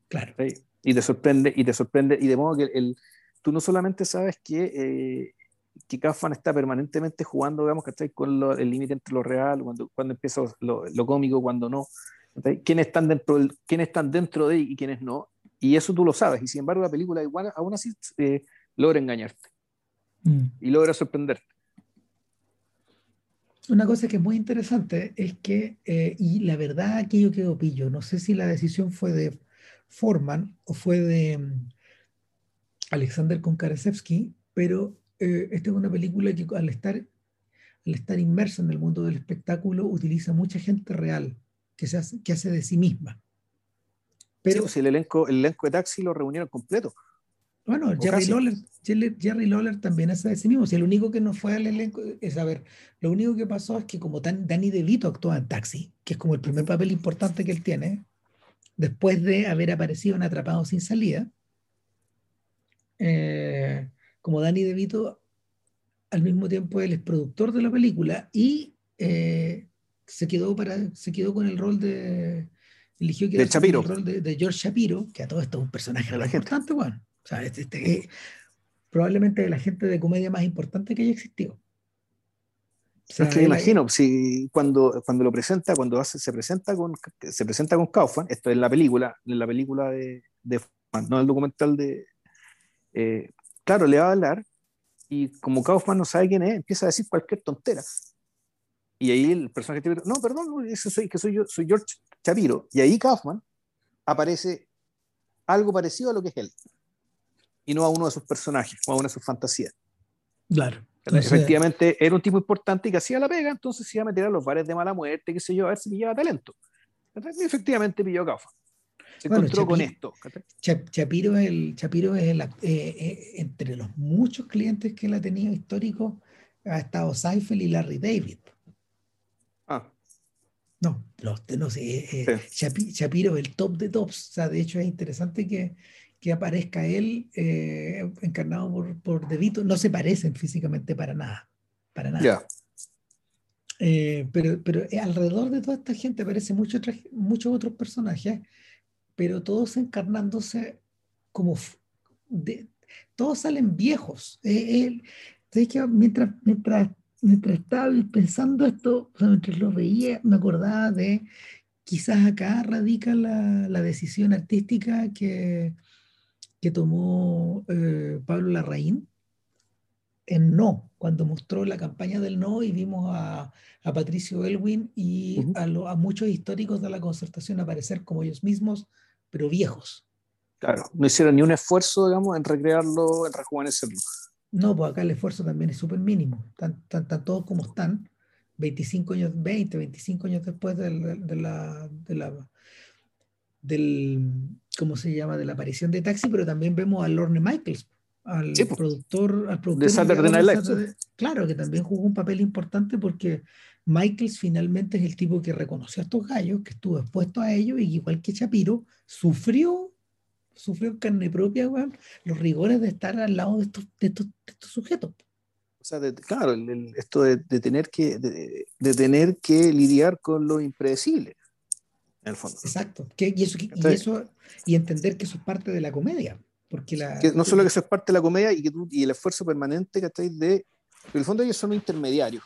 Claro. Y te sorprende, y te sorprende, y de modo que el, tú no solamente sabes que, eh, que Kaufman está permanentemente jugando, digamos, que con el límite entre lo real, cuando, cuando empieza lo, lo cómico, cuando no, quiénes están, dentro quiénes están dentro de y quiénes no, y eso tú lo sabes, y sin embargo la película igual, aún así eh, logra engañarte mm. y logra sorprenderte. Una cosa que es muy interesante es que, eh, y la verdad aquí yo quedo pillo, no sé si la decisión fue de Forman o fue de, Alexander Konkarasevsky, pero eh, esta es una película que al estar, al estar inmersa en el mundo del espectáculo utiliza mucha gente real que, se hace, que hace de sí misma. Pero, si pues, el, elenco, el elenco de Taxi lo reunieron completo. Bueno, Jerry Lawler, Jerry, Lawler, también hace de sí mismo. Si el único que no fue al elenco es, a ver, lo único que pasó es que como Danny DeVito actúa en Taxi, que es como el primer papel importante que él tiene, después de haber aparecido en Atrapado sin salida, eh, como Danny DeVito, al mismo tiempo él es productor de la película y eh, se, quedó para, se quedó con el rol de. Eligió que de el rol de, George Shapiro, que a todo esto es un personaje importante, bueno. O sea, este, este, probablemente la gente de comedia más importante que haya existido. es que me imagino, si cuando, cuando lo presenta, cuando hace, se presenta con se presenta con Kaufman, esto es la película, en la película de, de no el documental de, eh, claro, le va a hablar y como Kaufman no sabe quién es, empieza a decir cualquier tontera. Y ahí el personaje no, perdón, soy, que soy yo, soy George Chapiro. Y ahí Kaufman aparece algo parecido a lo que es él. Y no a uno de sus personajes, o a una de sus fantasías. Claro. Efectivamente, era un tipo importante y que hacía la pega, entonces se iba a meter a los bares de mala muerte, qué sé yo, a ver si pillaba talento. Y efectivamente pilló Kaufman se encontró con esto. Chapiro es, el, Chapiro es el, eh, eh, entre los muchos clientes que él ha tenido históricos, ha estado Seifel y Larry David. Ah. No, no sé, eh, Chapiro es el top de tops. O sea, de hecho es interesante que, que aparezca él encarnado por, por DeVito. No se parecen físicamente para nada. Para nada. pero, pero alrededor de toda esta gente aparecen muchos, muchos otros personajes pero todos encarnándose como... De, todos salen viejos. Eh, que mientras, mientras, mientras estaba pensando esto, mientras lo veía, me acordaba de quizás acá radica la, la decisión artística que, que tomó eh, Pablo Larraín en no, cuando mostró la campaña del no y vimos a, a Patricio Elwin y a, a, muchos históricos de la concertación aparecer como ellos mismos, pero viejos. Claro, no hicieron ni un esfuerzo, digamos, en recrearlo, en rejuvenecerlo. No, pues acá el esfuerzo también es súper mínimo. Están, están, todos como están, 25 años, 20, 25 años después de la, de la, de la del, ¿cómo se llama?, de la aparición de Taxi, pero también vemos a Lorne Michaels, al Sí, pues. productor, al productor De Saturday Night Live. Saturday- Claro, que también jugó un papel importante porque Michaels finalmente es el tipo que reconoció a estos gallos, que estuvo expuesto a ellos y igual que Shapiro, sufrió, sufrió en carne propia, weón, los rigores de estar al lado de estos, de estos, de estos sujetos. O sea, de- claro, el- el- esto de, de tener que, de, tener que lidiar con lo impredecible, en el fondo. Exacto. Que- y, eso, y, ¿Cachai? eso, y entender que eso es parte de la comedia. Porque la, Que no solo que eso es parte de la comedia y, que tú- y el esfuerzo permanente, ¿cachai? De, en el fondo ellos son intermediarios.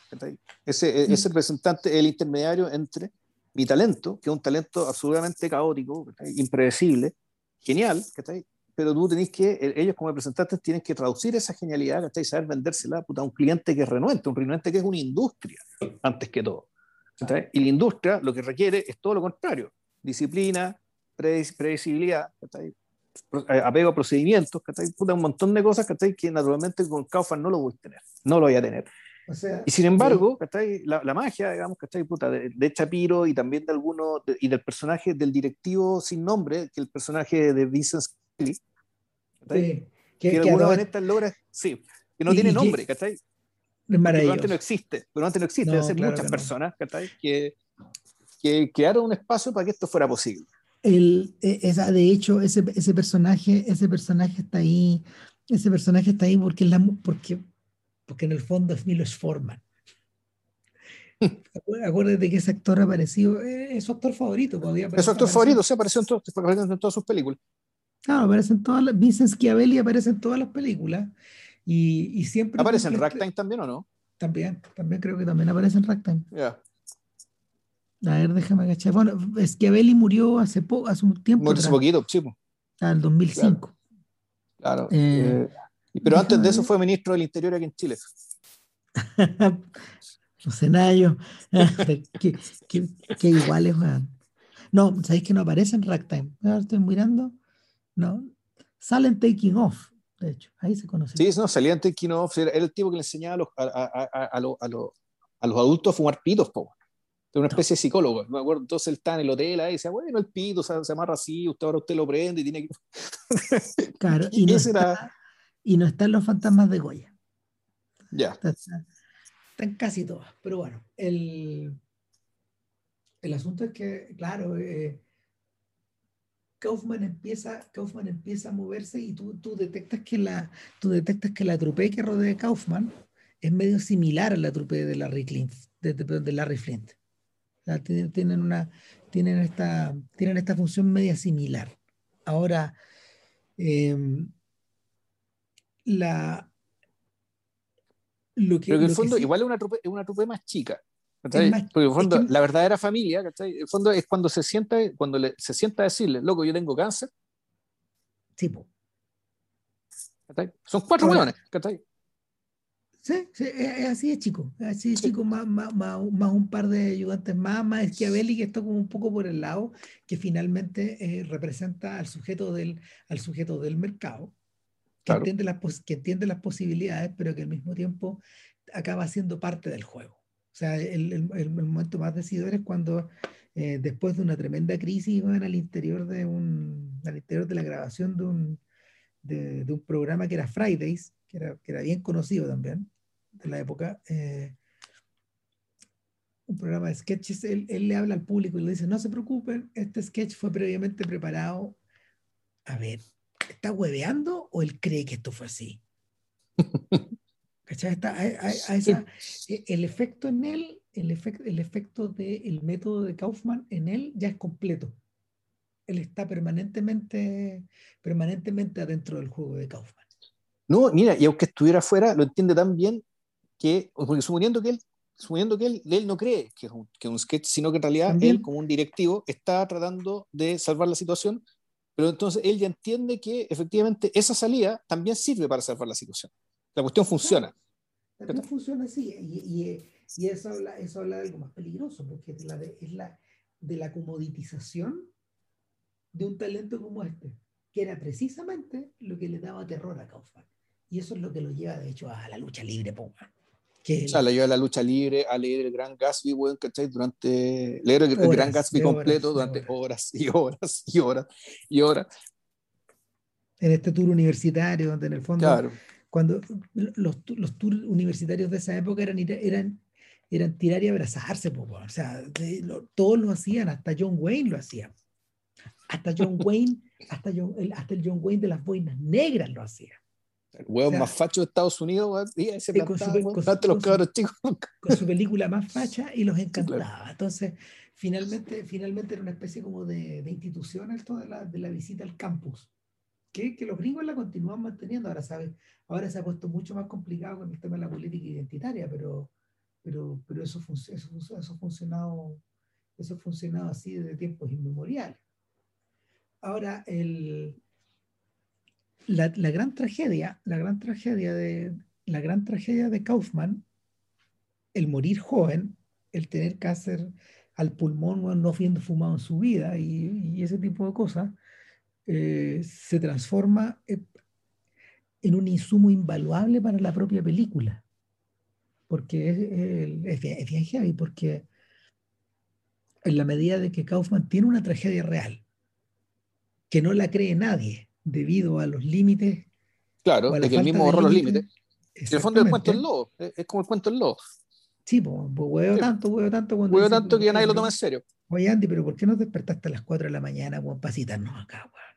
Ese, Mm. ese representante, el intermediario entre mi talento, que es un talento absolutamente caótico, impredecible, genial, ¿cachai? pero tú tenés que, eh, ellos como representantes tienen que traducir esa genialidad, ¿cachai? y saber vendérsela puta, a un cliente que es renuente, un renuente que es una industria, antes que todo. ¿cachai? Y la industria lo que requiere es todo lo contrario, disciplina, predecibilidad, ¿cachai? Eh, apego a procedimientos, ¿cachai? Puta, un montón de cosas ¿cachai? que naturalmente con Kaufman no lo voy a tener, no lo voy a tener. O sea, Y sin embargo, ¿cachai? La, la magia, digamos, ¿cachai? Puta, de, de Shapiro y también de algunos, de- y del personaje del directivo sin nombre, que el personaje de Vincent Scully, ¿cachai? sí, que, de alguna manera logra, sí, que no Y- tiene y que- nombre, ¿cachai? Que maravilloso. antes no existe, pero antes no existe, No, hace claro muchas que no. personas, ¿cachai? Que, que crearon un espacio para que esto fuera posible. El, e- esa, de hecho, ese, ese personaje, ese personaje está ahí, ese personaje está ahí porque, la, porque, porque en el fondo es Milos Forman. Acu- Acuérdate que ese actor apareció, eh, es su actor favorito. Podía Es su actor favorito, sí, apareció en, to- apareció en todas sus películas. Claro, aparece en todas las, Vincent Schiavelli aparece en todas las películas y, y siempre ¿Aparece en este- Ragtime también o no? También, también creo que también aparece en Ragtime. Ya. A ver, déjame cachar. Bueno, Schiavelli murió hace, po- hace un tiempo, Muerto hace poquito, pues, ah, el 2005. claro. Eh, Eh, y- pero antes de eso fue ministro del Interior aquí en Chile. Los Cenayo. que, que, que iguales, weón. No, ¿sabéis que no aparece en Ragtime? Ahora estoy mirando. No. Salen Taking Off, de hecho. Ahí se conoce. Sí, no, salía en Taking Off, era el tipo que le enseñaba a los, a, a- a- los- a los- adultos a fumar pitos, po. Era una especie de psicólogo. Me acuerdo, entonces él estaba en el hotel ahí y decía, bueno, el pito se, se amarra así, usted ahora usted lo prende y tiene que. Claro, y Y no, ese está, era- y no están los fantasmas de Goya. Ya. Está- Están casi todas. Pero bueno, el, el asunto es que, claro, eh, Kaufman empieza, Kaufman empieza a moverse y tú, tú detectas que la, tú detectas que la trupe que rodea a Kaufman es medio similar a la trupe de Larry Flint, de, de- de Larry Flint. Sea, tienen, una, tienen esta, tienen esta función media similar. Ahora, em, la lo que, Pero que en el que fondo, sí- igual es una trupe, es una trupe más chica. ¿cachai? Es más- Porque en el fondo, es que- la verdadera familia, ¿cachai? El fondo es cuando se sienta, cuando le, se sienta a decirle, loco, yo tengo cáncer, sí, po. ¿cachai? Son cuatro Ahora- hueones, ¿cachai? Sí, sí, es, es así de chico, es así de Sí. chico, más, más, más, más un par de ayudantes más, más Schiavelli, que está como un poco por el lado, que finalmente eh, representa al sujeto del, al sujeto del mercado, que, Claro. entiende las, que entiende las posibilidades, pero que al mismo tiempo acaba siendo parte del juego. O sea, el, el- el- el momento más decidor es cuando eh, después de una tremenda crisis van al interior de un, al interior de la grabación de un, de, de un programa que era Fridays, que era, que era bien conocido también de la época, eh, un programa de sketches, él, él le habla al público y le dice, no se preocupen, este sketch fue previamente preparado. A ver, ¿está hueveando o él cree que esto fue así? ¿Cachai? Está, esa- e- el efecto en él, el, efecto el efecto del método de Kaufman en él ya es completo. Él está permanentemente, permanentemente adentro del juego de Kaufman. No, mira, y aunque estuviera afuera, lo entiende tan bien que, porque suponiendo que él suponiendo que él, él no cree que es, un, que es un sketch, sino que en realidad él, como un directivo, está tratando de salvar la situación, pero entonces él ya entiende que efectivamente esa salida también sirve para salvar la situación. La cuestión funciona. La cuestión funciona así, y, y, y, eso, habla, eso habla de algo más peligroso, porque es la de, es la, de la comoditización de un talento como este, que era precisamente lo que le daba terror a Kaufman. Y eso es lo que lo lleva, de hecho, a la lucha libre, Puma. O sea, le lleva la lucha libre, a leer el Gran Gatsby, bueno, ¿cachai? Durante, leer el, Gran Gatsby completo durante horas y horas y horas y horas. En este tour universitario, donde en el fondo, claro. cuando los, los tours universitarios de esa época eran, eran, eran tirar y abrazarse, o sea, de, lo, todos lo hacían, hasta John Wayne lo hacía. Hasta John Wayne, hasta, John, el, hasta el John Wayne de las boinas negras lo hacía. El huevo o sea, más facho de Estados Unidos, y se con, su, con, su, los cabros chicos. con su película más facha y los encantaba. Claro. Entonces, finalmente, finalmente era una especie como de, de institución esto de la, de la visita al campus, que, que los gringos la continúan manteniendo. Ahora, ¿sabes? Ahora se ha puesto mucho más complicado con el tema de la política identitaria, pero, pero, pero eso, eso, eso, ha funcionado, eso ha funcionado así desde tiempos inmemoriales. Ahora, el, la, gran tragedia, la gran tragedia de la gran tragedia de Kaufman, el morir joven, el tener cáncer al pulmón, no habiendo fumado en su vida y, ese tipo de cosas, eh, se transforma en un insumo invaluable para la propia película. Porque es, es, es bien porque en la medida de que Kaufman tiene una tragedia real, que no la cree nadie, debido a los límites. Claro, es que el mismo borró los límites. En el fondo el cuento del lobo, es como el cuento del lobo. Sí, pues, huevo tanto, huevo tanto. Cuando huevo tanto que ya nadie lo toma en serio. Oye, Andy, pero ¿por qué no despertaste a las 4 de la mañana, weón, para citarnos acá, weón?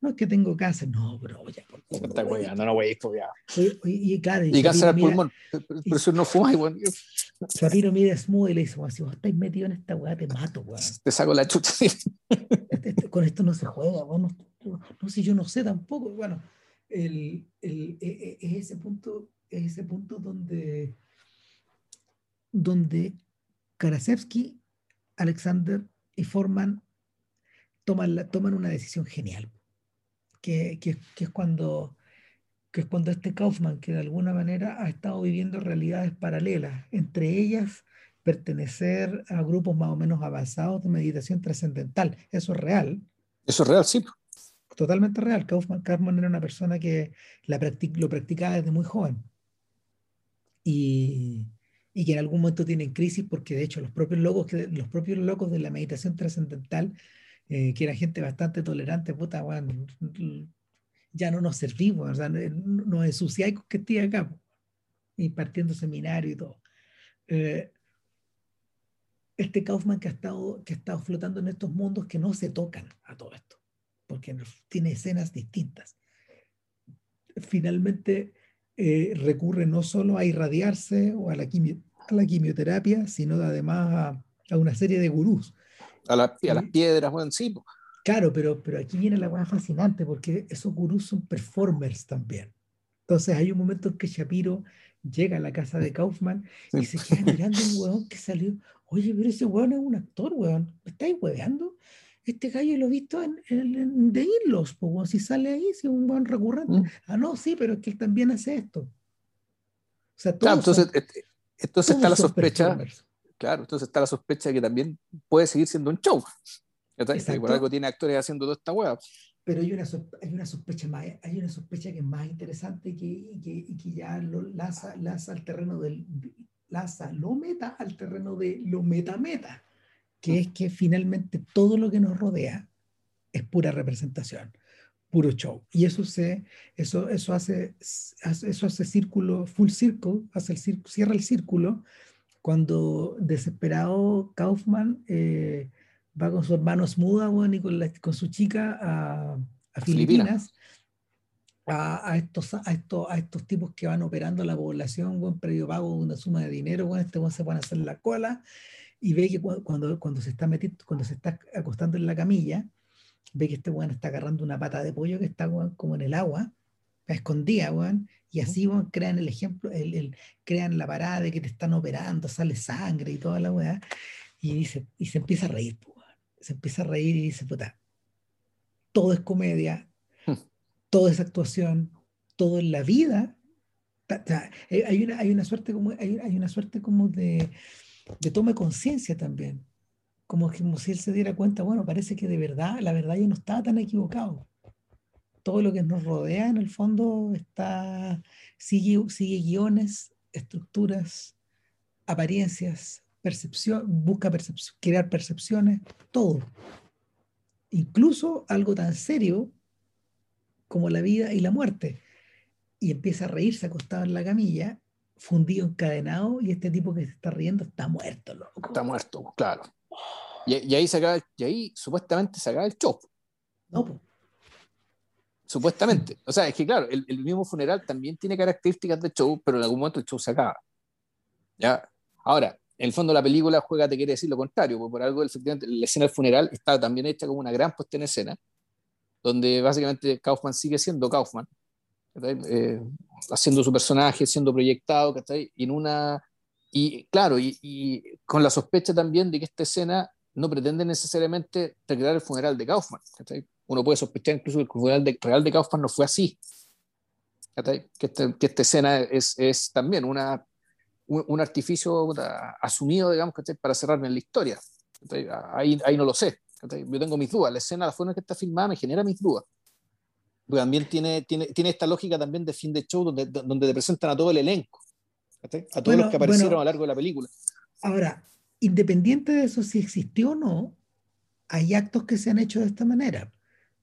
No es que tengo cáncer, no, bro, ya. Por favor, está no, pues ya. Oye, y, claro, y, y cáncer al pulmón, pero eso no fuma, weón. Shapiro mira Smooth y le dice, si vos estáis metido en esta weá, te mato, weón. Te saco la chucha. Este, este, con esto no se juega, weón. No, no sé, yo no sé tampoco. Bueno, el, el, e, e, es ese punto, es ese punto donde, donde Karasevsky, Alexander y Forman toman, la, toman una decisión genial, que, que, que, es cuando, que es cuando este Kaufman, que de alguna manera ha estado viviendo realidades paralelas, entre ellas pertenecer a grupos más o menos avanzados de meditación trascendental. Eso es real. Eso es real, sí totalmente real. Kaufman, Kaufman era una persona que la practic, lo practicaba desde muy joven y, y, que en algún momento tienen crisis porque de hecho los propios locos, los propios locos de la meditación trascendental, eh, que era gente bastante tolerante, puta, bueno, ya no nos servimos, o sea, nos ensuciáis con que estoy acá, y partiendo seminario y todo. Eh, este Kaufman que ha, estado, que ha estado flotando en estos mundos que no se tocan a todo esto porque tiene escenas distintas. Finalmente eh, recurre no solo a irradiarse o a la, quimio, a la quimioterapia, sino además a, a, una serie de gurús. A, la, a las piedras, bueno, sí. Claro, pero, pero aquí viene la cosa fascinante porque esos gurús son performers también. Entonces hay un momento en que Shapiro llega a la casa de Kaufman y se queda mirando un hueón que salió. Oye, pero ese hueón es un actor, hueón. ¿Me estáis hueveando? este gallo lo he visto en, en, en The Inlos, pues, si sale ahí, si es un buen recurrente. Mm. Ah, no, sí, pero es que él también hace esto. O sea, claro, entonces, son, entonces está la sospecha, claro, entonces está la sospecha de que también puede seguir siendo un show. Y por algo tiene actores haciendo toda esta hueá. Pero hay una, hay una sospecha más, hay una sospecha que es más interesante y que, que, que ya lo lanza, lanza al terreno del, lanza lo meta al terreno de lo meta-meta que es que finalmente todo lo que nos rodea es pura representación, puro show. Y eso, se, eso, eso, hace, eso hace círculo, full circle, hace el cierra el círculo cuando desesperado Kaufman eh, va con su hermano Smuda bueno, y con, la, con, su chica a, a Filipinas. A, a, estos, a, estos, a estos tipos que van operando la población, buen previo pago una suma de dinero, bueno, este bueno, se van a hacer la cola, y ve que cuando, cuando, se está metiendo, cuando se está acostando en la camilla, ve que este weón está agarrando una pata de pollo que está como en el agua escondida, weón. Y así weón, crean el ejemplo, el, crean la parada de que te están operando, sale sangre y toda la weá. Y, dice, y se empieza a reír, weón. Se empieza a reír y dice, puta, todo es comedia, hmm. todo es actuación, todo en la vida. Eh, hay una, hay una suerte como, hay, hay una suerte como de, de toma de conciencia también. Como, como si él se diera cuenta, bueno, parece que de verdad, la verdad yo no estaba tan equivocado todo lo que nos rodea en el fondo está, sigue, sigue guiones, estructuras, apariencias, percepción, busca percepción, crear percepciones, todo. Incluso algo tan serio como la vida y la muerte. Y empieza a reírse acostado en la camilla, fundido, encadenado, y este tipo que se está riendo está muerto, loco. Está muerto, claro. Y, ahí, se acaba, y ahí supuestamente se acaba el chop. No, pues Supuestamente. O sea, es que claro, el, mismo funeral también tiene características de show, pero en algún momento el show se acaba. ¿Ya? Ahora, en el fondo la película juega, te quiere decir lo contrario, porque por algo efectivamente la escena del funeral está también hecha como una gran puesta en escena, donde básicamente Kaufman sigue siendo Kaufman, eh, haciendo su personaje, siendo proyectado, y en una y claro, y, y, con la sospecha también de que esta escena no pretende necesariamente recrear el funeral de Kaufman uno puede sospechar incluso que el funeral de, real de Kaufman no fue así. Que, este, que esta escena es, es también una, un, artificio asumido, digamos, para cerrarme en la historia. Ahí, ahí no lo sé. Yo tengo mis dudas. La escena, la forma en que está filmada, me genera mis dudas. Porque también tiene, tiene, tiene esta lógica también de fin de show donde, donde te presentan a todo el elenco, a todos los que aparecieron a lo largo de la película. Ahora, independiente de eso, si existió o no, hay actos que se han hecho de esta manera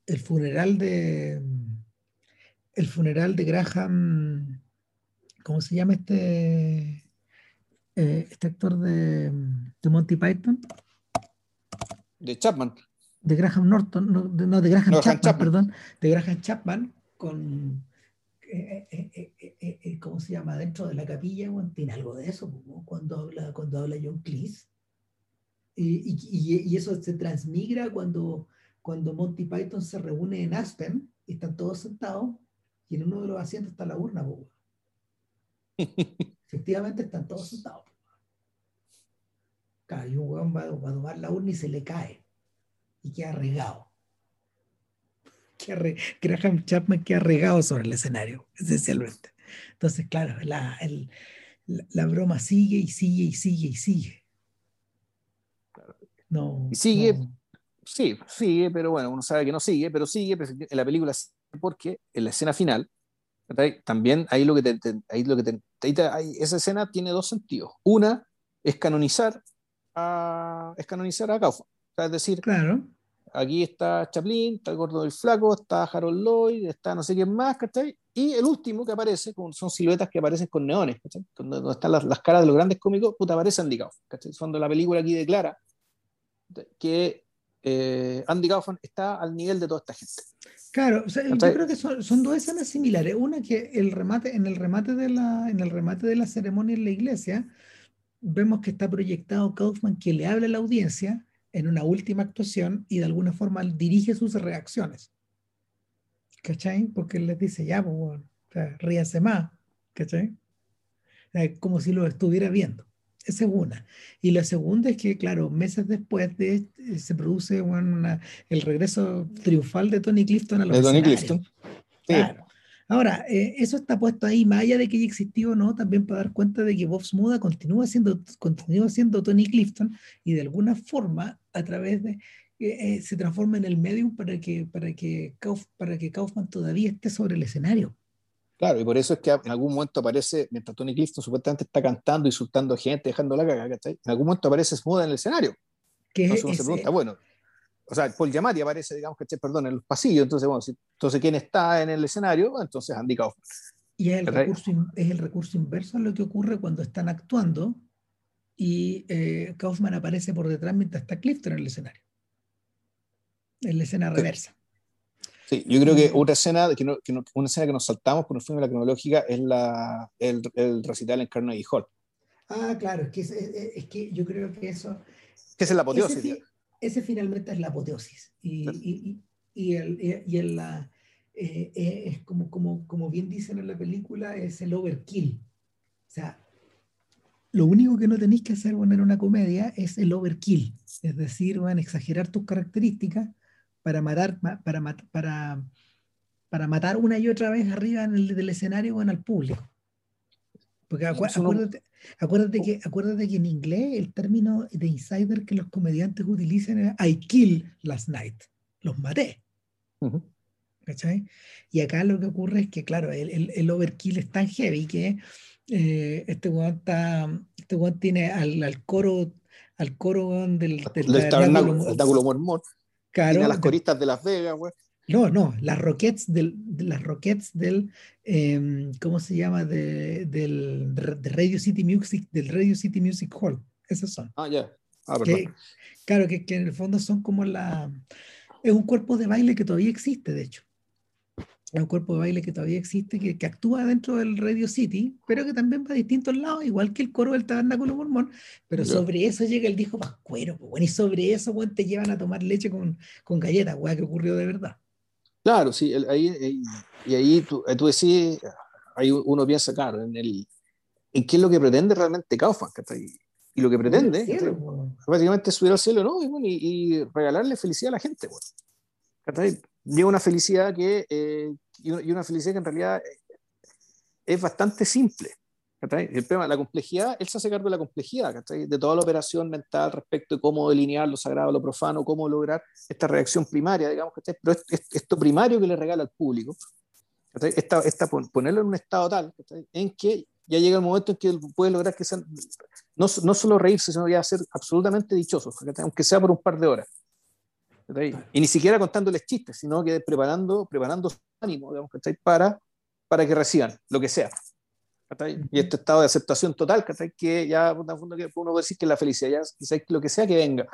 el funeral de el funeral de Graham ¿cómo se llama este eh, este actor de, de, Monty Python? De Chapman. De Graham Norton, no, de, Graham, Chapman, perdón, de Graham Chapman con eh, eh, ¿cómo se llama? Dentro de la capilla, tiene algo de eso, cuando habla, cuando habla John Cleese. Y, y, y, eso se transmigra cuando cuando Monty Python se reúne en Aspen y están todos sentados y en uno de los asientos está la urna, Efectivamente están todos sentados. Claro, y un hueón va, a tomar la urna y se le cae y queda regado. Graham Chapman queda regado sobre el escenario, esencialmente. Entonces, claro, la, la, broma sigue y sigue y sigue y sigue. No, y sigue, sí, sigue, pero bueno, uno sabe que no sigue, pero sigue en la película porque en la escena final, también ahí lo que te, ahí lo que te, esa escena tiene dos sentidos. Una es canonizar a, es canonizar a Kaufman. es decir, claro. aquí está Chaplin, está el gordo del flaco, está Harold Lloyd, está no sé quién más, ¿cachai? Y el último que aparece son siluetas que aparecen con neones, ¿cachai? Donde, están las, las, caras de los grandes cómicos, puta, aparece Andy Kaufman, ¿cachai? Cuando la película aquí declara que eh, Andy Kaufman está al nivel de toda esta gente. Claro, yo creo que son, dos escenas similares. Una que el remate, en el remate de la, en el remate de la ceremonia en la iglesia, vemos que está proyectado Kaufman que le habla a la audiencia en una última actuación y de alguna forma dirige sus reacciones. ¿Cachai? Porque él les dice, ya, pues, ríase más. ¿Cachai? Como si lo estuviera viendo. Esa es una. Y la segunda es que, claro, meses después de eh, se produce el regreso triunfal de Tony Clifton a los De Tony Clifton. Claro. Ahora, eh, eso está puesto ahí, más allá de que haya existido o no, también para dar cuenta de que Bob Smuda continúa siendo, continúa siendo Tony Clifton y de alguna forma, a través de, eh, se transforma en el medium para que, para, que para que Kaufman todavía esté sobre el escenario. Claro, y por eso es que en algún momento aparece, mientras Tony Clifton supuestamente está cantando, insultando gente, dejando la cagada, En algún momento aparece Smuda en el escenario. ¿Qué entonces uno se pregunta, bueno, o sea, Paul Giamatti aparece, digamos, que perdón, en los pasillos, entonces, bueno, entonces, ¿quién está en el escenario? Entonces, Andy Kaufman. Y es el, recurso, es el recurso inverso a lo que ocurre cuando están actuando y eh, Kaufman aparece por detrás mientras está Clifton en el escenario. En la escena reversa. Sí, yo creo que otra escena, que, no, que no, una escena que nos saltamos por fuimos de la cronológica es la, el, el, recital en Carnegie Hall. Ah, claro, es que, es, es que yo creo que eso... Que es la apoteosis. Ese, ese, finalmente es la apoteosis. Y, y, y, el, y el, la, eh, eh, es como, como, como bien dicen en la película, es el overkill. O sea, lo único que no tenéis que hacer bueno, en una comedia es el overkill, es decir, van exagerar tus características para matar, para, para, para matar una y otra vez arriba en el, del escenario bueno, al público. Porque acuérdate, acuérdate, que, acuérdate que en inglés el término de insider que los comediantes utilizan es I kill last night, los maté. ¿Cachai? Y acá lo que ocurre es que, claro, el, el, el overkill es tan heavy que eh, este weón este tiene al, al, coro, al coro del, del, del tabernáculo mormón. Claro, a las coristas de Las Vegas, weón. No, no, las Rockets del, las Rockets del, eh, ¿cómo se llama? De, del de Radio City Music, del Radio City Music Hall. Esos son. Ah, ya. Ah, que, claro, que, que, en el fondo son como la... Es un cuerpo de baile que todavía existe, de hecho es un cuerpo de baile que todavía existe, que, que, actúa dentro del Radio City, pero que también va a distintos lados, igual que el coro del tabernáculo mormón, pero sobre eso llega el disco pascuero, pues, bueno, y sobre eso bueno, te llevan a tomar leche con, con galletas, weá, que ocurrió de verdad. Claro, sí, ahí, y ahí tú, eh, tú decís, ahí uno piensa, claro, en, el, en qué es lo que pretende realmente Kaufman, y lo que pretende, cielo, básicamente es subir al cielo, ¿no? Y, y, regalarle felicidad a la gente, bueno. Llega una felicidad que, eh, y una felicidad que en realidad es bastante simple. El tema, la complejidad, él se hace cargo de la complejidad, de toda la operación mental respecto de cómo delinear lo sagrado, lo profano, cómo lograr esta reacción primaria, digamos, pero esto primario que le regala al público, esta, esta, ponerlo en un estado tal en que ya llega el momento en que él puede lograr que sean, no, no solo reírse, sino ya ser absolutamente dichoso, aunque sea por un par de horas. Y ni siquiera contándoles chistes, sino que preparando, preparando su ánimo, digamos, Para, para que reciban lo que sea. Y este estado de aceptación total, que ya uno puede decir que la felicidad, ya quizás lo que sea que venga.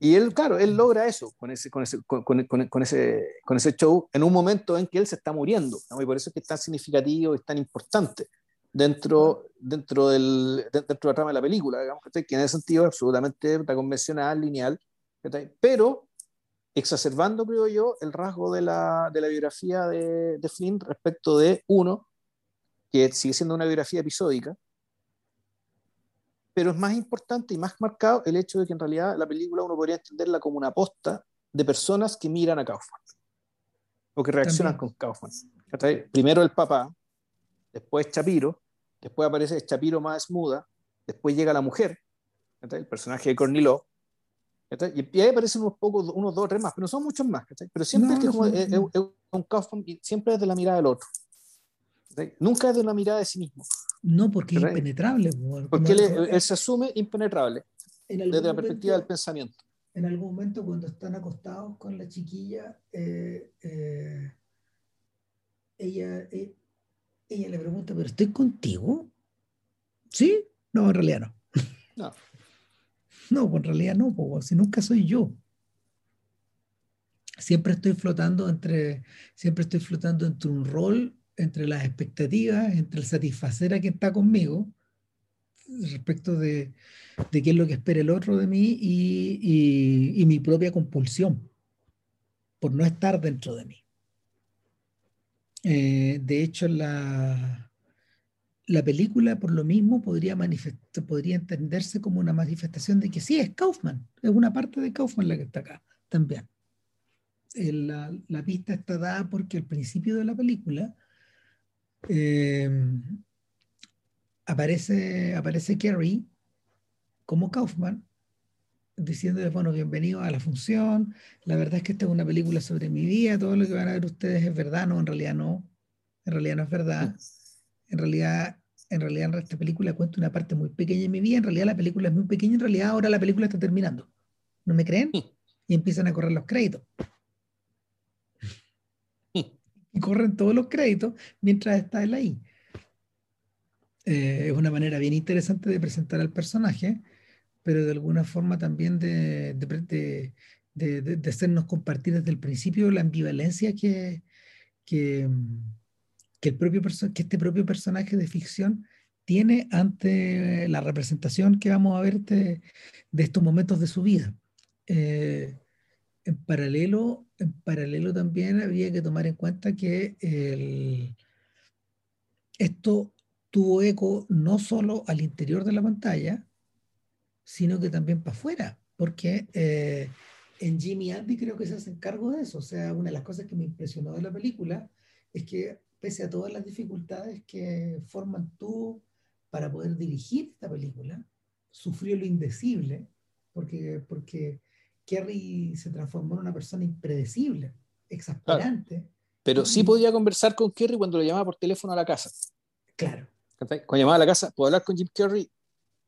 Y él, claro, él logra eso con ese, con ese, con, con, con, ese, con ese show en un momento en que él se está muriendo. Y por eso es que es tan significativo y tan importante dentro, dentro, del, dentro de la trama de la película, digamos, que en ese sentido es absolutamente convencional, lineal, pero exacerbando, creo yo, el rasgo de la, de la biografía de, de, Flynn respecto de uno, que sigue siendo una biografía episódica, pero es más importante y más marcado el hecho de que en realidad la película uno podría entenderla como una aposta de personas que miran a Kaufman o que reaccionan con Kaufman. Primero el papá, después Chapiro, después aparece Chapiro más muda, después llega la mujer, el personaje de Corniló, y ahí aparecen unos pocos, unos dos, tres más, pero no son muchos más, pero siempre es, como, es, un Kaufman, siempre es de la mirada del otro. Nunca es de la mirada de sí mismo. No, porque es impenetrable. Porque él, se asume impenetrable desde la perspectiva del pensamiento. En algún momento, cuando están acostados con la chiquilla, eh, eh, ella, eh, ella le pregunta, ¿pero estoy contigo? ¿Sí? No, en realidad no. No. No, pues en realidad no, pues, si nunca soy yo. Siempre estoy flotando entre, siempre estoy flotando entre un rol, entre las expectativas, entre el satisfacer a quien está conmigo, respecto de, de qué es lo que espera el otro de mí y, y, mi propia compulsión por no estar dentro de mí. Eh, de hecho, la, la película, por lo mismo, podría, podría entenderse como una manifestación de que sí, es Kaufman, es una parte de Kaufman la que está acá también. La, la, pista está dada porque al principio de la película eh, aparece, aparece Carrie como Kaufman diciéndole, bueno, bienvenido a la función, la verdad es que esta es una película sobre mi vida, todo lo que van a ver ustedes es verdad, no, en realidad no, en realidad no es verdad en realidad, en realidad esta película cuenta una parte muy pequeña de mi vida, en realidad la película es muy pequeña, en realidad ahora la película está terminando. ¿No me creen? Y empiezan a correr los créditos. Y corren todos los créditos mientras está él ahí. Eh, es una manera bien interesante de presentar al personaje, pero de alguna forma también de, de, de, de hacernos compartir desde el principio la ambivalencia que, que, que, el propio que este propio personaje de ficción tiene ante la representación que vamos a ver de, estos momentos de su vida. Eh, en paralelo, en paralelo también había que tomar en cuenta que el, esto tuvo eco no solo al interior de la pantalla, sino que también para afuera, porque eh, en Jimmy Andy creo que se hacen cargo de eso. O sea, una de las cosas que me impresionó de la película es que pese a todas las dificultades que forman tú para poder dirigir esta película, sufrió lo indecible, porque, porque Kerry se transformó en una persona impredecible, exasperante. Pero sí podía conversar con Kerry cuando lo llamaba por teléfono a la casa. Claro. Cuando llamaba a la casa, ¿puedo hablar con Jim Kerry?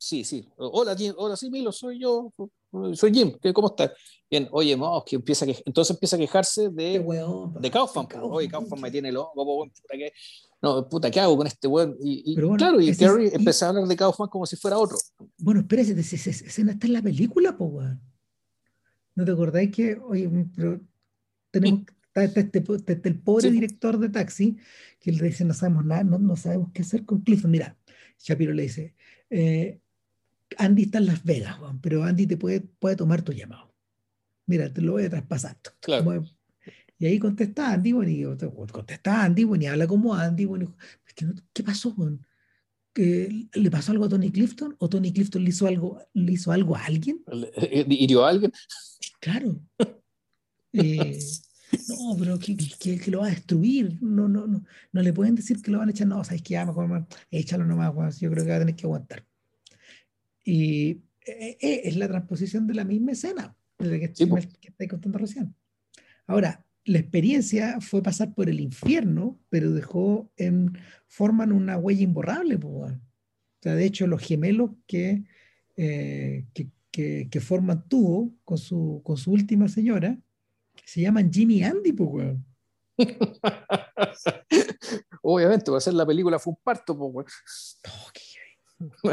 Sí, sí. Hola, Jim. Hola, sí, Milo, soy yo. Soy Jim. ¿Cómo estás? Bien, oye, no, que empieza que... entonces empieza a quejarse de, de Kaufman. Oye, Kaufman me tiene loco, puta, que... No, puta, ¿qué hago con este weón? Y, claro, y Kerry empezó a hablar de Kaufman como si fuera otro. Bueno, espérese, esa escena está en la película, po, weón. ¿No te acordáis que, oye, pero tenemos, está, este, este, el pobre director de taxi que le dice, no sabemos nada, no, no sabemos qué hacer con Clifton. Mira, Shapiro le dice, eh, Andy está en Las Vegas, Juan, pero Andy te puede, puede tomar tu llamado mira, te lo voy a traspasar. Claro. Y ahí contesta Andy, bueno, y contesta Andy, bueno, y habla como Andy, bueno, ¿qué pasó, con ¿Le pasó algo a Tony Clifton? ¿O Tony Clifton le hizo algo, le hizo algo a alguien? Eh, ¿Hirió a alguien? Claro. Eh, no, pero que, que, que, lo va a destruir. No, no, no, no le pueden decir que lo van a echar. No, sabes que ya mejor échalo nomás, yo creo que va a tener que aguantar. Y eh, es la transposición de la misma escena de que, que estáis contando recién. Ahora, la experiencia fue pasar por el infierno, pero dejó en, forman una huella imborrable. O sea, de hecho, los gemelos que, eh, que, que, forman tuvo con su, con su última señora se llaman Jimmy y Andy, pues, Obviamente, va a ser la película fue un parto, pues, No,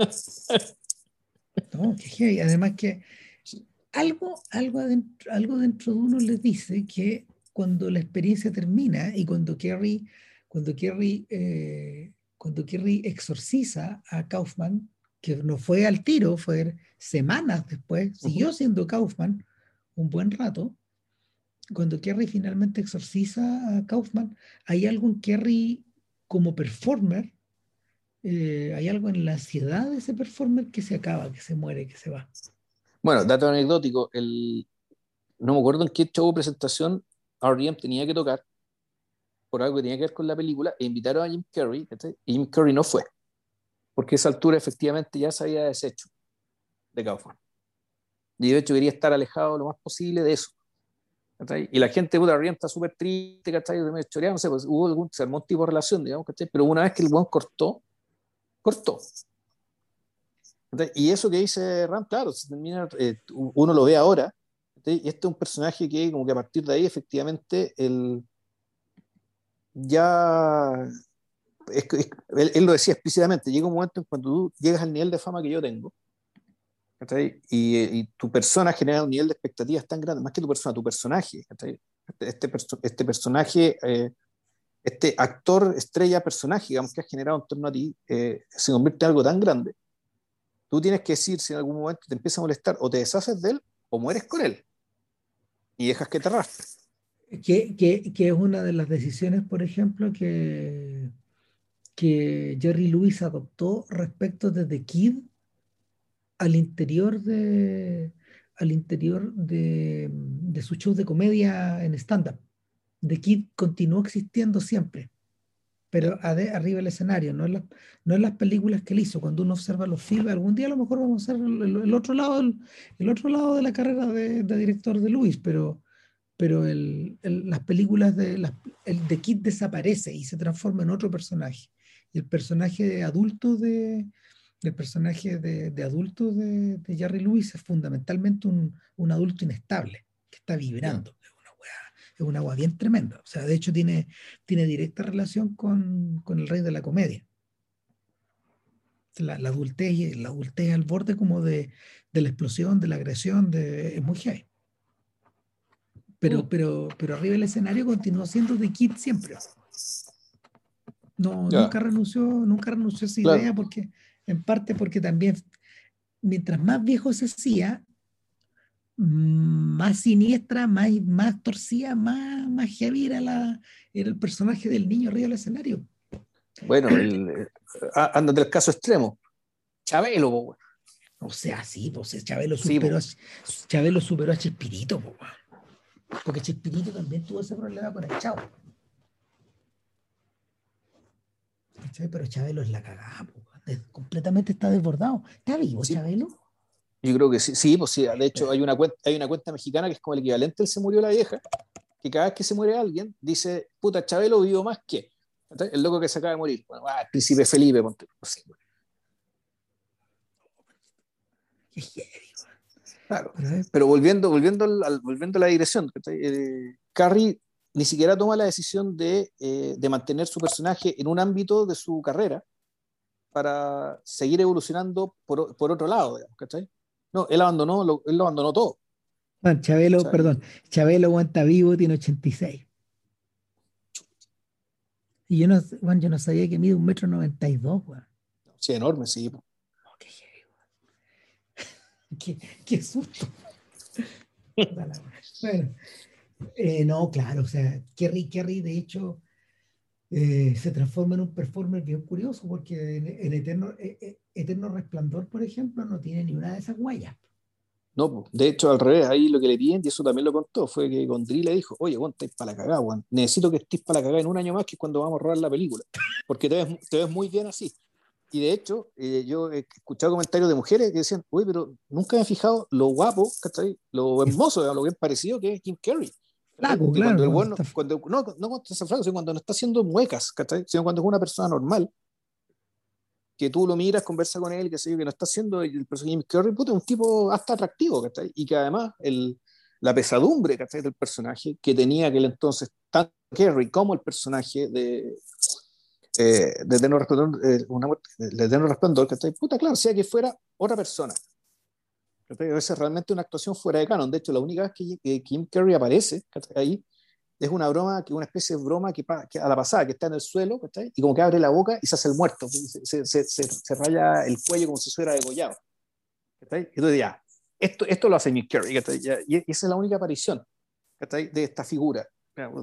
no, Además que algo, algo, adentro, algo dentro de uno les dice que cuando la experiencia termina y cuando Kerry, cuando Kerry, eh, cuando Kerry exorciza a Kaufman, que no fue al tiro, fue semanas después, siguió siendo Kaufman un buen rato. Cuando Kerry finalmente exorciza a Kaufman, hay algo en Kerry como performer, eh, hay algo en la ansiedad de ese performer que se acaba, que se muere, que se va. Bueno, dato anecdótico, el, no me acuerdo en qué show presentación R.E.M. tenía que tocar por algo que tenía que ver con la película e invitaron a Jim Carrey y Jim Carrey no fue porque a esa altura efectivamente ya se había deshecho de Kaufman y de hecho quería estar alejado lo más posible de eso y la gente de R.E.M. está súper triste ¿cachai? no sé, pues, hubo algún, se tipo de relación digamos, pero una vez que el buen cortó cortó y eso que dice Ram, claro, eh, uno lo ve ahora, y este es un personaje que como que a partir de ahí efectivamente el, ya, él, lo decía explícitamente, llega un momento en cuando tú llegas al nivel de fama que yo tengo, y, y, tu persona genera un nivel de expectativas tan grande, más que tu persona, tu personaje, este, este, este, personaje, eh, este actor, estrella, personaje, digamos, que has generado en torno a ti, eh, se convierte en algo tan grande tú tienes que decir si en algún momento te empieza a molestar o te deshaces de él o mueres con él y dejas que te arrastre. Que, que, que es una de las decisiones, por ejemplo, que, que Jerry Lewis adoptó respecto de The Kid al interior de, al interior de, de su show de comedia en stand-up. The Kid continuó existiendo siempre pero arriba del escenario, no en, la, no en las películas que él hizo. Cuando uno observa los filmes, algún día a lo mejor vamos a hacer el, otro, lado, el, otro lado de la carrera de, director de Luis, pero, pero el, las películas de el de Kid desaparece y se transforma en otro personaje. Y el personaje adulto de el personaje de, de adulto de, de, Jerry Lewis es fundamentalmente un, un adulto inestable que está vibrando es un agua bien tremenda. O sea, de hecho tiene, tiene directa relación con, con el rey de la comedia. La, la, adultez, la adultez al borde como de, de, la explosión, de la agresión, de, es muy gay. Pero, mm. pero, pero arriba el escenario continuó siendo de Kid siempre. No, nunca renunció, nunca renunció a esa idea porque, en parte porque también, mientras más viejo se hacía, más siniestra, más, más torcida, más, más heavy era, la, era el personaje del niño arriba del escenario. Bueno, el, anda del caso extremo. Chabelo, O sea, sí, pues Chabelo superó, Chabelo superó a Chespirito, porque Chespirito también tuvo ese problema con el chavo. Pero Chabelo es la cagada, completamente está desbordado. ¿Está vivo Chabelo? Yo creo que sí, sí, pues sí. De hecho, hay una, cuenta, hay una cuenta mexicana que es como el equivalente él se murió la vieja, que cada vez que se muere alguien, dice, puta, Chabelo vivió más que. El loco que se acaba de morir. Bueno, ah, el príncipe Felipe, ponte. Claro. Pero volviendo, volviendo, al, volviendo a la dirección, eh, Carrie ni siquiera toma la decisión de, eh, de, mantener su personaje en un ámbito de su carrera para seguir evolucionando por, por otro lado, digamos, No, él abandonó, lo, él lo abandonó todo. Bueno, Chabelo, perdón, Chabelo aguanta vivo, tiene 86. Y yo no, bueno, yo no sabía que mide un metro noventa y dos, Sí, enorme, sí. qué, qué, susto. bueno, eh, no, claro, o sea, Kerry, Kerry de hecho eh, se transforma en un performer bien curioso porque en, Eterno, eh, Eterno Resplandor, por ejemplo, no tiene ni una de esas huellas. No, de hecho, al revés, ahí lo que le piden, y eso también lo contó, fue que Gondry le dijo, oye, Juan, estáis para la cagada, Juan. Necesito que estés para la cagada en un año más, que es cuando vamos a rodar la película. Porque te ves, te ves muy bien así. Y de hecho, eh, yo he escuchado comentarios de mujeres que decían, oye, pero nunca me he fijado lo guapo, ¿cachai? Lo hermoso, lo bien parecido que es Kim Carrey. Claro, claro. Cuando el bueno, cuando, no, no cuando está sino cuando no está haciendo muecas, ¿cachai? Sino cuando es una persona normal, que tú lo miras, conversa con él, que sé yo, que no está haciendo el personaje de Curry, puto, es un tipo hasta atractivo, ¿cachai? Y que además el, la pesadumbre, ¿cachai? Del personaje que tenía aquel entonces tanto Kerry como el personaje de eh, de Eterno Resplandor, eh, una, de Eterno Resplandor, ¿cachai? Puta, claro, sea que fuera otra persona. ¿Cachai? es realmente una actuación fuera de canon. De hecho, la única vez que, Kim Kerry aparece ahí es una broma, una especie de broma que, a la pasada, que está en el suelo, y como que abre la boca y se hace el muerto, se, se, se, raya el cuello como si fuera degollado. Entonces ya, esto, esto lo hace Nick Carey, y esa es la única aparición de esta figura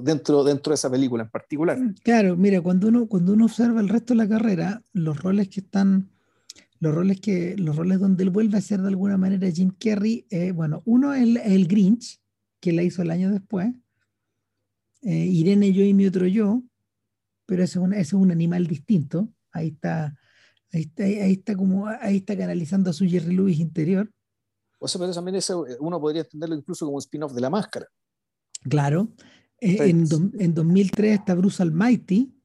dentro, dentro de esa película en particular. Claro, mira, cuando uno, cuando uno observa el resto de la carrera, los roles que están, los roles que, los roles donde él vuelve a ser de alguna manera Jim Carrey, eh, bueno, uno es el, el Grinch, que la hizo el año después, eh, Irene yo y mi otro yo, pero ese es, un, animal distinto. Ahí está, ahí está, ahí está como, ahí está canalizando a su Jerry Lewis interior. O sea, pero también uno podría entenderlo incluso como un spin-off de la máscara. Claro. Eh, en, en, 2003 está Bruce Almighty.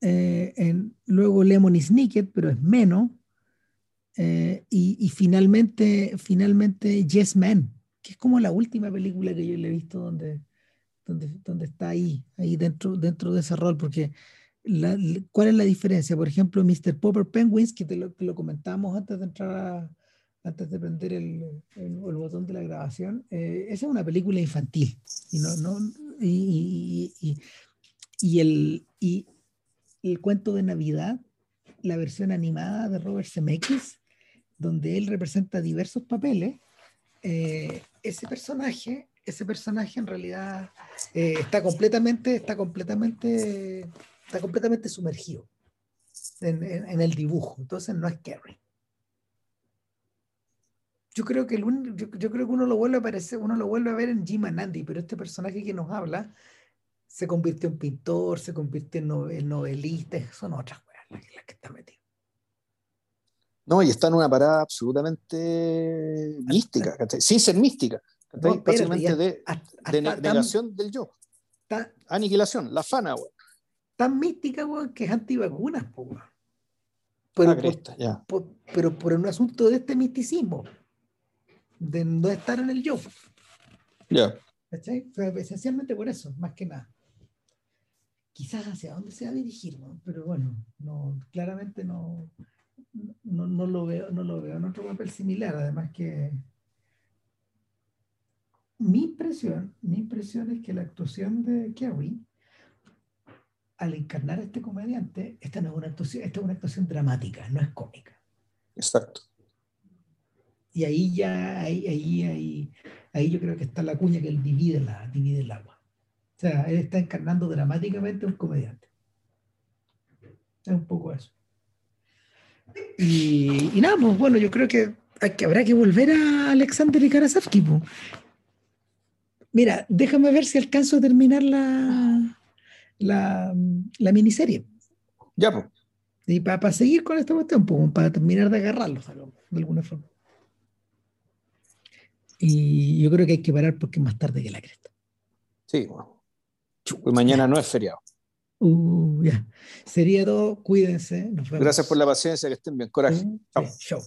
Eh, en, luego Lemon Snicket, pero es menos. y, y, finalmente, finalmente Yes Man, que es como la última película que yo le he visto donde, donde, está ahí, ahí dentro, dentro de ese rol, porque ¿cuál es la diferencia? Por ejemplo, Mr. Popper Penguins, que te lo, lo comentamos antes de entrar antes de prender el, el, botón de la grabación, eh, esa es una película infantil. Y, no, no, y, y, y, el, y el cuento de Navidad, la versión animada de Robert Zemeckis, donde él representa diversos papeles, eh, ese personaje ese personaje en realidad eh, está completamente, está completamente, está completamente sumergido en, el dibujo. Entonces no es Carrie. Yo creo que el yo, creo que uno lo vuelve a aparecer, uno lo vuelve a ver en Jim Andy, pero este personaje que nos habla se convirtió en pintor, se convirtió en, novelista, son otras cosas las, que está metido. No, y está en una parada absolutamente mística, sin ser mística. No, de, negación del yo. Aniquilación, la fana, Tan mística, que es antivacunas, Pero, por, pero por un asunto de este misticismo, de no estar en el yo. Ya. esencialmente por eso, más que nada. Quizás hacia dónde se va a dirigir, pero bueno, no, claramente no, no, no, lo veo, no lo veo en otro papel similar, además que mi impresión, mi impresión es que la actuación de Kerry, al encarnar a este comediante, esta no es una actuación, esta es una actuación dramática, no es cómica. Exacto. Y ahí ya, ahí, ahí, ahí, ahí yo creo que está la cuña que él divide, la, divide el agua. O sea, él está encarnando dramáticamente a un comediante. Es un poco eso. Y, y nada, pues bueno, yo creo que, que habrá que volver a Alexander y Karasavsky. Pues. Mira, déjame ver si alcanzo a terminar la, la, la miniserie. Ya, pues. Y para seguir con esta cuestión, pues, para terminar de agarrarlos de alguna forma. Y yo creo que hay que parar porque es más tarde que la cresta. Sí, bueno. Pues mañana no es feriado. Uh, ya. Sería todo. Cuídense. Gracias por la paciencia, que estén bien. Coraje. Chao.